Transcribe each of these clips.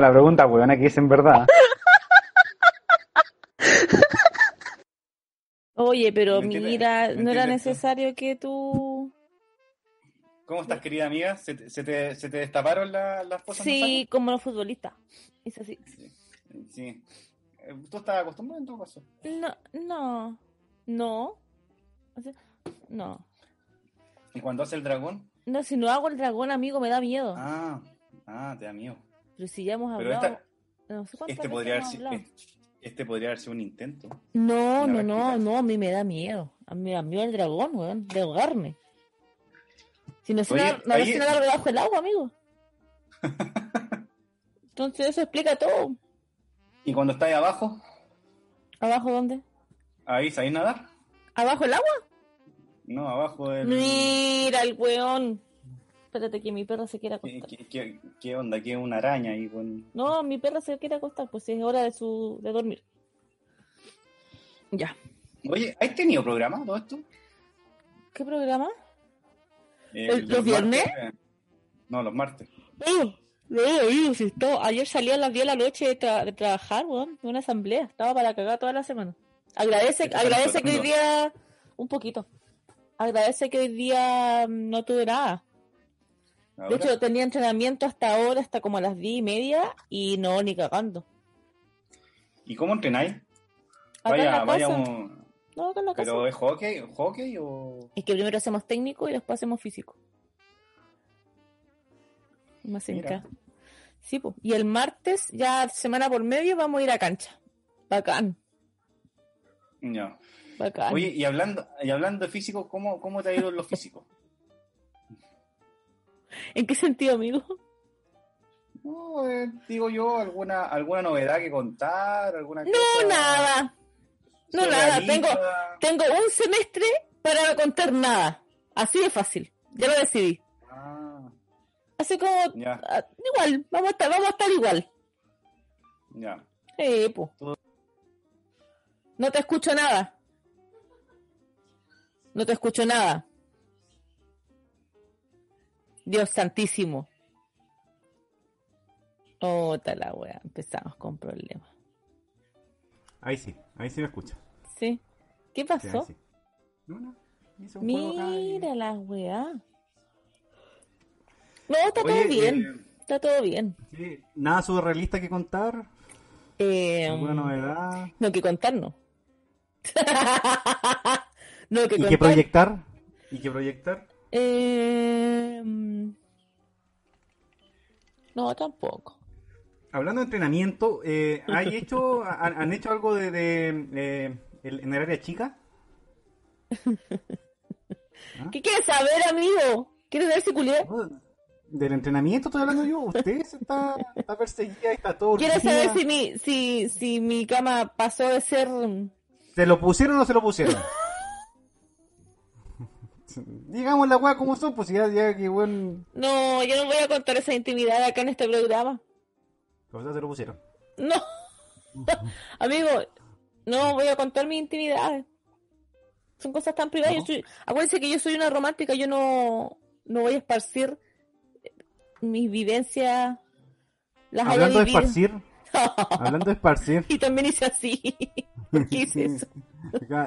La pregunta, weón, que es en verdad. Oye, pero mira, ¿Me no era necesario que tú... ¿Cómo estás, querida amiga? ¿Se te, se te, se te destaparon la- las cosas? Sí, como los futbolistas. Es así. nasales? Sí. Eh, ¿Tú estás acostumbrado en todo caso? No, no, no. O sea, no. ¿Y cuando hace el dragón? No, si no hago el dragón, amigo, me da miedo. Ah, ah, te da miedo. Pero si ya hemos hablado... esta- No sé este podría haber sido, este podría haber sido un intento. No, no, no, no, a mí me da miedo. A mí me da miedo el dragón, weón, de ahogarme. Si no sé Oye, nadar, no ahí- debajo del agua, amigo. Entonces eso explica todo. ¿Y cuando estás ahí abajo? ¿Abajo dónde? ¿Ahí sabéis nadar? ¿Abajo el agua? No, abajo del... Mira el weón. Espérate que mi perro se quiere ¿Qué, acostar. qué, qué- qué onda? ¿Qué es una araña ahí con...? No, mi perro se quiere acostar, pues es hora de su de dormir. Ya. Oye, ¿has tenido programa todo esto? ¿Qué programa? Eh, ¿El- los viernes? martes, eh, No, los martes. No, no, si esto- ayer salí a las 10 de la noche de, tra- de trabajar, weón, de una asamblea. Estaba para cagar toda la semana. Agradece, ¿Qué te están agradece que hoy día, un poquito. Agradece que hoy día mm, no tuve nada. De hecho, tenía entrenamiento hasta ahora, hasta como a las 10 y media, y no, ni cagando. ¿Y cómo entrenáis? Acá en Vaya, la vaya casa. un... No, acá en la casa. ¿Pero es hockey, hockey o...? Es que primero hacemos técnico y después hacemos físico. Más acá. Sí, pues. Y el martes, ya semana por medio, vamos a ir a cancha. Bacán, No. bacán. Oye, y hablando, y hablando de físico, ¿cómo, ¿cómo te ha ido en lo físico? ¿En qué sentido, amigo? No, eh, digo yo, alguna, alguna novedad que contar, alguna No, cosa nada. No, nada. Tengo, tengo un semestre para no contar nada. Así de fácil. Ya lo decidí. Ah, Así como, ya, ah, igual, vamos a estar, vamos a estar igual. ya. Eh, po. No te escucho nada. No te escucho nada. Dios santísimo. Otra la wea. Empezamos con problemas. Ahí sí, ahí sí me escucha. ¿Sí? ¿Qué pasó? sí. No, no. y- Mira la weá. No, está Oye, todo bien. eh, Está todo bien. Sí, nada surrealista que contar. Eh, ¿Alguna novedad? No, que contar no. no, que ¿Y contar. qué proyectar? ¿Y qué proyectar? Eh, no, tampoco. Hablando de entrenamiento, eh, ¿hay hecho, han, han hecho algo de, de, eh, en el área chica? ¿Qué quieres saber, amigo? ¿Quieres ver si culié? No, Del entrenamiento estoy hablando yo. Usted está, está perseguida y está todo. ¿Quieres urgida. saber si mi, si, si mi cama pasó de ser... ¿Se lo pusieron o no se lo pusieron? Digamos la weá como son, pues ya, ya que buen. No, yo no voy a contar esa intimidad acá en este programa. Sea, se lo pusieron. No. Amigo, no voy a contar mi intimidad. Son cosas tan privadas. No. Yo soy- acuérdense que yo soy una romántica, yo no, no voy a esparcir mis vivencias. Las Hablando de esparcir, hablando de esparcir. y también hice así. ¿Por qué hice Sí, eso?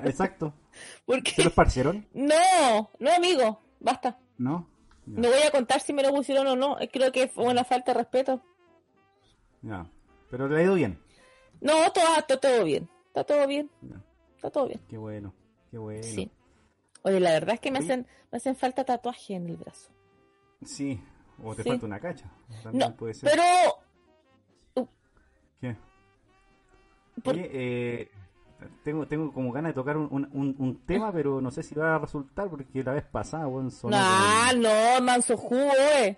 Exacto. ¿Por ¿Se lo esparcieron? No, no, amigo, basta. ¿No? Ya, No voy a contar si me lo pusieron o no. Creo que fue una falta de respeto. ya. Pero le ha ido bien. No, todo, está todo bien. Está todo bien. Ya. Está todo bien. Qué bueno. Qué bueno. Sí. Oye, la verdad es que me hacen, me hacen falta tatuajes en el brazo. Sí. O te Sí. falta una cacha. También No, puede ser. pero ¿Qué? Por- Oye, eh, tengo, tengo como ganas de tocar un, un, tema, pero no sé si va a resultar porque la vez pasada, weón, sonó nah, como- no, manso jugo, eh.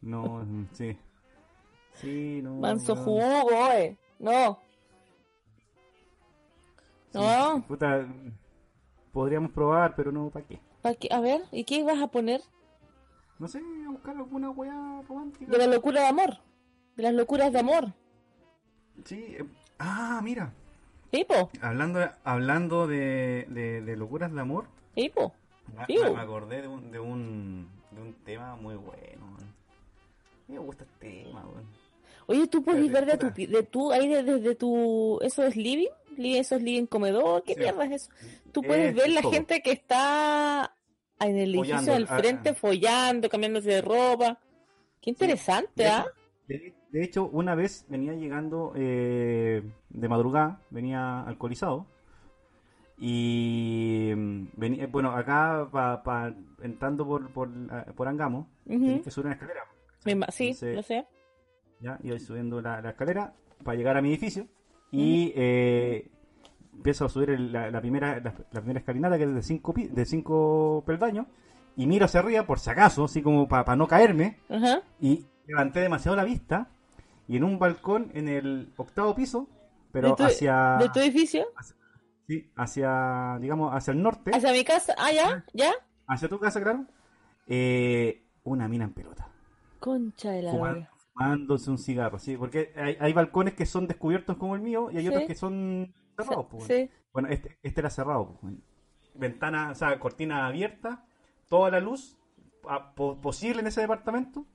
No, sí. Sí, no. Manso no. jugo, eh. No. No. Puta, podríamos probar, pero no, ¿para qué? ¿Pa' qué? A ver, ¿y qué vas a poner? No sé, a buscar alguna weá romántica. De la locura de amor. De las locuras de amor. Sí. eh, Ah, mira. Tipo, Hablando, hablando de, de, de locuras de amor, tipo. me, me- acordé de un, de, un, de un tema muy bueno. Me gusta este tema. Oye, tú puedes ver de tu, de tu, ahí de- desde tu, eso es living, Li- eso es living comedor, ¿qué Sí. mierda es eso? Tú puedes Es ver la todo. gente que está en el edificio Follando, del ah, frente, ah. follando, cambiándose de ropa. Qué interesante, De ¿ah? hecho, de, de hecho, una vez venía llegando eh, de madrugada, venía alcoholizado. Y mm, venía, bueno, acá pa, pa- entrando por, por, ah, por Angamo, Ujú. tenés que subir una escalera. Ima- sí, Entonces, lo sé. ya iba subiendo la, la escalera para llegar a mi edificio y eh, empiezo a subir el- la, la primera la, la primera escalinata que es de cinco de cinco peldaños y miro hacia arriba por si acaso así como para no caerme Ajá. y levanté demasiado la vista y en un balcón en el octavo piso pero ¿De tu- hacia ¿De tu edificio? sí, hacia digamos hacia el norte ¿Hacia mi casa? Ah, ya, ya. hacia tu casa claro eh, una mina en pelota Concha de la Fuma- lora. fumándose un cigarro, sí, porque hay, hay balcones que son descubiertos como el mío y hay Sí. otros que son cerrados. pues, Sí. Bueno, este, este era cerrado. pues, Ventana, o sea, cortina abierta, toda la luz a- po- posible en ese departamento.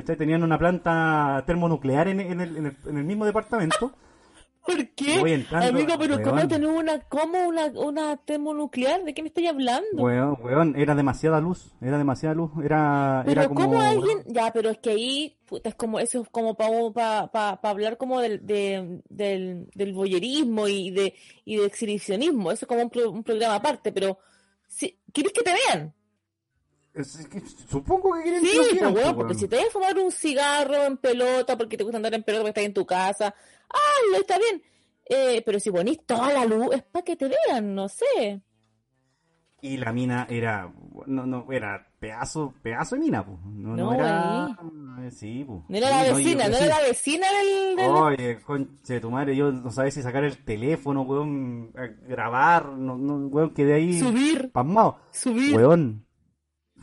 ¿Cachai? Tenían una planta termonuclear en, en el, en, el, en el mismo departamento. ¿Por qué? entrando, Amigo, pero ¿cómo weón. tener una, cómo una, una termonuclear? ¿De qué me estoy hablando? Weón, weón, era demasiada luz, era demasiada luz, era, Pero era como... ¿cómo alguien? Ya, pero es que ahí, puta, es como, eso es como para pa, pa hablar como del, de- del, del voyerismo y de, y de exhibicionismo. Eso es como un, pro- un programa aparte, pero si, ¿querés que te vean? Supongo que quieren Sí, que lo pues pues, porque si te vas a fumar un cigarro en pelota porque te gusta andar en pelota porque estás en tu casa, ah, está bien. Eh, pero si ponís toda la luz es para que te vean, no sé. Y la mina era, no, no, era pedazo, pedazo de mina, pues. No, no No, era, eh, sí, pues. No era la vecina, yo- no era la vecina del... del- Oye, conche tu madre, yo no sabía si sacar el teléfono, weón, grabar, no, no, weón, quedé ahí Subir, pasmado. subir. Weón,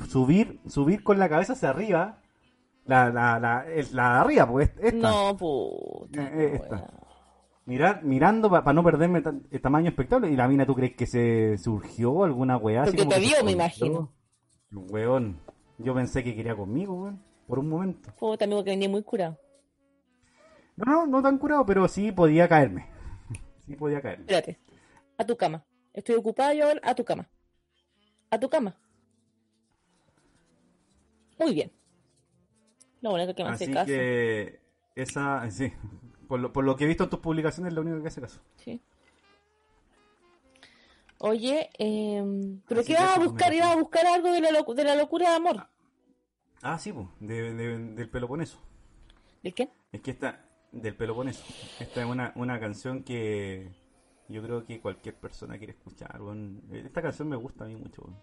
subir, subir con la cabeza hacia arriba, la, la, la, es la de arriba, pues, esta. No, puta. Eh, esta. Mirar, mirando para no perderme el tamaño espectacular. Y la mina, ¿tú crees que se surgió alguna weá? así Porque como te vio, me imagino. Weón, yo pensé que quería conmigo, weón, por un momento. Puta, amigo que venía muy curado. No, no, no tan curado, pero sí podía caerme. Sí podía caerme. Espérate. A tu cama. Estoy ocupada yo. A tu cama. A tu cama. Muy bien. Lo único que me hace Así caso. que esa, sí, por lo, por lo que he visto en tus publicaciones, es lo único que hace caso. Sí. Oye, eh, ¿pero Así qué ibas a buscar? ¿Ibas a buscar algo de la, de la locura de amor? Ah, sí, pues, de, de- del Peloponeso. ¿De qué? Es que esta, del Peloponeso. Esta es una, una canción que yo creo que cualquier persona quiere escuchar. Esta canción me gusta a mí mucho. weón.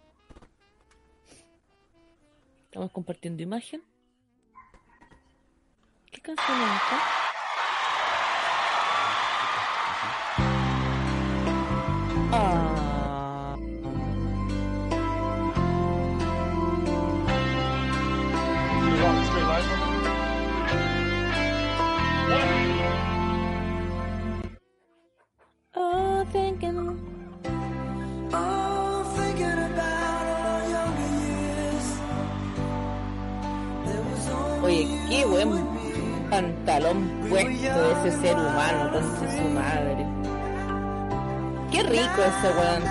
Estamos compartiendo imagen. ¿Qué canción es esta? Pantalón puesto ese ser humano, concha su madre. Qué rico ese weón.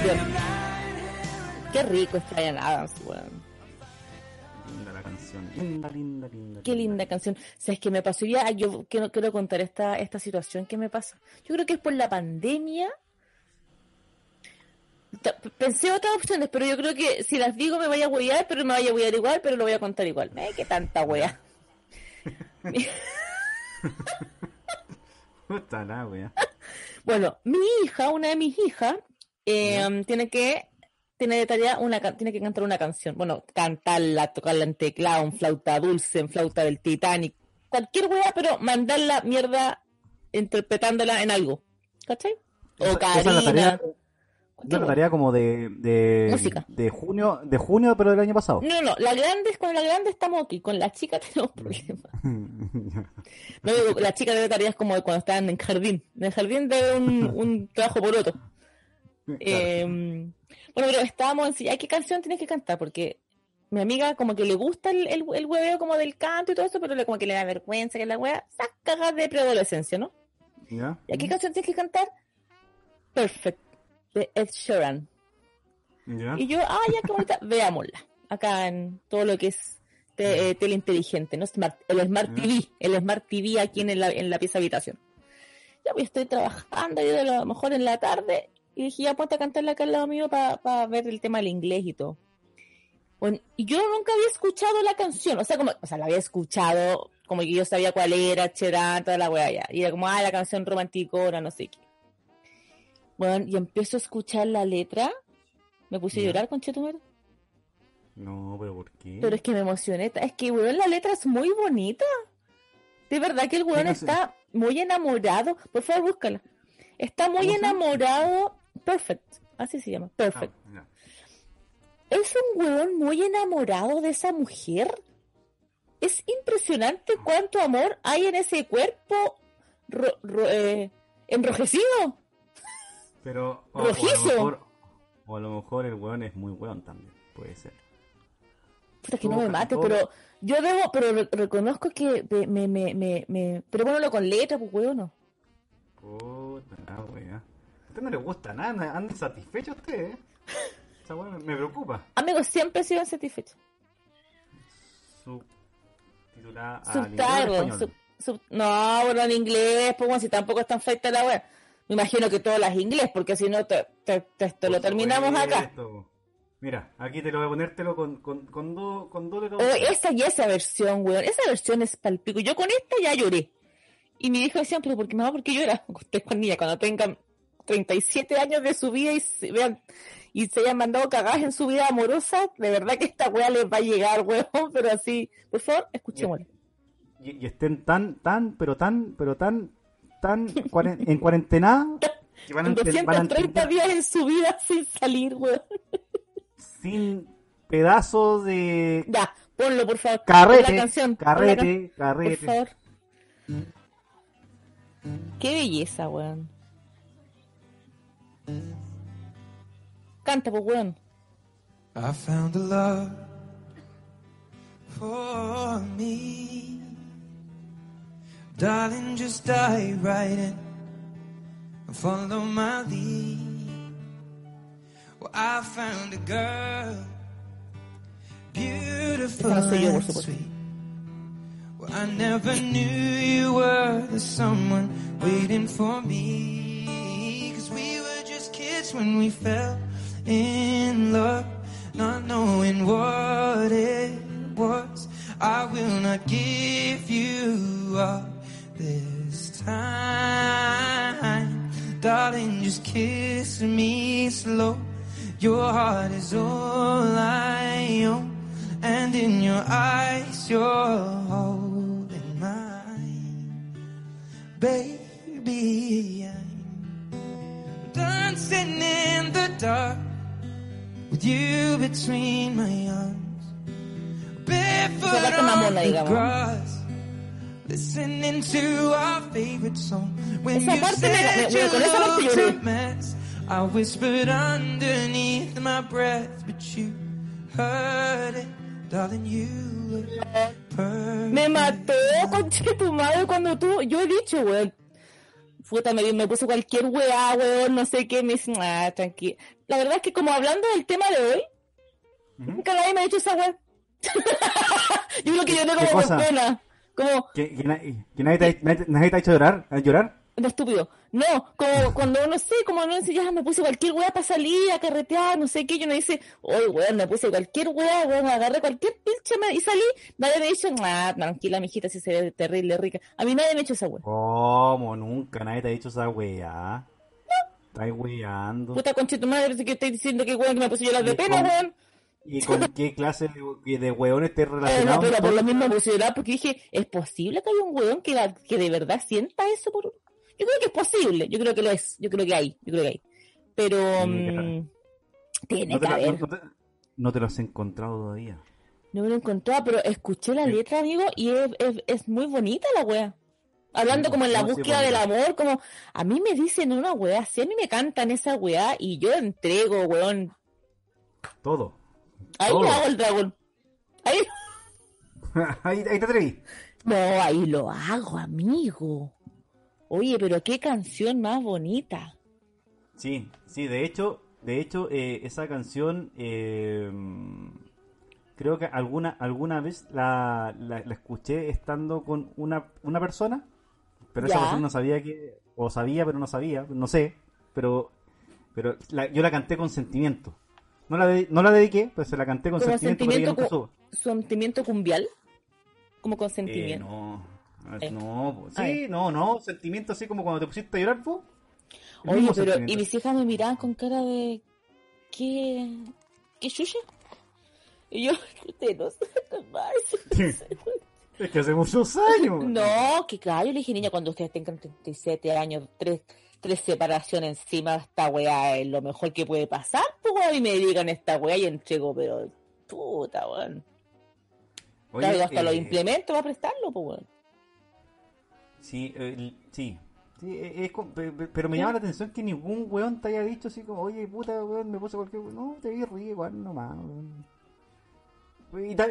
Dios. Qué rico es Brian Adams, weón. Linda. Linda, linda, linda. Qué linda canción. ¿Sabes qué me pasó? Ya, yo quiero, quiero contar esta, esta situación que me pasa. Yo creo que es por la pandemia. Pensé otras opciones, pero yo creo que si las digo me vaya a huear, pero me vaya a huear igual, pero lo voy a contar igual. Eh, qué tanta wea. Puta la wea. Bueno, mi hija, una de mis hijas, eh, tiene que tiene de tarea una tiene que cantar una canción. Bueno, cantarla, tocarla en teclado, en flauta dulce, en flauta del Titanic, cualquier wea, pero mandarla mierda interpretándola en algo. ¿Cachai? O Esa- esa es la tarea- la como de, de, Música. de junio, de junio, pero del año pasado. No, no, la grande, con la grande estamos aquí, con la chica tenemos problemas. No, digo, la chica debe tareas como de cuando estaban en jardín. En el jardín debe un, un trabajo por otro. Eh, bueno, pero estábamos en sí, ¿ay, ¿qué canción tienes que cantar? Porque mi amiga como que le gusta el, el, el hueveo como del canto y todo eso, pero le, como que le da vergüenza que la esas cagas de preadolescencia, ¿no? ¿Ya? ¿Y a qué canción tienes que cantar? Perfect, de Ed Sheeran. ¿Ya? Y yo, ah, ya qué bonita, veámosla. Acá en todo lo que es te- eh, tele inteligente, ¿no? Smart, el Smart TV, el Smart TV aquí en la, en la pieza habitación. Ya pues estoy trabajando, yo de lo mejor en la tarde, y dije, ya ponte a cantarla acá al lado mío para ver el tema del inglés y todo. Bueno, y yo nunca había escuchado la canción, o sea, como, o sea, la había escuchado, como que yo sabía cuál era, Cherán, toda la wea ya. Y era como, ah, la canción romanticona, no sé qué. Bueno, y empiezo a escuchar la letra, me puse a llorar con Chetumero. No, pero ¿por qué? Pero es que me emocioné. Es que, weón, la letra es muy bonita. De verdad que el weón está muy enamorado. Por favor, búscala. Está muy enamorado. Perfect. Así se llama. Ah, Perfect. ya. Es un weón muy enamorado de esa mujer. Es impresionante cuánto amor hay en ese cuerpo ro- ro- eh, enrojecido. Pero, o, o a lo Rojizo. mejor, o a lo mejor el weón es muy weón también, puede ser. Puta, que no me mate, pero yo debo, pero re- reconozco que me, me, me, me, pero bueno, con letra, pues weón, no. Puta la wea. A usted no le gusta nada, anda- insatisfecho usted, eh. Me, me preocupa. Amigos, siempre he sido insatisfecho. Su titulada español. sub- sub- no, bueno, en inglés, pues bueno, si tampoco es tan feita la wea. Me imagino que todas las inglés, porque si no, te, te- te- esto lo terminamos acá. Mira, aquí te lo voy a ponértelo con, con, con, dos con letras. Oh, esa y esa versión, weón, esa versión es palpico. Yo con esta ya lloré. Y mi hijo decía, pero ¿por qué mamá? ¿Por qué llora? Ustedes con niña, cuando tengan 37 años de su vida y se vean y se hayan mandado cagadas en su vida amorosa, de verdad que esta weá les va a llegar, weón, pero así, por favor, escuchémosla. Y, y estén tan, tan, pero tan, pero tan, tan cuaren- en cuarentena que van a, En enten- van a 230 entender días en su vida sin salir, weón. sin pedazos de Ya, ponlo, por favor. Pon carrete, la canción. la carrete, can- Por carrete. favor. Qué belleza, weón. Canta, pues, weón. I found a love for me. Darling, just dive right in and follow my lead. Well, I found a girl, beautiful Esa no soy yo, por and sweet. Well, I never knew you were the someone waiting for me. When we fell in love, not knowing what it was. I will not give you up this time. Darling, just kiss me slow. Your heart is all I own. And in your eyes, you're holding mine. Baby, I'm dancing in the dark with you between my arms. Barefoot on the grass. Listening to our favorite song. When you said me- you lloré. a mess, I whispered underneath my breath, but you heard it, darling. You look perfect. Me mató, conche tu madre, cuando tú. Yo he dicho, weón. Puta, me, me puse cualquier weá, weón, no sé qué. Me dicen, ah, tranquilo. La verdad es que, como hablando del tema de hoy, nunca nadie me ha dicho esa weá. Yo creo que yo ¿Qué tengo como pena. Como, ¿Que, que na- que nadie, te, ha- nadie, te- nadie te ha hecho llorar? ¿A llorar? De estúpido. No, como cuando no sé, como no sé, ya me puse cualquier weá para salir, a carretear, no sé qué, yo no dice, oye, weón, me puse cualquier weá, weón, agarré cualquier pinche me- y salí, nadie me ha dicho, ah, tranquila, mijita, si se ve terrible, rica. A mí nadie me ha hecho esa weá. ¿Cómo? Nunca nadie te ha dicho esa weá. Estás weando. Puta concha tu madre, que estoy diciendo que weón, que me puse llorar de pena, con- weón. ¿Y con qué clase de, de weones te Eh, no, relacionado? pero por lo mismo me puse a llorar porque dije, ¿es posible que haya un weón que, la- que de verdad sienta eso por Yo creo que es posible, yo creo que lo es, yo creo que hay, yo creo que hay. Pero mm, tiene No te, que haber. no te- no te lo has encontrado todavía. No me lo encontré, pero escuché la letra, amigo, y es, es, es muy bonita la wea. Hablando como en la búsqueda del amor, como a mí me dicen una wea, si a mí me cantan esa wea y yo entrego, weón. Todo. Ahí Todo. hago el dragón. Ahí, ahí, ahí te atreví. no, ahí lo hago, amigo. Oye, pero qué canción más bonita. Sí, sí, de hecho, de hecho, eh, esa canción eh, creo que alguna, alguna vez la, la, la escuché estando con una, una persona, pero esa persona no sabía que, o sabía pero no sabía, no sé, pero, pero la- yo la canté con sentimiento. No la, de- no la dediqué, pero se la canté con sentimiento, sentimiento nunca. Sentimiento cumbial. Como con Eh, sentimiento. no, Eh. no, A sí, no, no, sentimiento así como cuando te pusiste a llorar. El Oye, pero y mis hijas me miraban con cara de ¿qué? ¿Qué chucha? Y yo, usted no sabe más. Es que hace muchos años. No, que claro, yo le dije, niña, cuando ustedes tengan 37 años, tres, tres separaciones encima, esta weá es lo mejor que puede pasar, pues y me digan esta weá y entrego, pero puta, weón. Traigo hasta los eh, implementos para prestarlo, pues weón. Sí, eh, sí. Sí, eh, es pero me llama la atención que ningún weón te haya dicho así como, oye, puta, weón, me puse cualquier weón. No, te vi ríe igual nomás, weón.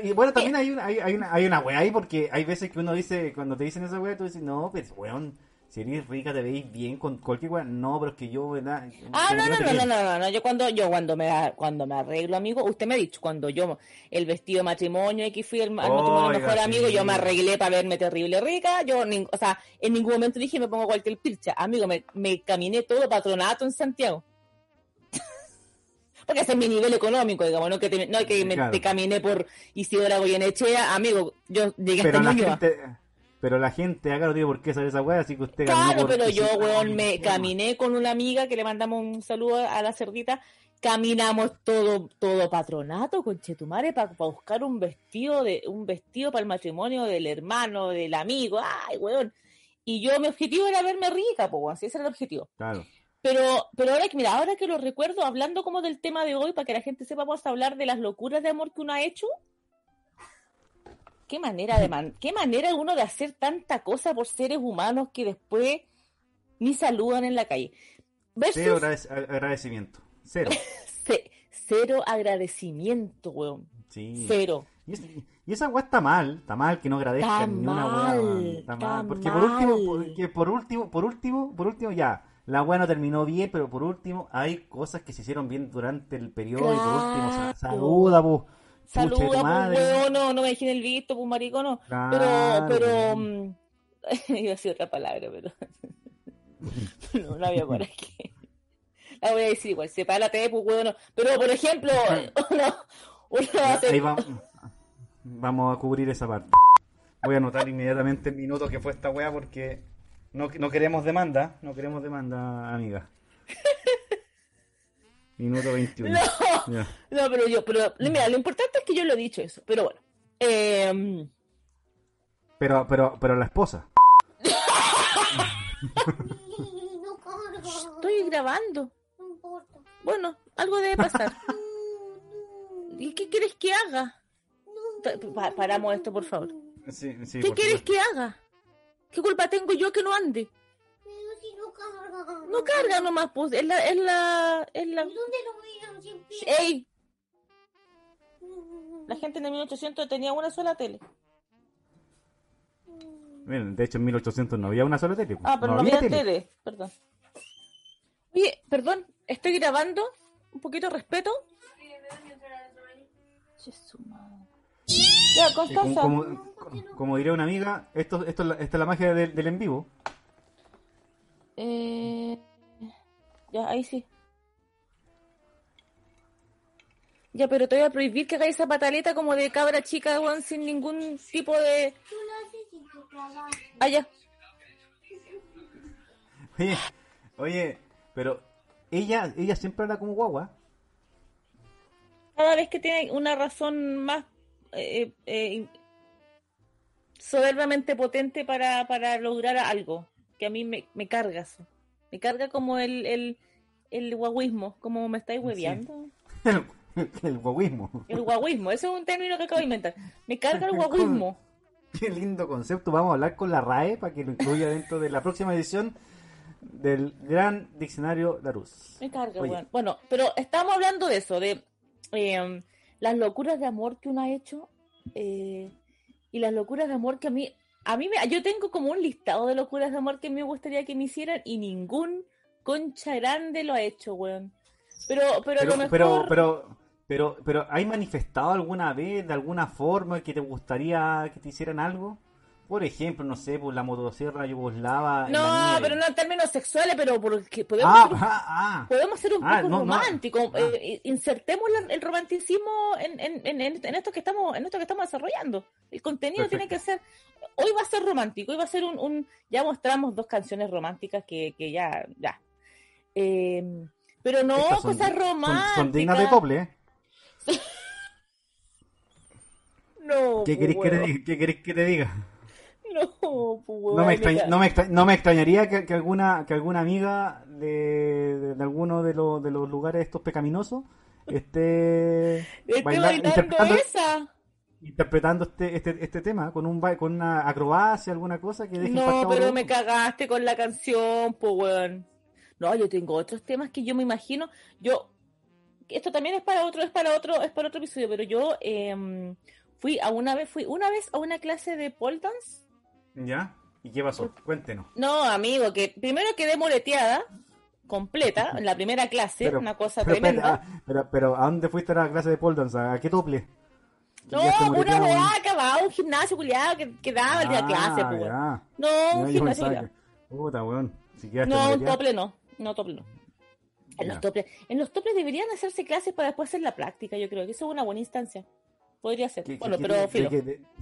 Y, bueno, también hay una, hay, hay una, hay una weá ahí porque hay veces que uno dice, cuando te dicen esa weá, tú dices, no, pero weón, eres rica te veis bien con cualquier weá. No, pero es que yo, ¿verdad? Ah, no, no, no, no, no, no, yo cuando, yo cuando me, cuando me arreglo, amigo, usted me ha dicho, cuando yo, el vestido de matrimonio y que fui al, al matrimonio Oiga, mejor amigo, sí. yo me arreglé para verme terrible rica, yo, o sea, en ningún momento dije me pongo cualquier pilcha, amigo, me, me caminé todo patronato en Santiago. Porque ese es mi nivel económico, digamos, no que te, no que me, Claro. te caminé por Isidora Goyenechea, amigo, yo llegué Pero hasta la gente, pero la gente acá no tiene por qué saber esa weá, así que usted Claro, pero yo, weón, me caminé con una amiga que le mandamos un saludo a la cerdita. Caminamos todo, todo patronato, conchetumare, para buscar un vestido de, un vestido para el matrimonio del hermano, del amigo. Ay, weón. Y yo, mi objetivo era verme rica, pues, weón, sí, ese era el objetivo. Claro. Pero, pero ahora que, mira, ahora que lo recuerdo, hablando como del tema de hoy, para que la gente sepa, vamos a hablar de las locuras de amor que uno ha hecho. Qué manera de man- qué manera uno de hacer tanta cosa por seres humanos que después ni saludan en la calle. Cero agradec- agradecimiento. Cero. ce- cero agradecimiento, weón. Sí. Cero. Y, es- y esa weá está mal, está mal que no agradezcan Está ni una weá. Está está mal. Porque por último, porque por último, por último, por último ya, la weá no terminó bien, pero por último hay cosas que se hicieron bien durante el periodo y por último saluda, pues. Saluda, pues, weón, no, no me dejen el visto, pues, marico, no. Claro, pero, pero, mm, iba a decir otra palabra, pero no, no había por aquí. La voy a decir igual, sepárate, pues, weón, no. Pero, por ejemplo, uno, uno Ahí va- vamos a cubrir esa parte. Voy a anotar inmediatamente el minuto que fue esta weá porque no, no queremos demanda, no queremos demanda, amiga. Minuto 21. No, no, pero yo, pero mira, lo importante es que yo lo he dicho eso, pero bueno. Eh, Pero, pero, pero la esposa. Estoy grabando. No importa. Bueno, algo debe pasar. ¿Y qué quieres que haga? Pa- pa- paramos esto, por favor. Sí, sí, ¿Qué por quieres que haga? ¿Qué culpa tengo yo que no ande? Carga. No carga nomás, pues, es la, es la, es la... ¿Dónde lo? ¡Ey! La gente en el 1800 tenía una sola tele. Miren, de hecho en 1800 no había una sola tele. pues. Ah, pero no, había había tele. Perdón. Oye, perdón, estoy grabando. Un poquito de respeto. Jesús, madre. Ya, Como, como, como diría una amiga, esto, esto, es la- esta es la magia del, del en vivo. Eh, ya, ahí sí. Ya, pero te voy a prohibir que hagáis esa pataleta como de cabra chica, weón, sin ningún tipo de... Ah, ya. Oye, oye, pero ella, ella siempre habla como guagua. Cada vez que tiene una razón más eh, eh, soberbamente potente para, para lograr algo, que a mí me, me carga eso. Me carga como el, el, el guaguismo, como me estáis hueveando. El, el guaguismo. El guaguismo, ese es un término que acabo de inventar. Me carga el guaguismo. Qué lindo concepto. Vamos a hablar con la RAE para que lo incluya dentro de la próxima edición del Gran Diccionario Larus. Me carga, weón. Bueno, pero estamos hablando de eso, de eh, las locuras de amor que uno ha hecho eh, y las locuras de amor que a mí, a mí me, yo tengo como un listado de locuras de amor que me gustaría que me hicieran y ningún concha grande lo ha hecho, weón. Pero, pero, a Pero, lo mejor... pero, pero, pero, pero, ¿hay manifestado alguna vez, de alguna forma, que te gustaría que te hicieran algo? Por ejemplo, no sé, por la motosierra yugoslava. no, pero no en términos sexuales, pero porque podemos Ah, ser un ah, ah. podemos ser un poco no, románticos. Ah. eh, insertemos la- el romanticismo en, en, en, en- esto que estamos en esto que estamos desarrollando. El contenido tiene que ser. Hoy va a ser romántico, hoy va a ser un. un- ya mostramos dos canciones románticas que, que ya. ya. Eh, pero no Estas son- cosas románticas. Son, dignas de pople, ¿eh? No, ¿Qué pues, querés que, te? ¿Qué querés que te diga? No, pues, No me, extraña- no, me no me extrañaría que, que alguna que alguna amiga de, de, de alguno de, los de los lugares estos pecaminosos esté bailando interpretando, esa. interpretando este, este, este tema con un con una acrobacia, alguna cosa que deje No, pero me cagaste con la canción, pues, weón. No, yo tengo otros temas que yo me imagino. Yo, esto también es para otro, es para otro, es para otro episodio, pero yo em, fui a una vez, fui una vez a una clase de pole dance. ¿Ya? ¿Y qué pasó? Cuéntenos. No, amigo, que primero quedé moleteada, completa, en la primera clase, Pero- una cosa Pero, tremenda. ah, pero, pero, ¿a dónde fuiste a la clase de pole dance? ¿A qué tople? no, una weá acababa, un gimnasio culiado que, que daba el día Ah, clase, pues, ya. No, un yo gimnasio Puta, weón. Si No, un tople no. No, tople no. En Ya. los, toples, en los toples deberían hacerse clases para después hacer la práctica, yo creo que eso es una buena instancia. Podría ser. ¿Qué- bueno, qué- pero qué-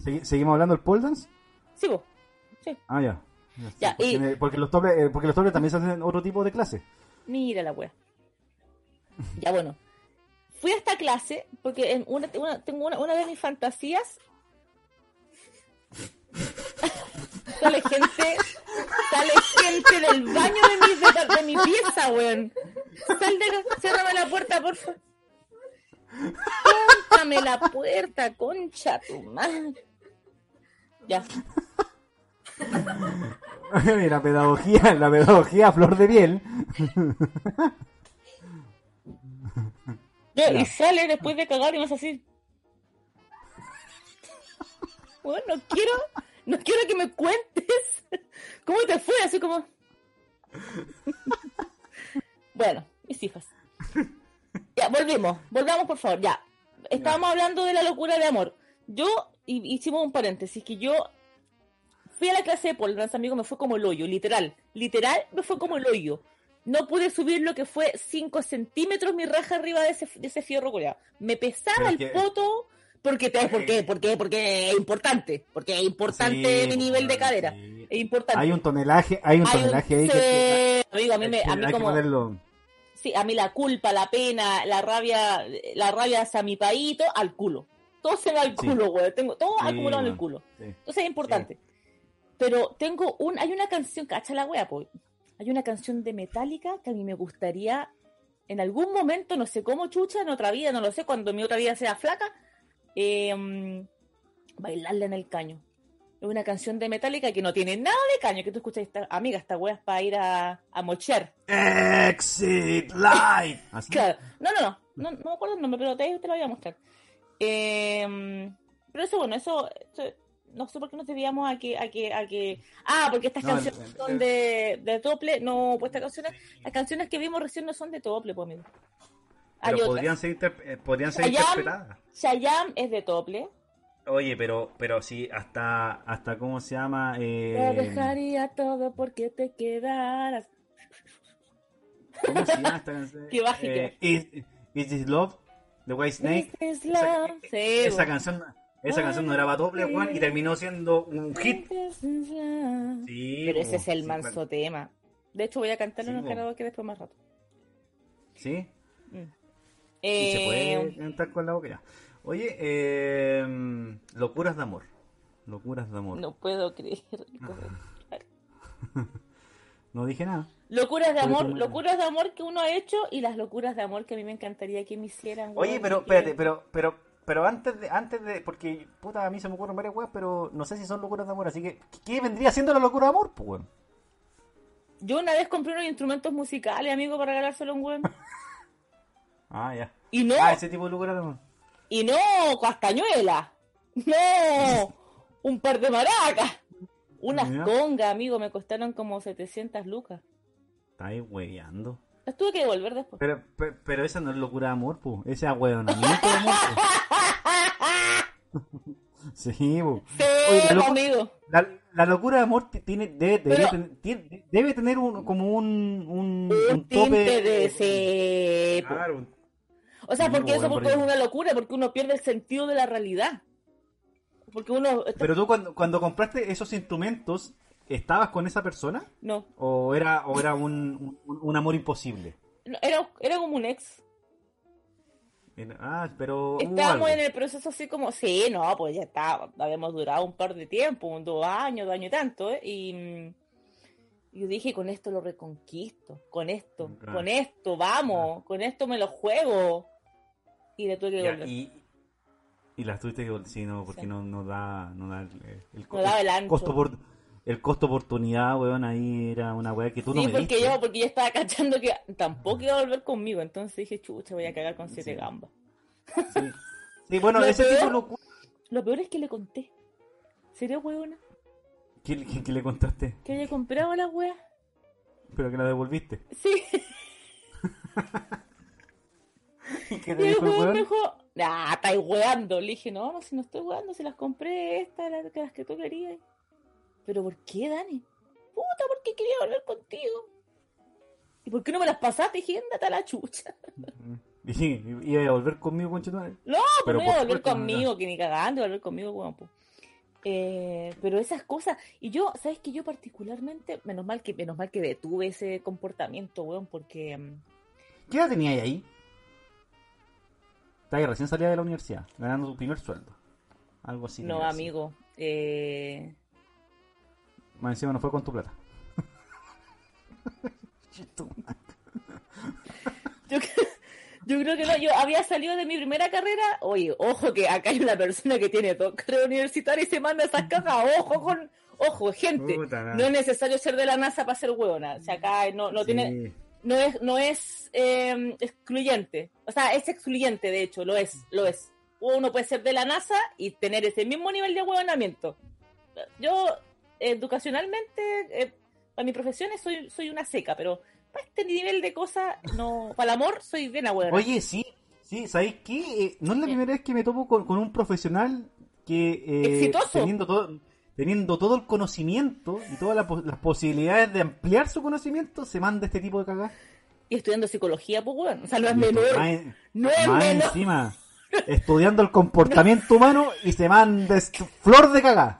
filo. ¿Seguimos hablando del pole dance? Sí, vos. Sí. Ah, ya. Ya, sí, porque, y- me- porque los toples, eh, porque los toples también se hacen otro tipo de clase. Mira la wea. Ya bueno. Fui a esta clase porque en una, una- tengo una, una de mis fantasías. sale gente. Sale gente del baño de mi, de, de mi pieza, weón. Sal de ciérrame la puerta, porfa. Cóntame la puerta, concha tu madre. Ya. la pedagogía, la pedagogía flor de piel. No, y sale después de cagar y hace así. Bueno, no quiero, no quiero que me cuentes cómo te fue, así como. bueno, mis hijas. Ya, volvimos, volvamos por favor, ya. Estábamos hablando de la locura de amor. Yo, y- hicimos un paréntesis, que yo fui a la clase de dance, amigo, me fue como el hoyo, literal. Literal, me fue como el hoyo. No pude subir lo que fue 5 centímetros mi raja arriba de ese, de ese fierro culiao. Me pesaba el que- poto. Porque, te, ¿Por qué? ¿Por qué? Porque es importante. Porque es importante Sí, mi nivel de cadera. sí. Es importante. Hay un tonelaje, hay un Hay un- tonelaje ahí que, amigo, a mí, me, hay a mí que como... ponerlo. Sí, a mí la culpa, la pena, la rabia, la rabia hacia mi país, todo al culo. Todo se va al culo, güey. Tengo todo acumulado en el culo. Entonces es importante. Pero tengo un, hay una canción, cacha la wea, pues. Hay una canción de Metallica que a mí me gustaría en algún momento, no sé cómo chucha, en otra vida, no lo sé, cuando mi otra vida sea flaca, eh, mm, bailarla en el caño. Es una canción de Metallica que no tiene nada de caño, que tú escuchas, esta, amiga, esta wea es para ir a, a mocher. Exit Live. Claro. No, no, no, no, no me acuerdo el nombre, pero te, te lo voy a mostrar. Eh, pero eso, bueno, eso, eso- no sé por qué nos debíamos a que, a que, a que, ah, porque estas No, canciones son de, de Tople, no, pues estas canciones, las canciones que vimos recién no son de Tople, pues amigo. Hay Pero otras. podrían ser, interp- eh, podrían ser Chayanne. interpretadas. Chayanne es de Tople. Oye, pero, pero sí, hasta, hasta cómo se llama. Te Eh, dejaría todo porque te quedaras. ¿Cómo se llama esta canción? Baje, que Eh, Is, Is This Love? The White Snake. This is Esa, love. Sí, esa pues. canción, esa canción no era doble, Juan, y terminó siendo un hit. Sí, Pero ese es el sí, manso bueno. tema. De hecho, voy a cantarlo Sí, en el po. karaoke después más rato. Sí, Mm. se Eh, puede cantar con la boca ya. Oye, eh, locuras de amor. Locuras de amor. No puedo creer. No dije nada. Locuras de amor, locuras de amor que uno ha hecho y las locuras de amor que a mí me encantaría que me hicieran. Oye, pero que- espérate, pero, pero, pero antes de, antes de, porque puta, a mí se me ocurren varias weas, pero no sé si son locuras de amor, así que, ¿qué vendría siendo la locura de amor, pues, weón? Yo una vez compré unos instrumentos musicales, amigo, para regalárselo a un weón. Ah, ya. Y no, Ah, ese tipo de locura de amor. y no castañuela. No, un par de maracas. Unas congas, amigo, me costaron como 700 lucas. Está ahí weyando. Las tuve que devolver después. Pero, pero, pero esa no es locura de amor, pues. Ese es ahueonamiento de amor. Sí, pues. Sí, Oye, la amigo. La, la locura de amor ti- tiene, debe, Pero- debe, tener, tiene- debe tener un, como un, un, Un tope. tinte de ese... Claro, un- O sea, Sí, porque bueno, eso porque por es una locura, porque uno pierde el sentido de la realidad. Porque uno... está- Pero tú cuando, cuando compraste esos instrumentos, ¿estabas con esa persona? No, ¿O era, o era un, un, un amor imposible? no, era, era como un ex. Ah, pero... Estábamos en el proceso así como, sí, no, pues ya está, habíamos durado un par de tiempo, un dos años, dos años y tanto, ¿eh? Y mm, yo dije, con esto lo reconquisto, con esto, Claro. con esto, vamos, con esto me lo juego. Y le tuve que Ya, y, y las tuviste que sí, no, porque Sí. no, no da, no da el, el, No el ancho. costo por el costo oportunidad, weón, ahí era una weá que tú no Sí, me porque diste. yo, porque yo estaba cachando que tampoco iba a volver conmigo, entonces dije, chucha, voy a cagar con siete Sí. gambas. Sí. Sí, bueno, Lo ese peor- tipo. Lo peor es que le conté. ¿Sería huevona? ¿Qué, qué- qué le contaste? Que había comprado las weas. Pero que la devolviste. Sí. ¿Y qué Y te el dijo el weón dijo, nah, estáis weando. Le dije, no, no, si no estoy weando, si las compré estas, las, las que tú querías. Pero ¿por qué, Dani? Puta, porque quería volver contigo. ¿Y por qué no me las pasaste? Ándate a la chucha. Dije, iba a volver conmigo, conchetumare. No, Pero pero no iba a volver conmigo, que ni cagando volver conmigo, weón. po. Eh, pero esas cosas, y yo, ¿sabes que Yo particularmente, menos mal que, menos mal que detuve ese comportamiento, weón, porque mm, ¿Qué edad tenías ahí? Estaba ahí recién salida de la universidad, ganando tu primer sueldo. Algo así. no, tenía amigo, eh, Más encima no fue con tu plata. Yo, cre- yo creo que no, yo había salido de mi primera carrera. Oye, ojo que acá hay una persona que tiene dos carreras universitarias y se manda esas cajas. Ojo con, ojo, gente. Puta. No es necesario ser de la NASA para ser hueona. O sea, acá no, no Sí. tiene, no es, no es eh, excluyente. O sea, es excluyente, de hecho, lo es, lo es. Uno puede ser de la NASA y tener ese mismo nivel de huevonamiento. Yo, educacionalmente, eh, para mi profesión soy, soy una seca, pero para este nivel de cosas, no, para el amor soy bien abuela. Oye, sí, sí, ¿sabéis qué? Eh, no es la primera vez que me topo con, con un profesional que eh, Exitoso. teniendo todo teniendo todo el conocimiento y todas la las posibilidades de ampliar su conocimiento, se manda este tipo de cagás. Y estudiando psicología, pues, weón. O sea, no es menor. No es más menor. encima, estudiando el comportamiento humano y se manda flor de cagá.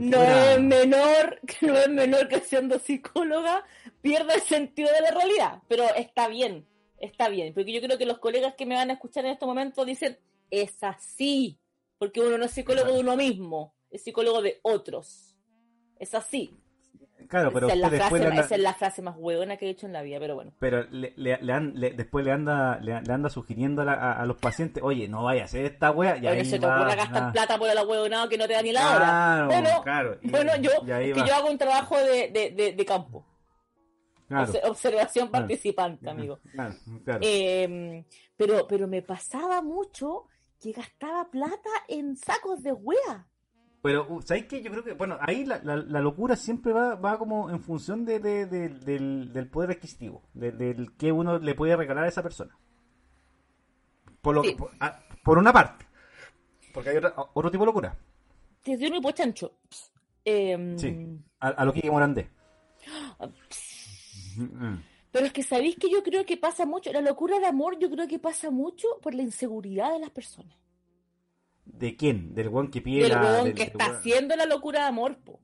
Si no, es menor, que no es menor que siendo psicóloga pierda el sentido de la realidad. Pero está bien, está bien. Porque yo creo que los colegas que me van a escuchar en estos momentos dicen, es así. Porque uno no es psicólogo de uno mismo, es psicólogo de otros. Es así. Claro, pero esa, es la frase, le anda- esa es la frase más huevona que he hecho en la vida, pero bueno. Pero le, le- le an- le- después le anda, le, anda sugiriendo a, la- a- a los pacientes, oye, no vaya a hacer esta wea. Y ahí se te ocurra gastar ah. plata por el huevonado que no te da ni la hora. Claro, bueno, claro. Y- bueno, yo, es que yo hago un trabajo de, de, de, de campo. Claro, Observación participante, amigo. claro, claro. Eh, pero, pero me pasaba mucho que gastaba plata en sacos de wea. Pero, uh, ¿sabes qué? Yo creo que, bueno, ahí la, la, la locura siempre va, va como en función de, de- de- del, del poder adquisitivo, de- del que uno le puede regalar a esa persona. Por, lo, Sí. por, ah, por una parte. Porque hay otra- otro tipo de locura. Te dio un hipochancho. Eh, Sí. A, a lo que Morandé. Pero es que sabéis que yo creo que pasa mucho, la locura de amor yo creo que pasa mucho por la inseguridad de las personas. ¿De quién? ¿Del weón que pide Del del- que está haciendo la locura de amor, po.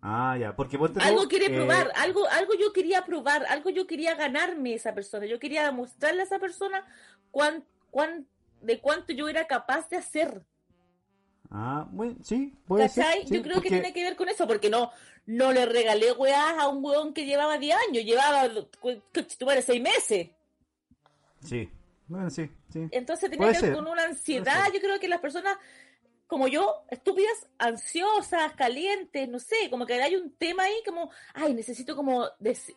Ah, ya. Porque tú, Algo quiere eh, probar, algo, algo yo quería probar, algo yo quería ganarme esa persona, yo quería demostrarle a esa persona cuán, cuán, de cuánto yo era capaz de hacer. Ah, bueno, sí, puede ser. ¿Cachai? sí, Yo creo porque- que tiene que ver con eso, porque no, no le regalé weás a un weón que llevaba 10 años, llevaba, eres 6 meses. Sí, bueno, sí, sí. Entonces tenía Puede que ver ser, con una ansiedad. Yo creo que las personas, como yo, estúpidas, ansiosas, calientes, no sé, como que hay un tema ahí como, ay, necesito como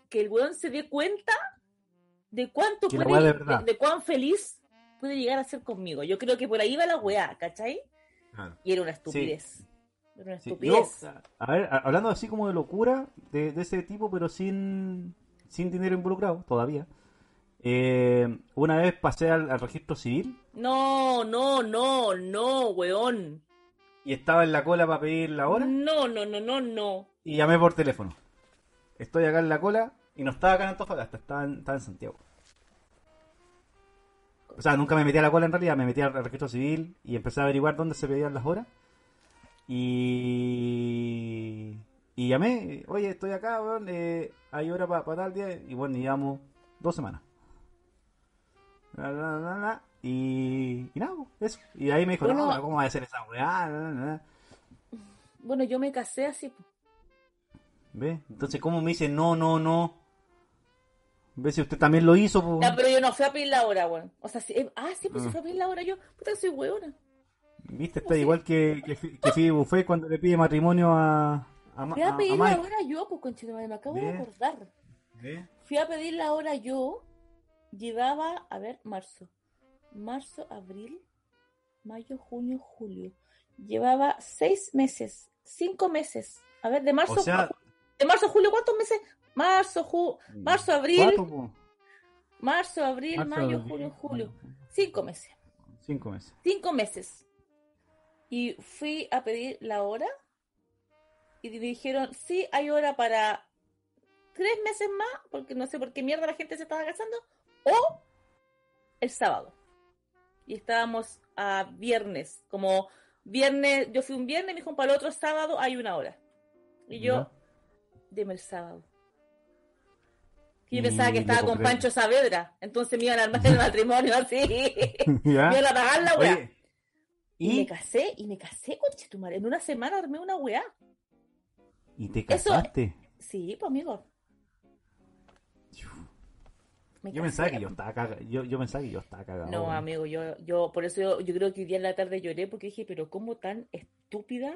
que el weón se dé cuenta de cuánto Que puede, de verdad. de, de cuán feliz puede llegar a ser conmigo. Yo creo que por ahí va la weá, ¿cachai? Y era una estupidez. Era una Sí, estupidez. yo, a ver, hablando así como de locura, de, de ese tipo, pero sin, sin dinero involucrado todavía. Eh, una vez pasé al, al registro civil No, no, no, no, weón. y estaba en la cola para pedir la hora No, no, no, no, no. y llamé por teléfono. Estoy acá en la cola y no estaba acá en Antofagasta, estaba en, estaba en Santiago. O sea, nunca me metí a la cola en realidad, me metí al registro civil y empecé a averiguar dónde se pedían las horas. Y, y llamé, oye, estoy acá, weón, eh, hay hora para tal día. Y bueno, llevamos dos semanas. La, la, la, la, y, y nada, eso. Y ahí me dijo, Bueno. no, ¿cómo va a hacer esa weá? La, la, la. Bueno, yo me casé así. po. ¿Ve? Entonces, ¿cómo me dice no, no, no? ¿Ve si usted también lo hizo? po? Ya, pero yo no fui a pedir la hora, weón. O sea, sí, eh, ah, sí, pues sí Ah. fui a pedir la hora yo. Puta, soy weona. ¿Viste? Está igual que, que, que Buffet cuando le pide matrimonio a, a, Fui a- a a pedir la Mike. hora yo, pues, conchito, me acabo de Bien. acordar. ¿Ve? Fui a pedir la hora yo. Llevaba, a ver, marzo. Marzo, abril, mayo, junio, julio. Llevaba seis meses, cinco meses. A ver, de marzo, O sea, de marzo julio, ¿cuántos meses? Marzo, ju, marzo, abril, cuatro, marzo, abril, Marzo, mayo, abril, junio, julio. Cinco meses. Cinco meses. cinco meses. Y fui a pedir la hora y me dijeron, sí, hay hora para tres meses más, porque no sé por qué mierda la gente se estaba casando, o el sábado. Y estábamos a viernes, como viernes, yo fui un viernes, me dijo, para el otro sábado hay una hora. Y yo, Ya. deme el sábado. Y yo pensaba que estaba con Pancho Saavedra, entonces me iban a armar el matrimonio así. me iban a pagar la weá. Oye, Y me ¿y, casé, y me casé con Chetumare. En una semana armé una weá. y te Eso- casaste? Sí, pues amigo. Me Yo pensaba que yo estaba cagado. Yo, yo pensaba que yo estaba cagado. No, amigo, yo, yo, por eso yo, yo creo que hoy día en la tarde lloré porque dije, pero cómo tan estúpida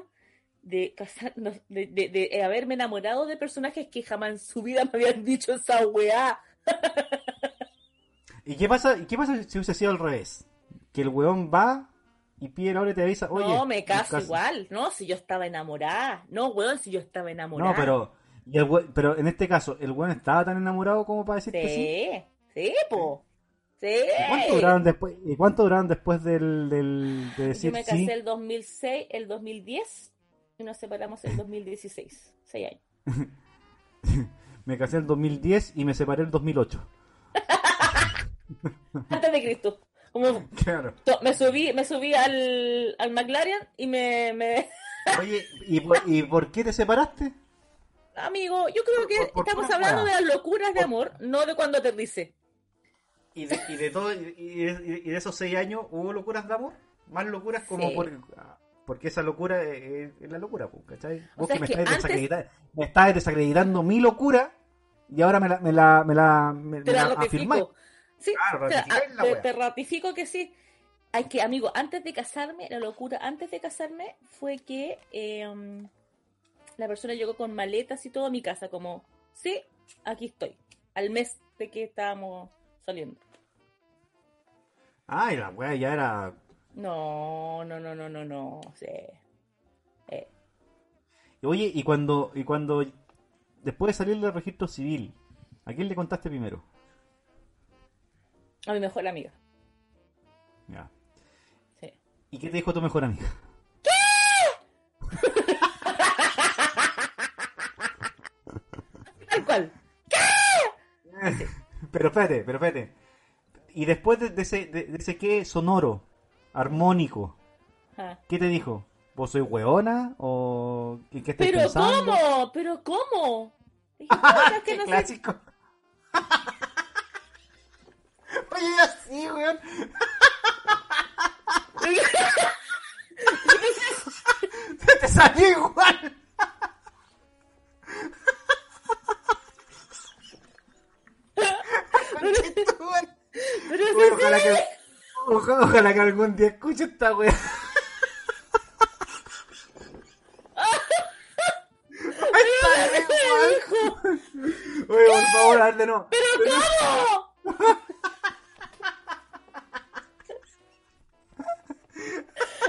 de casarnos, de, de, de, de haberme enamorado de personajes que jamás en su vida me habían dicho esa weá. ¿Y qué pasa, ¿y qué pasa si hubiese sido al revés? Que el weón va y pide la hora y te avisa, oye. no, me caso cas- igual. No, si yo estaba enamorada. No, weón, si yo estaba enamorada. No, pero, y el we- pero en este caso, ¿el weón estaba tan enamorado como para decir que sí? Sí, sí, po. Sí. ¿Y cuánto duraron después, ¿y cuánto duraron después del, del, de Yo decir me casé sí? el 2006, el 2010 y nos separamos el 2016. Seis años. Me casé el 2010 y me separé el 2008. Antes de Cristo. Como Claro. me subí, me subí al, al McLaren y me, me- Oye, ¿y por, ¿y por qué te separaste? Amigo, yo creo que Por- por estamos hablando de las locuras de amor, no de cuando aterrice. ¿Y de, y de todo, y, de, y de esos seis años hubo locuras de amor? Más locuras como Sí. por... Porque esa locura es, es la locura, pues, ¿cachai? O Vos sea, que me es que estáis, antes- desacredita- me estáis desacreditando mi locura y ahora me la, me la, me la, me- Te me la la afirmáis. ratifico. Sí, Claro, te, ratificáis la te- wea. te ratifico que sí. Hay que, amigo, antes de casarme, la locura antes de casarme fue que eh, la persona llegó con maletas y todo a mi casa, como, sí, aquí estoy, al mes de que estábamos saliendo. Ay, la wea ya era... No, no, no, no, no, no, sí. Eh, Oye, y cuando, y cuando después de salir del registro civil, ¿a quién le contaste primero? a mi mejor amiga, Ya. sí. ¿Y qué te dijo tu mejor amiga? Tal cual. Pero espérate, pero espérate. Y después de, de ese, de, de ese qué sonoro, armónico, Ajá. ¿qué te dijo? ¿Vos soy hueona? ¿O qué, qué estás Pero pensando? ¿cómo? ¿Pero cómo? Dije, "Puta, es que ¡Qué no clásico! Oye, así, weón. salió igual. Pero sí, ojalá, que, oja- ojalá que algún día escuche esta wea. Oye, por favor, hazle no. ¿Cómo?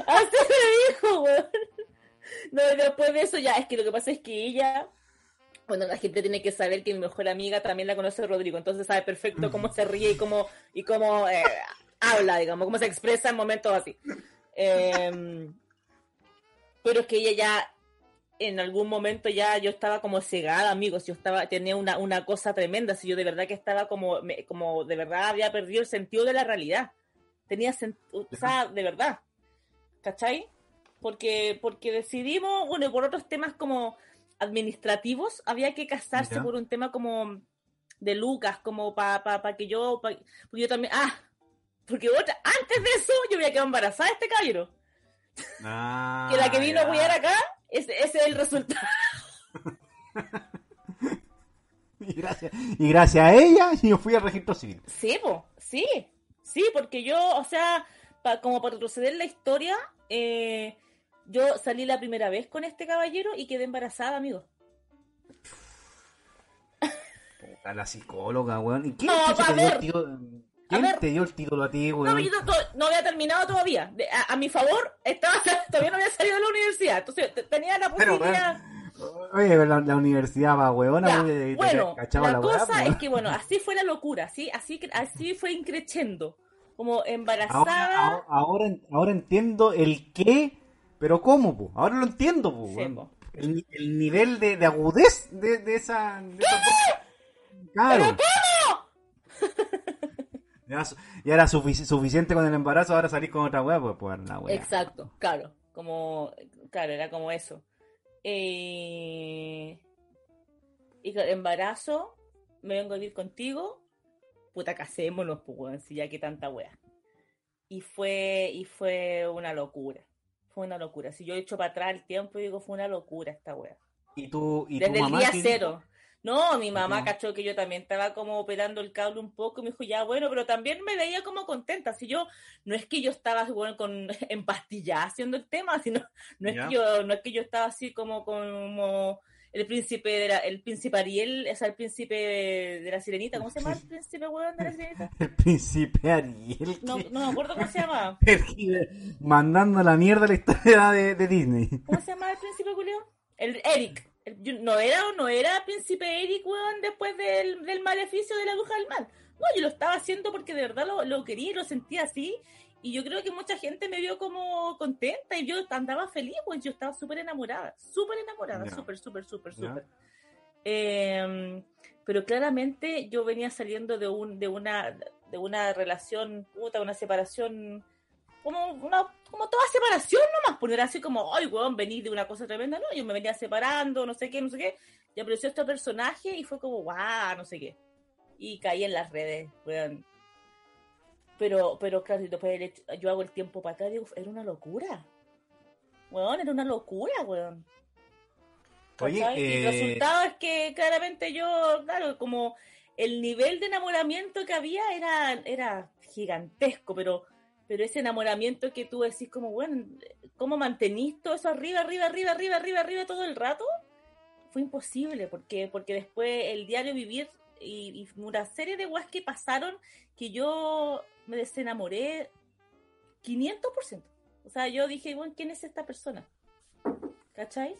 Así me dijo, weón. No, después de eso ya, es que lo que pasa es que ella, bueno, la gente tiene que saber que mi mejor amiga también la conoce Rodrigo, entonces sabe perfecto cómo se ríe y cómo, y cómo eh, habla, digamos, cómo se expresa en momentos así. Em, pero es que ella ya, en algún momento ya yo estaba como cegada, amigos, yo estaba, tenía una, una cosa tremenda, si yo de verdad que estaba como, me- como de verdad había perdido el sentido de la realidad. Tenía sentido, o sea, de verdad. ¿Cachai? Porque, porque decidimos, bueno, y por otros temas como administrativos, había que casarse Ya. por un tema como de Lucas, como para pa, pa que yo, pa- porque yo también, ah, porque otra, antes de eso yo había quedado embarazada este caballero, Ah, que la que vino a ya. cuidar acá, ese, ese es el resultado. Y gracias, y gracias a ella, yo fui al registro civil. Sí, po, sí, sí, porque yo, o sea, pa- como para retroceder la historia, eh, yo salí la primera vez con este caballero y quedé embarazada, amigo. Puta, la psicóloga, weón. ¿Y quién No, a te dio el título? ¿Quién ver. te dio el título a ti, No, weón? yo no, no había terminado todavía. A, a mi favor, estaba, todavía no había salido de la universidad. Entonces te- tenía la Pero, posibilidad. Oye, la, la universidad va, de- bueno, la, cosa weón. es que, bueno, así fue la locura. Así, así, así fue increchendo. Como Ahora, embarazada. ahora, ahora, ahora entiendo el qué, pero cómo, po. Ahora lo entiendo, po. Sí, weón. po. El, ni- el nivel de, de agudez de, de esa. De esa claro. Ya, su- ya era sufici- suficiente con el embarazo, ahora salís con otra weá, pues, pues la weá. Exacto, claro, como, claro, era como eso. Eh, y claro, embarazo, me vengo a vivir contigo, puta, casémonos, pues, weón, si ya que tanta wea. Y fue, y fue una locura, fue una locura. Si yo echo para atrás el tiempo, digo, fue una locura esta wea. Y tú, y Desde tu el día cero. No, mi mamá cachó que yo también estaba como operando el cable un poco y me dijo, ya bueno, pero también me veía como contenta. Si yo, no es que yo estaba bueno, con empastillada haciendo el tema, sino, no es que yo, no es que yo estaba así como como el príncipe de la, el príncipe Ariel, o sea, el príncipe de la sirenita, ¿cómo se llama el príncipe weón de la sirenita? El príncipe Ariel. No, me acuerdo cómo se llama. Mandando la mierda la historia de, de Disney. ¿Cómo se llama el príncipe Julio? El Eric. El- no era no era príncipe Eric, weón, después del, del maleficio de la bruja del mal. No, yo lo estaba haciendo porque de verdad lo, lo quería y lo sentía así. Y yo creo que mucha gente me vio como contenta y yo andaba feliz, pues yo estaba súper enamorada. Súper enamorada, Ya. súper, súper, súper, súper. Eh, pero claramente yo venía saliendo de un de una de una relación, puta, una separación como una como toda separación nomás, poner así como, ay, weón, venís de una cosa tremenda, no, yo me venía separando, no sé qué, no sé qué, y apareció este personaje y fue como, guau, no sé qué. Y caí en las redes, weón. Pero, pero claro, y después hecho- yo hago el tiempo para acá, digo, era una locura. Weón, era una locura, weón. Oye. Y el eh, resultado es que claramente yo, claro, como el nivel de enamoramiento que había era, era gigantesco, pero, pero ese enamoramiento que tú decís como, bueno, ¿cómo mantenís todo eso arriba, arriba, arriba, arriba, arriba, arriba todo el rato? Fue imposible, porque, porque después el diario vivir y, y una serie de weas que pasaron que yo me desenamoré 500%. O sea, yo dije, bueno, ¿quién es esta persona? ¿Cachai?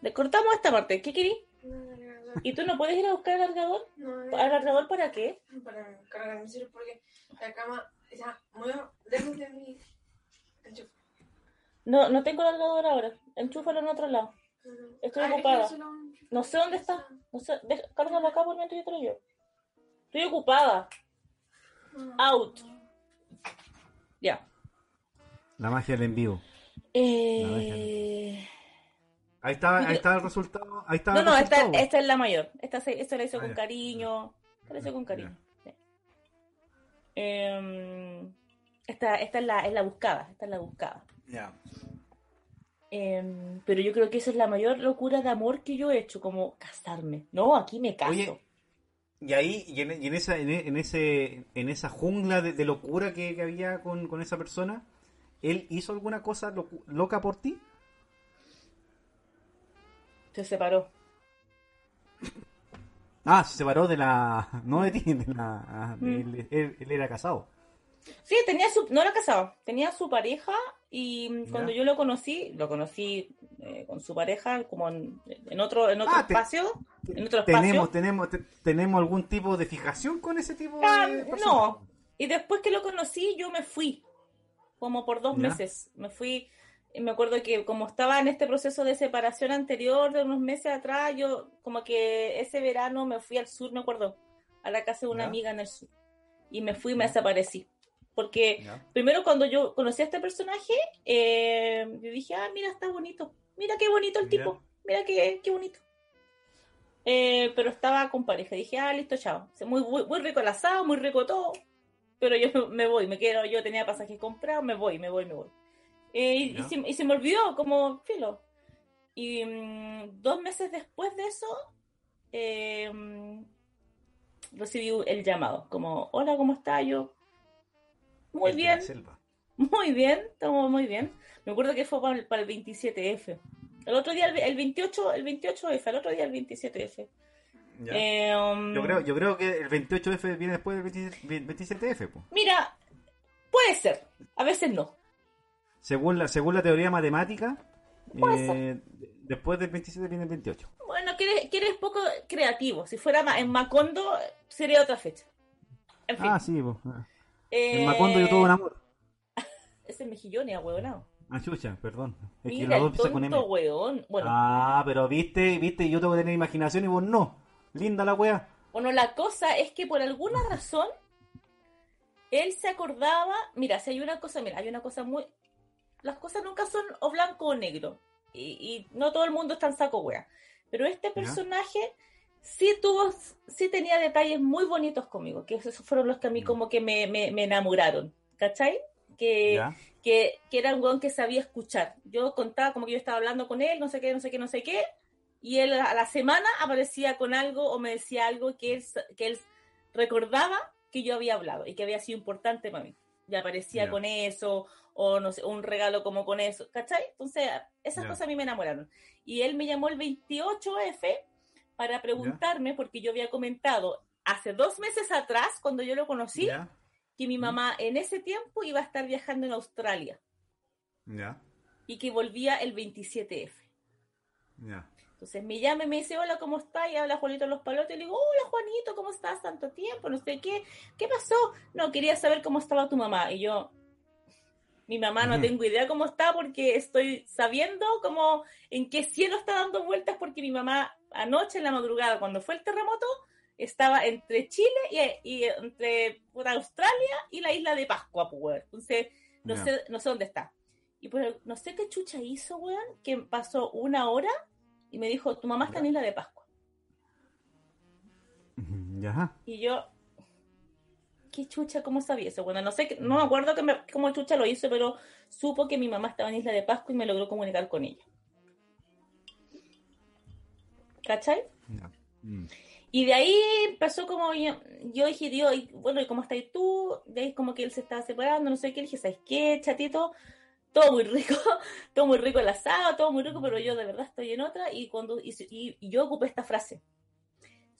Le cortamos esta parte. ¿Qué querís? ¿Y tú no puedes ir a buscar el? ¿Alargador para qué? para cargar mi celular porque la cama está muy lejos de enchufe. No, no tengo cargador ahora. Enchúfalo en otro lado. Estoy Ay, ocupada. No sé dónde está. No sé. Deja- Cárgalo acá por mientras yo te lo llevo. Estoy ocupada. Out. Ya. La magia del en vivo. Eh... Ahí está, ahí está el resultado. Ahí está No, el no, esta, resultado. esta es la mayor. Esta, se- esta la hizo Ah, con ya. cariño. Esta la hizo con cariño. sí. Em, Esta, esta es, la, es la buscada, esta es la buscada. Ya. Em, pero yo creo que esa es la mayor locura de amor que yo he hecho, como casarme. No, aquí me caso. Oye, y ahí, y en, y en esa, en, ese, en esa jungla de, de locura que, que había con, con esa persona, ¿él hizo alguna cosa loca por ti? Se separó. Ah, se separó de la... No de ti, de la... de- Mm. él, él- él era casado. Sí, tenía su, no era casado, tenía su pareja y cuando Ya. yo lo conocí, lo conocí eh, con su pareja como en, en otro, en otro Ah, te- en otro espacio. ¿Tenemos, tenemos, te- ¿Tenemos algún tipo de fijación con ese tipo Ah, de personas? no. Y después que lo conocí, yo me fui, como por dos Ya. meses. Me fui, y me acuerdo que como estaba en este proceso de separación anterior de unos meses atrás, yo como que ese verano me fui al sur, me acuerdo, a la casa de una Ya. amiga en el sur. Y me fui y me desaparecí. Porque primero cuando yo conocí a este personaje, eh, yo dije, ah, mira, está bonito. Mira qué bonito el tipo. Mira qué, qué bonito. Eh, pero estaba con pareja. Dije, ah, listo, chao. Muy, muy, muy rico el asado, muy rico todo. Pero yo me voy, me quedo, yo tenía pasajes comprados, me voy, me voy, me voy. Eh, se, y se me olvidó, como filo. Y mm, dos meses después de eso, eh, mm, recibí el llamado, como, hola, ¿cómo está? Yo, muy bien, muy bien, estamos muy bien. Me acuerdo que fue para el, para el 27F. El otro día, el, el 28, el 28F, el otro día el 27F. Ya. Eh, um, yo, creo, yo creo que el 28F viene después del 27 27F. po. Mira, puede ser, a veces no. Según la, según la teoría matemática, eh, después del 27 viene el 28. Bueno, que eres, que eres poco creativo. Si fuera en Macondo, sería otra fecha. En fin. Ah, sí. Ah. Eh, En Macondo yo tuve un amor. Ese es mejillones, huevonao. Ah, chucha, perdón. Es que Mira, dos el empiezan con M. tonto hueón. Bueno, Ah, pero viste, viste, yo tengo que tener imaginación y vos no. Linda la wea. Bueno, la cosa es que por alguna razón él se acordaba, mira, si hay una cosa, mira, hay una cosa muy, las cosas nunca son o blanco o negro y, y no todo el mundo está en saco wea, pero este personaje sí tuvo, sí tenía detalles muy bonitos conmigo, que esos fueron los que a mí Ya. como que me, me, me enamoraron, ¿cachai? Que, que, que era un weón que sabía escuchar. Yo contaba como que yo estaba hablando con él, no sé qué, no sé qué, no sé qué, y él a la semana aparecía con algo o me decía algo que él, que él recordaba que yo había hablado y que había sido importante para mí. Y aparecía con eso, o no sé, un regalo como con eso, ¿cachai? Entonces, esas cosas a mí me enamoraron. Y él me llamó el 28F para preguntarme, porque yo había comentado hace dos meses atrás, cuando yo lo conocí, Ya. que mi mamá en ese tiempo iba a estar viajando en Australia Ya. y que volvía el 27F. Ya. Entonces me llama y me dice, hola, ¿cómo estás? Y habla Juanito los palotes. Y le digo, hola, Juanito, ¿cómo estás? Tanto tiempo, no sé qué. ¿Qué pasó? No, quería saber cómo estaba tu mamá. Y yo, mi mamá no tengo idea cómo está porque estoy sabiendo cómo, en qué cielo está dando vueltas porque mi mamá anoche en la madrugada, cuando fue el terremoto, estaba entre Chile y, y entre Australia y la isla de Pascua, pues. Entonces, no, sé, no sé dónde está. Y pues no sé qué chucha hizo, weón, que pasó una hora y me dijo, tu mamá está en Isla de Pascua. Y yo, ¿qué chucha? ¿Cómo sabía eso? Bueno, no sé, no me acuerdo que me- cómo chucha lo hizo, pero supo que mi mamá estaba en Isla de Pascua y me logró comunicar con ella. ¿Cachai? Ya. Mm. Y de ahí empezó como, yo, yo dije, Dios, y bueno, ¿y cómo estás tú? De ahí como que él se estaba separando, no sé qué, le dije, ¿sabes qué, chatito? Todo muy rico, todo muy rico el asado, todo muy rico, pero yo de verdad estoy en otra y cuando y yo ocupé esta frase.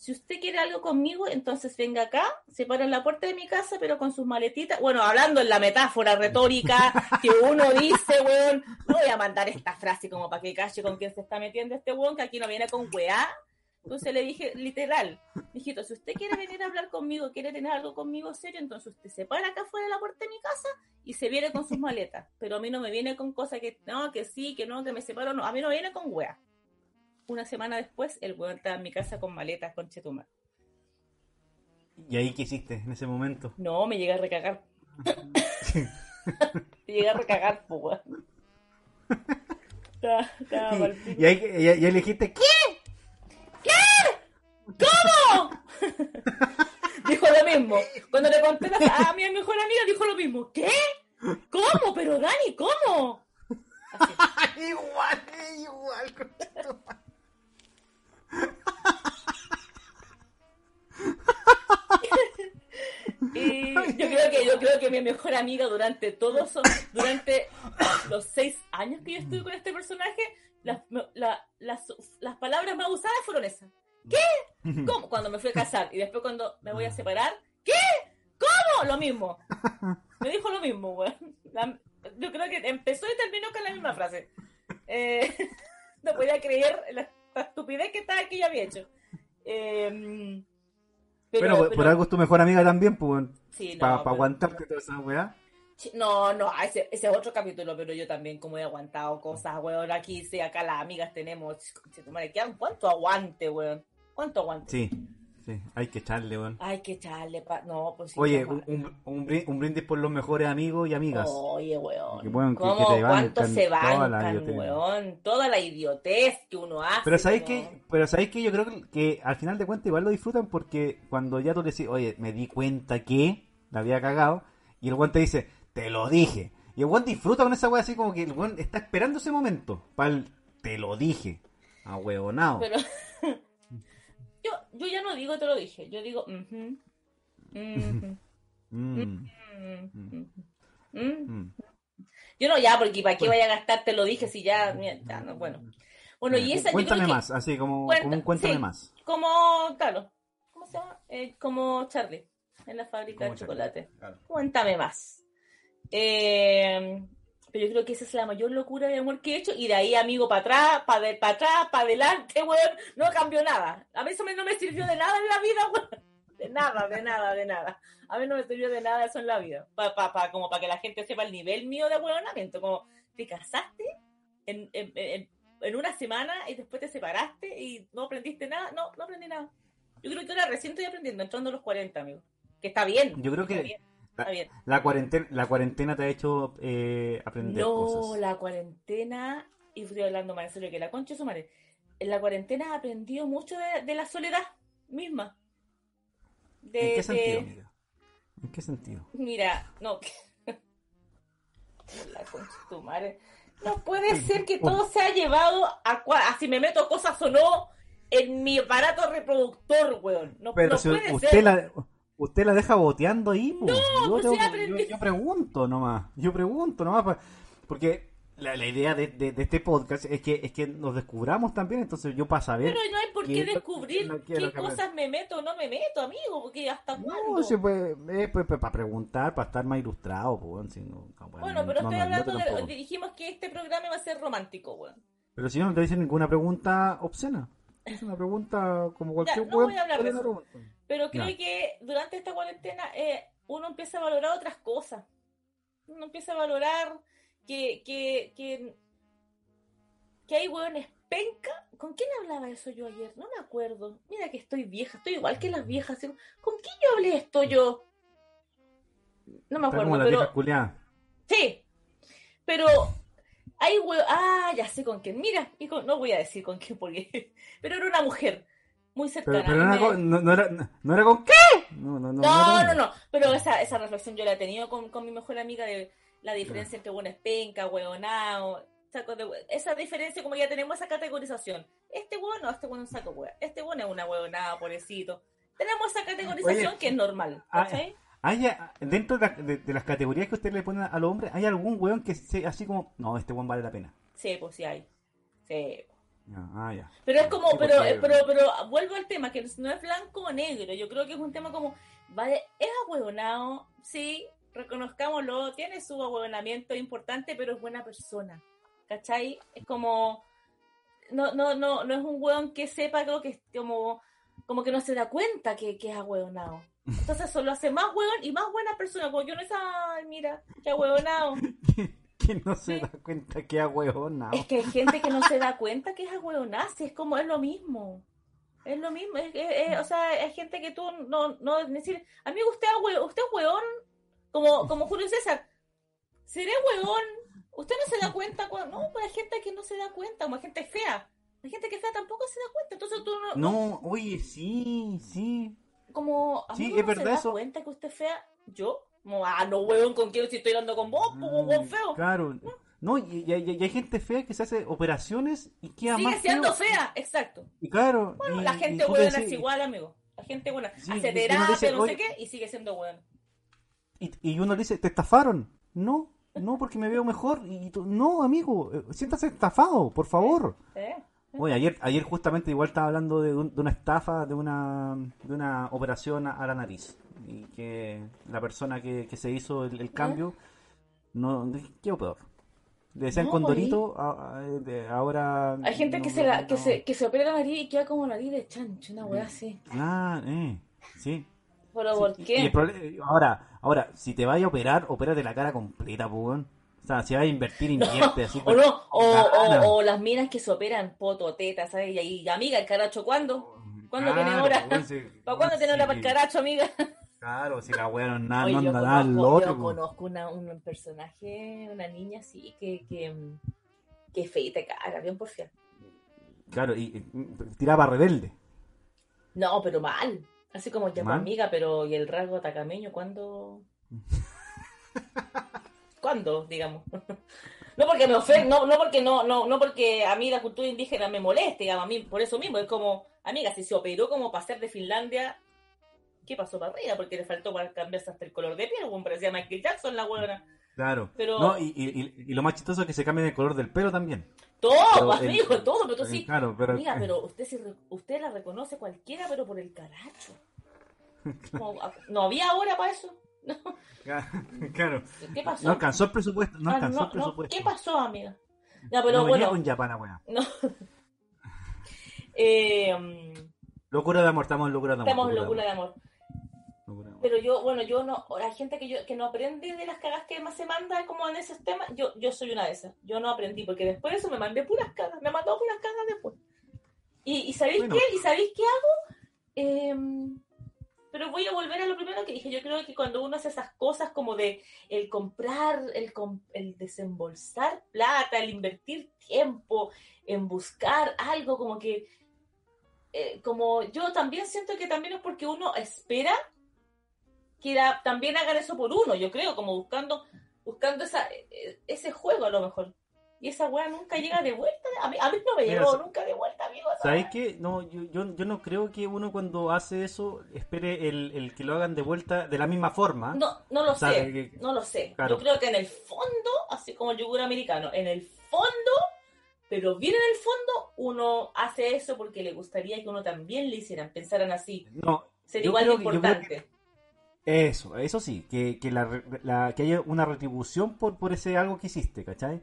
Si usted quiere algo conmigo, entonces venga acá, se para en la puerta de mi casa, pero con sus maletitas. Bueno, hablando en la metáfora retórica que uno dice, weón, no voy a mandar esta frase como para que cache con quién se está metiendo este weón, que aquí no viene con weá. Entonces le dije, literal, mijito, si usted quiere venir a hablar conmigo, quiere tener algo conmigo serio, entonces usted se para acá fuera de la puerta de mi casa y se viene con sus maletas. Pero a mí no me viene con cosas que, no, que sí, que no, que me separo, no, a mí no viene con wea. Una semana después, el weón estaba en mi casa con maletas, con chetumar. ¿Y ahí qué hiciste en ese momento? No, me llegué a recagar. me llegué a recagar, pues, weón. Y ahí, y ahí- y ahí le dijiste, ¿qué? Dijo lo mismo. Cuando le conté a, a mi mejor amiga, dijo lo mismo. ¿Qué? ¿Cómo? Pero Dani, ¿cómo? Igual, igual. Y yo creo que yo creo que mi mejor amiga durante todos son- durante los seis años que yo estuve con este personaje, las, la- las, las palabras más usadas fueron esas. ¿Qué? ¿Cómo? Cuando me fui a casar y después cuando me voy a separar, ¿qué? ¿Cómo? Lo mismo. Me dijo lo mismo. La- yo creo que empezó y terminó con la misma frase. Eh, no podía creer la, la estupidez que estaba que yo había hecho. Eh, pero- bueno, por, algo es tu mejor amiga también, pues, Sí, no, para aguantarte toda esa weá. No, no, ese, ese es otro capítulo, pero yo también como he aguantado cosas, weón. Aquí sí, acá las amigas tenemos. Conchetumare, ¿qué- ¿Cuánto aguante, weón? ¿Cuánto aguante? Sí, sí, hay que echarle, weón. Hay que echarle pa... No, pues sí. Oye, un, un, un brin- un brindis por los mejores amigos y amigas. Oye, weón. Que bueno, ¿Cómo, que te ¿Cuánto se toda bancan, idiotez. weón? Toda la idiotez que uno hace. Pero sabéis que, pero sabéis que yo creo que, al final de cuentas igual lo disfrutan porque cuando ya tú le decís, oye, me di cuenta que la había cagado, y el guante dice, te lo dije. Y el guante disfruta con esa wea así como que el guante está esperando ese momento. Para el, te lo dije. A huevonao. Pero yo, ya no digo te lo dije, yo digo, Mm, ujú. mm. Yo no, ya, porque ¿para qué vaya a gastar? Te lo dije, si ya, ya, no, bueno. Bueno, y esa yo Cuéntame que, más, así como, Cuenta- como un cuéntame sí. más. como, claro, ¿cómo se llama? Eh, como Charlie, en la fábrica Como de Charlie, chocolate. claro. Cuéntame más. Eh, pero yo creo que esa es la mayor locura de amor que he hecho, y de ahí, amigo, para atrás, para atrás, para adelante, weón, no cambió nada. A mí eso me- no me sirvió de nada en la vida, weón. De nada, de nada, de nada. A mí no me sirvió de nada eso en la vida. Pa, pa, pa- como para que la gente sepa el nivel mío de huevonamiento. Como, te casaste en, en, en, en una semana y después te separaste y no aprendiste nada. No, no aprendí nada. Yo creo que ahora recién estoy aprendiendo, entrando a los 40, amigo. Que está bien. Yo creo que está bien. la cuarentena, la cuarentena te ha hecho eh, aprender No, cosas. la cuarentena, y estoy hablando más en serio que la concha de su madre. En la cuarentena he aprendido mucho de, de la soledad misma. De, ¿En qué de- sentido, amiga? ¿En qué sentido? Mira, no. la concha de tu madre. No puede ser que todo se ha llevado a, a si me meto cosas o no en mi aparato reproductor, weón. No, Pero no si puede usted ser. la, usted la deja boteando ahí, po. yo, pues tengo yo, yo pregunto nomás, yo pregunto nomás, pa- porque la, la idea de, de- de este podcast es que es que nos descubramos también, entonces yo para saber... Pero no hay por qué ¿Qué- descubrir no qué cosas me meto o no me meto, amigo, porque hasta cuándo. No, sí, pues, eh, pues, pues, para preguntar, para estar más ilustrado, pues, si no- no, bueno, Bueno, pero no, estoy no, hablando no de. Dijimos que este programa va a ser romántico, weón. Pero si yo no te hice ninguna pregunta obscena, es una pregunta como cualquier no weón voy a hablar de eso. Pero creo que durante esta cuarentena eh, uno empieza a valorar otras cosas. Uno empieza a valorar que, que, que, que hay weones penca. ¿Con quién hablaba eso yo ayer? No me acuerdo. Mira que estoy vieja, estoy igual que las viejas. ¿Con quién yo hablé esto yo? No me acuerdo, como la pero... vieja. Sí, pero hay hue- Ah, ya sé con quién. Mira, no voy a decir con quién porque. Pero era una mujer muy cercana. Pero, pero no, era con, no, no era, no era con qué. No, no, no. No. Pero esa, esa reflexión yo la he tenido con, con mi mejor amiga de la diferencia entre bueno es penca, hueonao. Saco de Esa diferencia, como ya tenemos esa categorización. Este hueón no, este hueón es un saco hueá. Este hueón es una hueonada, pobrecito. Tenemos esa categorización Oye, que es normal. ah, ¿cachai? ¿Hay, dentro de, la- de- de las categorías que usted le pone a los hombres, ¿hay algún weón que sea así como, no, este weón vale la pena? Sí, pues sí hay. Sí. Ah, ya. Pero es como, Sí, pero, pero, pero vuelvo al tema, que no es blanco o negro. Yo creo que es un tema como, vale, es ahueonado, sí, reconozcámoslo, tiene su ahueonamiento importante, pero es buena persona. ¿Cachai? Es como, no, no, no, no es un hueón que sepa creo que es como, como que no se da cuenta que, que es ahueonado. Entonces eso lo hace más hueón y más buena persona, porque yo no es, ay, mira, qué ahueonado. que no se Sí. da cuenta que a weón, no. Es que hay gente que no se da cuenta que es ahueonarse, es como, es lo mismo. Es lo mismo, es, es- es- o sea, hay gente que tú no, no, decir, amigo, usted, es usted es hueón, como, como Julio César, seré hueón, usted no se da cuenta, cuando, no, pues hay gente que no se da cuenta, como hay gente fea, hay gente que es fea tampoco se da cuenta, entonces tú no, No, oye, sí, sí. como Sí, amigo, es ¿no verdad se da eso. cuenta que usted es fea? ¿Yo? Como, ah, no, huevón, ¿con quién si estoy hablando con vos? Pues, huevón feo. Claro. No, y, y- y- hay gente fea que se hace operaciones y queda Sigue más siendo feo. fea, exacto. Y claro. Bueno, y- la gente buena es igual, amigo. La gente buena Sí, hace terapia, dice, no sé qué, y sigue siendo buena. Y, y uno le dice, ¿te estafaron? No, no, porque me veo mejor. Y tú, no, amigo, eh, siéntase estafado, por favor. ¿Eh? Oye, ayer, ayer justamente igual estaba hablando de, un- de una estafa, de una, de una operación a, a la nariz. Y que la persona que, que se hizo el, el cambio, no, quedó peor. Le decían No, condorito, a- a- de- ahora... Hay gente no, que, se la, no. que, se, que se opera la nariz y queda como nariz de chancho, una weá así. Ah, eh, sí. ¿Pero Sí, por qué? prole- ahora, ahora, si te vayas a operar, opérate la cara completa, pues. weón. O sea, si vas a invertir, invierte así. O pues, no, o, gana. o, o las minas que se operan poto, teta, ¿sabes? Y ahí, amiga, el caracho, ¿cuándo? ¿Cuándo tiene hora? ¿Para cuándo tiene hora para el caracho, amiga? Claro, si la weá no, nada, no yo anda nada al otro. yo conozco una, un personaje, una niña así, que, que, que feita te caga, bien porfía. Claro, y, y tiraba rebelde. No, pero mal. Así como ya amiga, pero ¿y el rasgo atacameño cuándo? ¿Cuándo, digamos? No porque me ofende, no, no porque no, no, no porque a mí la cultura indígena me moleste, digamos, a mí por eso mismo, es como, amiga, si se operó como para ser de Finlandia, ¿qué pasó para arriba? Porque le faltó para cambiarse hasta el color de piel, como parecía Michael Jackson la buena. Claro. Pero- No, y, y, y- lo más chistoso es que se cambia el color del pelo también. Todo, el- amigo, todo, pero tú sí. Claro, pero. Amiga, pero usted sí usted la reconoce cualquiera, pero por el caracho. Como, no había hora para eso. No, Claro. ¿Qué pasó? No alcanzó el presupuesto. No Ah, alcanzó no, el no, presupuesto. ¿Qué pasó, amiga? Ya, pero no bueno, con Japana, weá. no. Eh, mm, Locura de amor, estamos en locura de amor. estamos en locura de amor. Pero yo, bueno, yo no, la gente que yo que no aprende de las cagas que más se manda como en esos temas, yo, yo soy una de esas. Yo no aprendí, porque después de eso me mandé puras cagas, me mandó puras cagas después. Y, y ¿sabéis Bueno. qué? ¿Y sabéis qué hago? Em, pero voy a volver a lo primero que dije. Yo creo que cuando uno hace esas cosas como de el comprar, el, el desembolsar plata, el invertir tiempo en buscar algo como que, eh, como yo también siento que también es porque uno espera que la- también hagan eso por uno, yo creo, como buscando, buscando esa, ese juego a lo mejor. Y esa weá nunca llega de vuelta. A mí, a mí no me Mira, llegó nunca de vuelta, amigo. esa ¿Sabéis weá. qué? No, yo, yo, yo no creo que uno cuando hace eso espere el, el que lo hagan de vuelta de la misma forma. No, no lo sé, no lo sé. Claro. Yo creo que en el fondo, así como el yogur americano, en el fondo, pero bien en el fondo, uno hace eso porque le gustaría que uno también le hicieran, pensaran así. No, Sería igual de importante. Eso, eso sí, que, que, la, la- que haya una retribución por, por ese algo que hiciste, ¿cachai?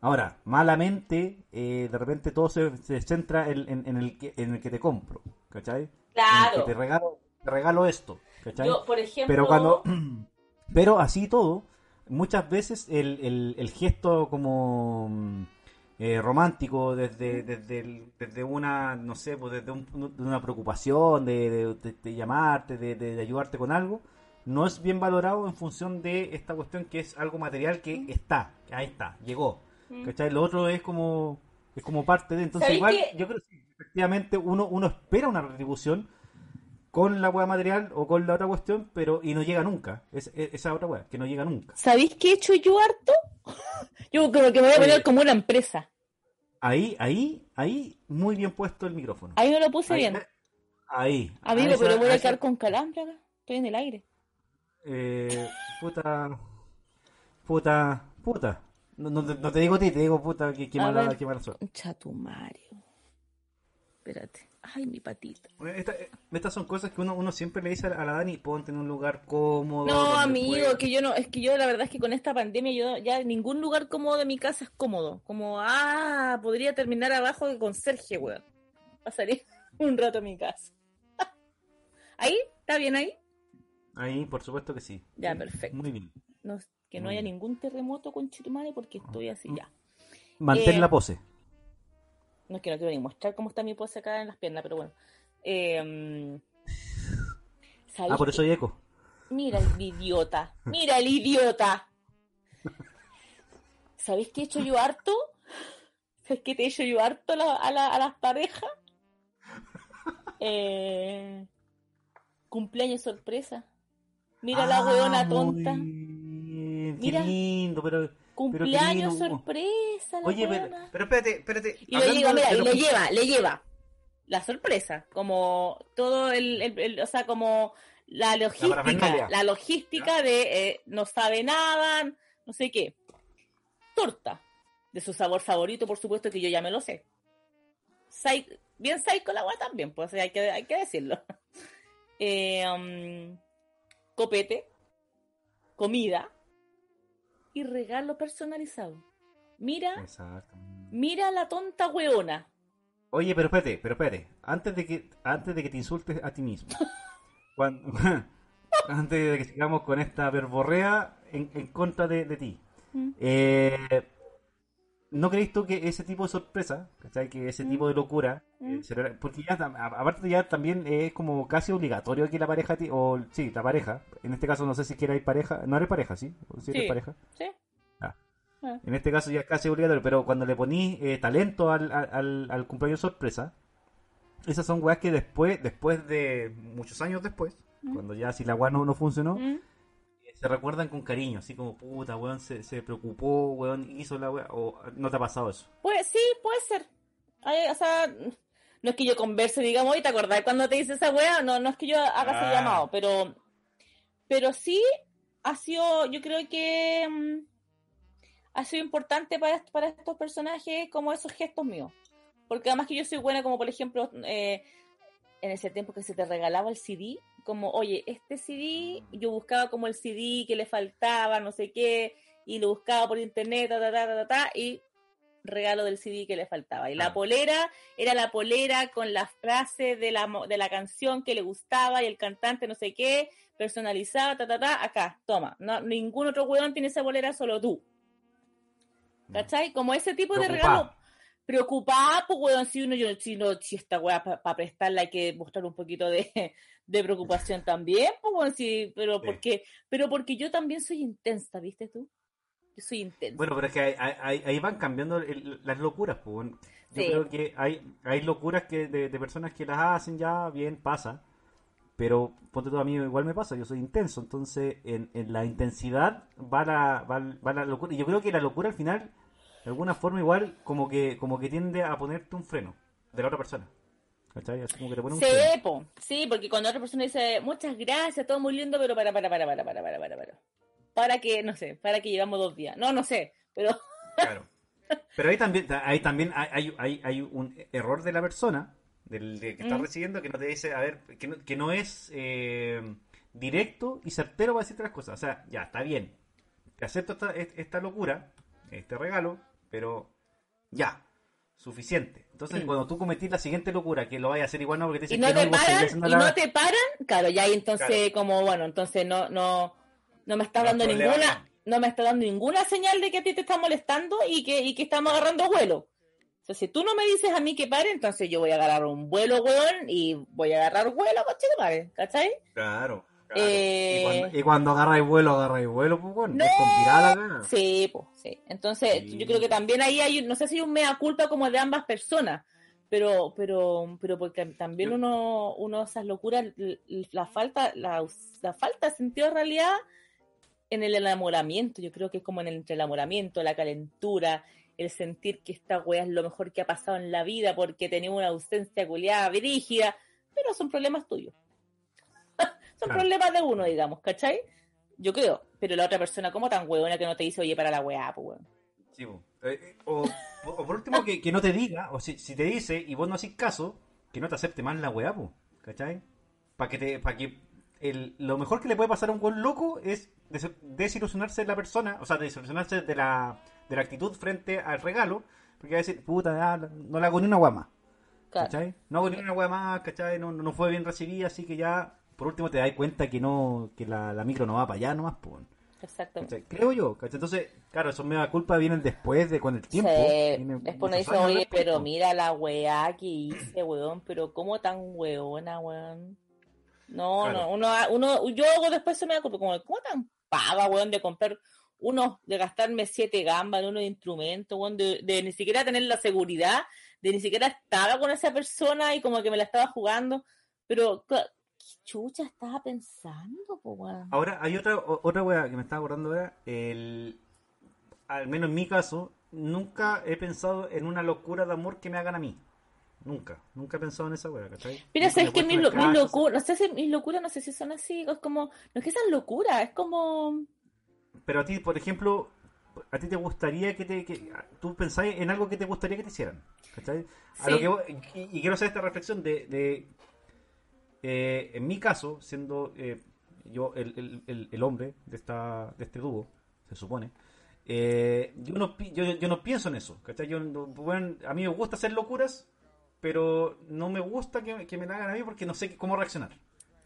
Ahora, malamente, eh, de repente todo se, se centra en, en- en el que, en el que te compro, ¿cachai? En el Claro. que te regalo, te regalo esto, ¿cachai? Yo, por ejemplo, Pero cuando. Pero así todo, muchas veces el, el- el gesto como mm, eh, romántico desde, desde, el- desde una, no sé, pues desde un- de una preocupación, de, de- de- de llamarte, de, ayudarte con algo, no es bien valorado en función de esta cuestión que es algo material que está, que ahí está, llegó. Mm. ¿Cachai? Lo otro es como es como parte de... Entonces ¿Sabéis igual, que- yo creo que sí, efectivamente uno, uno espera una retribución con la hueá material o con la otra cuestión, pero y no llega nunca. Es, es- esa otra hueá, que no llega nunca. ¿sabéis qué he hecho yo harto? Yo creo que me voy a poner como una empresa. Ahí, ahí, ahí, muy bien puesto el micrófono. Ahí me lo puse Ahí, bien. eh, Ahí. Amigo, a esa- pero voy a quedar con calambre acá. Estoy en el aire. eh, puta. Puta. Puta. No, no te- no te digo a ti, te digo puta, que, mala, ver. qué mala suerte. Chatumario. Espérate. Ay, mi patita. Esta- estas son cosas que uno, uno siempre le dice a la Dani, ponte en un lugar cómodo. No, amigo, que yo no, es que yo la verdad es que con esta pandemia yo ya ningún lugar cómodo de mi casa es cómodo. Como, ah, podría terminar abajo de conserje, weón. Pasaría un rato en mi casa. ¿Ahí? ¿Está bien ahí? Ahí, por supuesto que sí. Ya, perfecto. Muy bien. No, que no Muy haya bien. ningún terremoto con Chitumare porque estoy así ya. Mantén Eh, la pose. No es que no quiero ni mostrar cómo está mi pose acá en las piernas, pero bueno. Eh, ¿sabéis Ah, por eso hay eco. Mira el idiota, mira el idiota. ¿Sabéis qué he hecho yo harto? ¿Sabes qué te he hecho yo harto a, la- a la- a las parejas? Eh, Cumpleaños sorpresa. Mira la Ah, weona muy tonta. bien, Mira. Qué lindo, pero. Cumpleaños sorpresa, la Oye, pero, espérate, espérate. Y le hablando lleva, mira, y le lleva, le lleva la sorpresa, como todo el, el- el- o sea, como la logística, la logística de eh, no sabe nada, no sé qué. Torta, de su sabor favorito, por supuesto que yo ya me lo sé. Psy- bien psycho la agua también, pues hay que, hay que decirlo. Eh, um, copete, comida y regalo personalizado. Mira, Exacto. mira la tonta weona. Oye, pero espérate, pero espérate. Antes de que, antes de que te insultes a ti mismo. cuando- antes de que sigamos con esta verborrea en, en contra de, de ti. Mm. Eh, ¿No crees tú que ese tipo de sorpresa, ¿cachai? que ese Mm. tipo de locura, Mm. eh, será- porque ya, aparte ya también es como casi obligatorio que la pareja, o sí, la pareja, en este caso no sé si eres pareja, no eres pareja, ¿sí? ¿O si eres Sí. pareja? ¿Sí? Ah. Ah. En este caso ya es casi obligatorio, pero cuando le ponís eh, talento al, al, al- cumpleaños sorpresa, esas son weas que después, después de muchos años después, Mm. cuando ya si la wea no, no funcionó, Mm. Se recuerdan con cariño, así como puta, weón, se, se preocupó, weón, hizo la wea, o no te ha pasado eso. Pues sí, puede ser. Ay, o sea, no es que yo converse, digamos, oye, ¿te acordás cuando te dice esa wea? No, no es que yo haga ese Ah. llamado, pero, pero sí ha sido, yo creo que mm, ha sido importante para, para estos personajes como esos gestos míos. Porque además que yo soy buena, como por ejemplo, eh, en ese tiempo que se te regalaba el CD, como, oye, este CD, yo buscaba como el CD que le faltaba, no sé qué, y lo buscaba por internet, ta, ta, ta, ta, ta, y regalo del CD que le faltaba. Y la Ah. polera era la polera con la frase de la, de la canción que le gustaba y el cantante no sé qué, personalizada, ta, ta, ta, acá, toma. No, ningún otro huevón tiene esa polera, solo tú. ¿Cachai? Como ese tipo de regalo preocupada, pues, weón, si uno, yo, si, no, si esta weá para prestarla hay que mostrar un poquito de, de preocupación también, pues, weón, sí, pero Sí. porque, pero porque yo también soy intensa, ¿viste tú? Yo soy intensa. Bueno, pero es que ahí, ahí- ahí van cambiando el- las locuras, pues. Yo Sí. creo que hay, hay locuras que de, de personas que las hacen ya, bien, pasa. Pero ponte tú a mí igual me pasa, yo soy intenso, entonces en, en la intensidad va la, va, va la locura. Y yo creo que la locura al final, de alguna forma igual, como que, como que tiende a ponerte un freno de la otra persona. ¿Cachai? Así como que te pone un Sí, freno. po, sí, porque cuando otra persona dice, muchas gracias, todo muy lindo, pero para, para, para, para, para, para, para, para. Para que, no sé, para que llevamos dos días. No, no sé, pero Claro. Pero ahí también, ahí también hay, hay, hay, un error de la persona, del de que está Mm. recibiendo, que no te dice, a ver, que no, que no es eh, directo y certero para decirte las cosas. O sea, ya, está bien. Te acepto esta, esta locura, este regalo, pero ya, suficiente. Entonces, Mm. cuando tú cometís la siguiente locura, que lo vayas a hacer igual, no, porque te y dicen no que no, te y seguís paran, y la- no te paran, claro, ya ahí entonces Claro. como, bueno, entonces no, no, no me está No hay dando problema, ninguna, no me está dando ninguna señal de que a ti te está molestando y que, y que estamos agarrando vuelo. O sea, si tú no me dices a mí que pare, entonces yo voy a agarrar un vuelo, weón, y voy a agarrar vuelo, coche de madre, ¿cachai? Claro. Claro. Eh, Y, cuando, y cuando agarráis vuelo, agarráis vuelo, pues bueno, No. es con gana. Sí, pues, sí. Entonces, Sí. yo creo que también ahí hay, no sé si hay un mea culpa como de ambas personas, pero, pero, pero porque también Yo- uno, uno esas locuras, la falta, la, la falta de sentido de realidad en el enamoramiento, yo creo que es como en el entre el enamoramiento, la calentura, el sentir que esta wea es lo mejor que ha pasado en la vida porque tenía una ausencia culiada, brígida, pero son problemas tuyos. Son Claro. problemas de uno, digamos, ¿cachai? Yo creo, pero la otra persona como tan huevona que no te dice, oye, para la weá, pues weón. Sí. Eh, eh, o, o- o por último, que, que no te diga, o si, si te dice y vos no haces caso, que no te acepte más la weá, po, ¿cachai? Para que te, para que el, lo mejor que le puede pasar a un buen loco es des- desilusionarse de la persona, o sea, desilusionarse de la, de la actitud frente al regalo, porque va a decir, puta, no le hago ni una más, Claro. ¿cachai? No hago ni una más, ¿cachai? No, no fue bien recibida, así que ya, por último, te das cuenta que no, que la, la micro no va para allá nomás, pues. Exactamente. ¿Cachai? Creo yo, ¿cachai? Entonces, claro, esos media culpa vienen después de con el tiempo. Sí, después uno muchos dice, años oye, pero mira la weá que hice, weón, pero ¿cómo tan weona, weón? No, Claro. no, uno, uno, yo después se me da culpa, como, ¿cómo tan paga, weón, de comprar unos, de gastarme siete gambas en unos instrumentos, weón, de, de ni siquiera tener la seguridad, de ni siquiera estaba con esa persona y como que me la estaba jugando, pero chucha estaba pensando, po, weón? Ahora, hay otra, otra wea que me estaba acordando ahora. El, al menos en mi caso, nunca he pensado en una locura de amor que me hagan a mí. Nunca, nunca he pensado en esa wea, ¿cachai? Mira, sabes que mis, lo- casa, locuras, no sé si mis locuras, no sé si son así, es como, no es que sean locuras, es como, Pero a ti, por ejemplo, a ti te gustaría que te. Que, tú pensás en algo que te gustaría que te hicieran. ¿Cachai? A Sí. lo que y, y quiero hacer esta reflexión de. de, eh, en mi caso, siendo eh, yo el, el- el- el hombre de, esta, de este dúo, se supone. eh, yo, no, pi- yo, yo no pienso en eso. ¿cachai? Yo, no- bueno, a mí me gusta hacer locuras, pero no me gusta que, que me la hagan a mí porque no sé cómo reaccionar.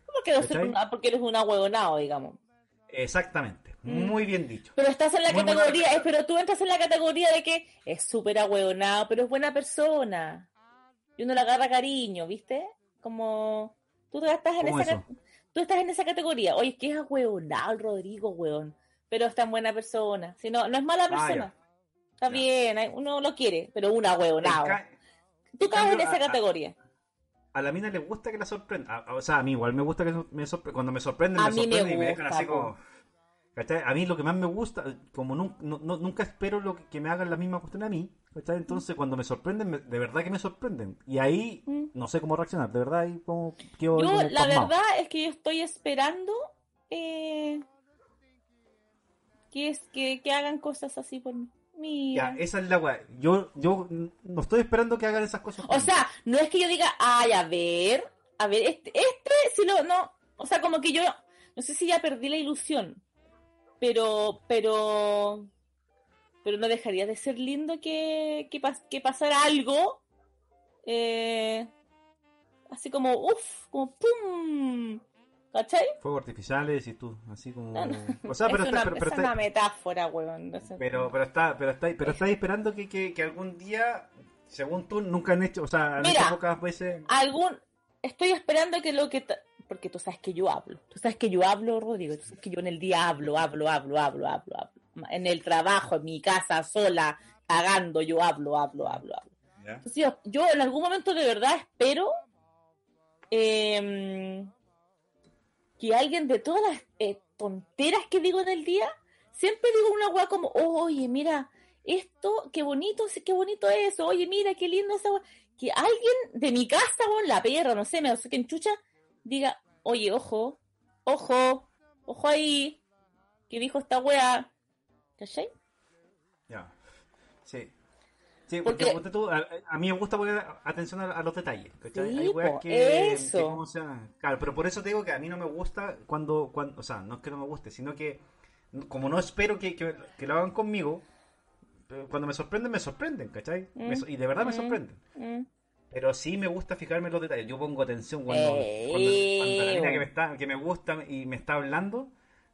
porque, no una- porque eres un ahueonado, digamos. Exactamente. Mm. Muy bien dicho. Pero estás en la Muy categoría, eh, pero tú entras en la categoría de que es súper ahueonado, pero es buena persona. Y uno le agarra cariño, ¿viste? Como tú estás en ¿Cómo esa eso? tú estás en esa categoría. Oye, es que es ahueonado el Rodrigo, weón. Pero es tan buena persona. Si no, no es mala Ah, persona. ya. Está Ya. bien, uno lo quiere, pero un ahueonado. Tú caes en esa a- a- categoría. a la mina le gusta que la sorprenda. A- O sea, a mí igual me gusta que me sorprenda. Cuando me sorprenden, A me mí me sorprenden y me dejan gusta, así po. ¿Cachai? A mí lo que más me gusta, como nun- no- no- nunca espero lo que, que me hagan la misma cuestión a mí, ¿cachai? Entonces cuando me sorprenden, me- de verdad que me sorprenden. Y ahí Mm. no sé cómo reaccionar, de verdad, ahí como Yo, como la pasmado. verdad es que yo estoy esperando eh, que, es, que, que hagan cosas así por mí. Mira. Ya, esa es la weá. Yo, yo no estoy esperando que hagan esas cosas. O sea, no es que yo diga, ay, a ver, a ver, este, este, si lo, no, o sea, como que yo, no sé si ya perdí la ilusión, pero, pero, pero no dejaría de ser lindo que, que, pas- que pasara algo, eh, así como, uff, como pum, ¿cachai? Fuegos artificiales y tú, así como. No, no. O sea, pero es está, una, pero, pero es está- una metáfora, weón. no sé. Pero, pero está, pero está, pero está esperando que, que, que algún día, según tú, nunca han hecho, o sea, han Mira. hecho pocas veces. algún estoy esperando que lo que porque tú sabes que yo hablo. Tú sabes que yo hablo Rodrigo tú sabes que yo en el día hablo hablo hablo hablo hablo hablo. En el trabajo en mi casa sola cagando yo hablo hablo hablo hablo. ¿ya? Entonces, yo, yo en algún momento de verdad espero em, que alguien de todas las eh, tonteras que digo en el día siempre digo una weá como oye mira esto qué bonito qué bonito es oye mira qué lindo esa weá que alguien de mi casa, o la perra, no sé, me sé que enchucha, diga, oye, ojo, ojo, ojo ahí, que dijo esta wea, ¿cachai? Ya. Sí. Sí, porque, Porque- ponte tú, a, a mí me gusta poner atención a, a los detalles. ¿cachai? Sí, Hay weas que, eso. Claro, pero por eso te digo que a mí no me gusta cuando, cuando o sea, no es que no me guste, sino que como no espero que, que, que lo hagan conmigo, pero cuando me sorprenden, me sorprenden, ¿cachai? Me y de verdad me sorprenden. Mm. Pero sí me gusta fijarme en los detalles. Yo pongo atención cuando, Eh. cuando, cuando la mina que me, está, que me gusta y me está hablando,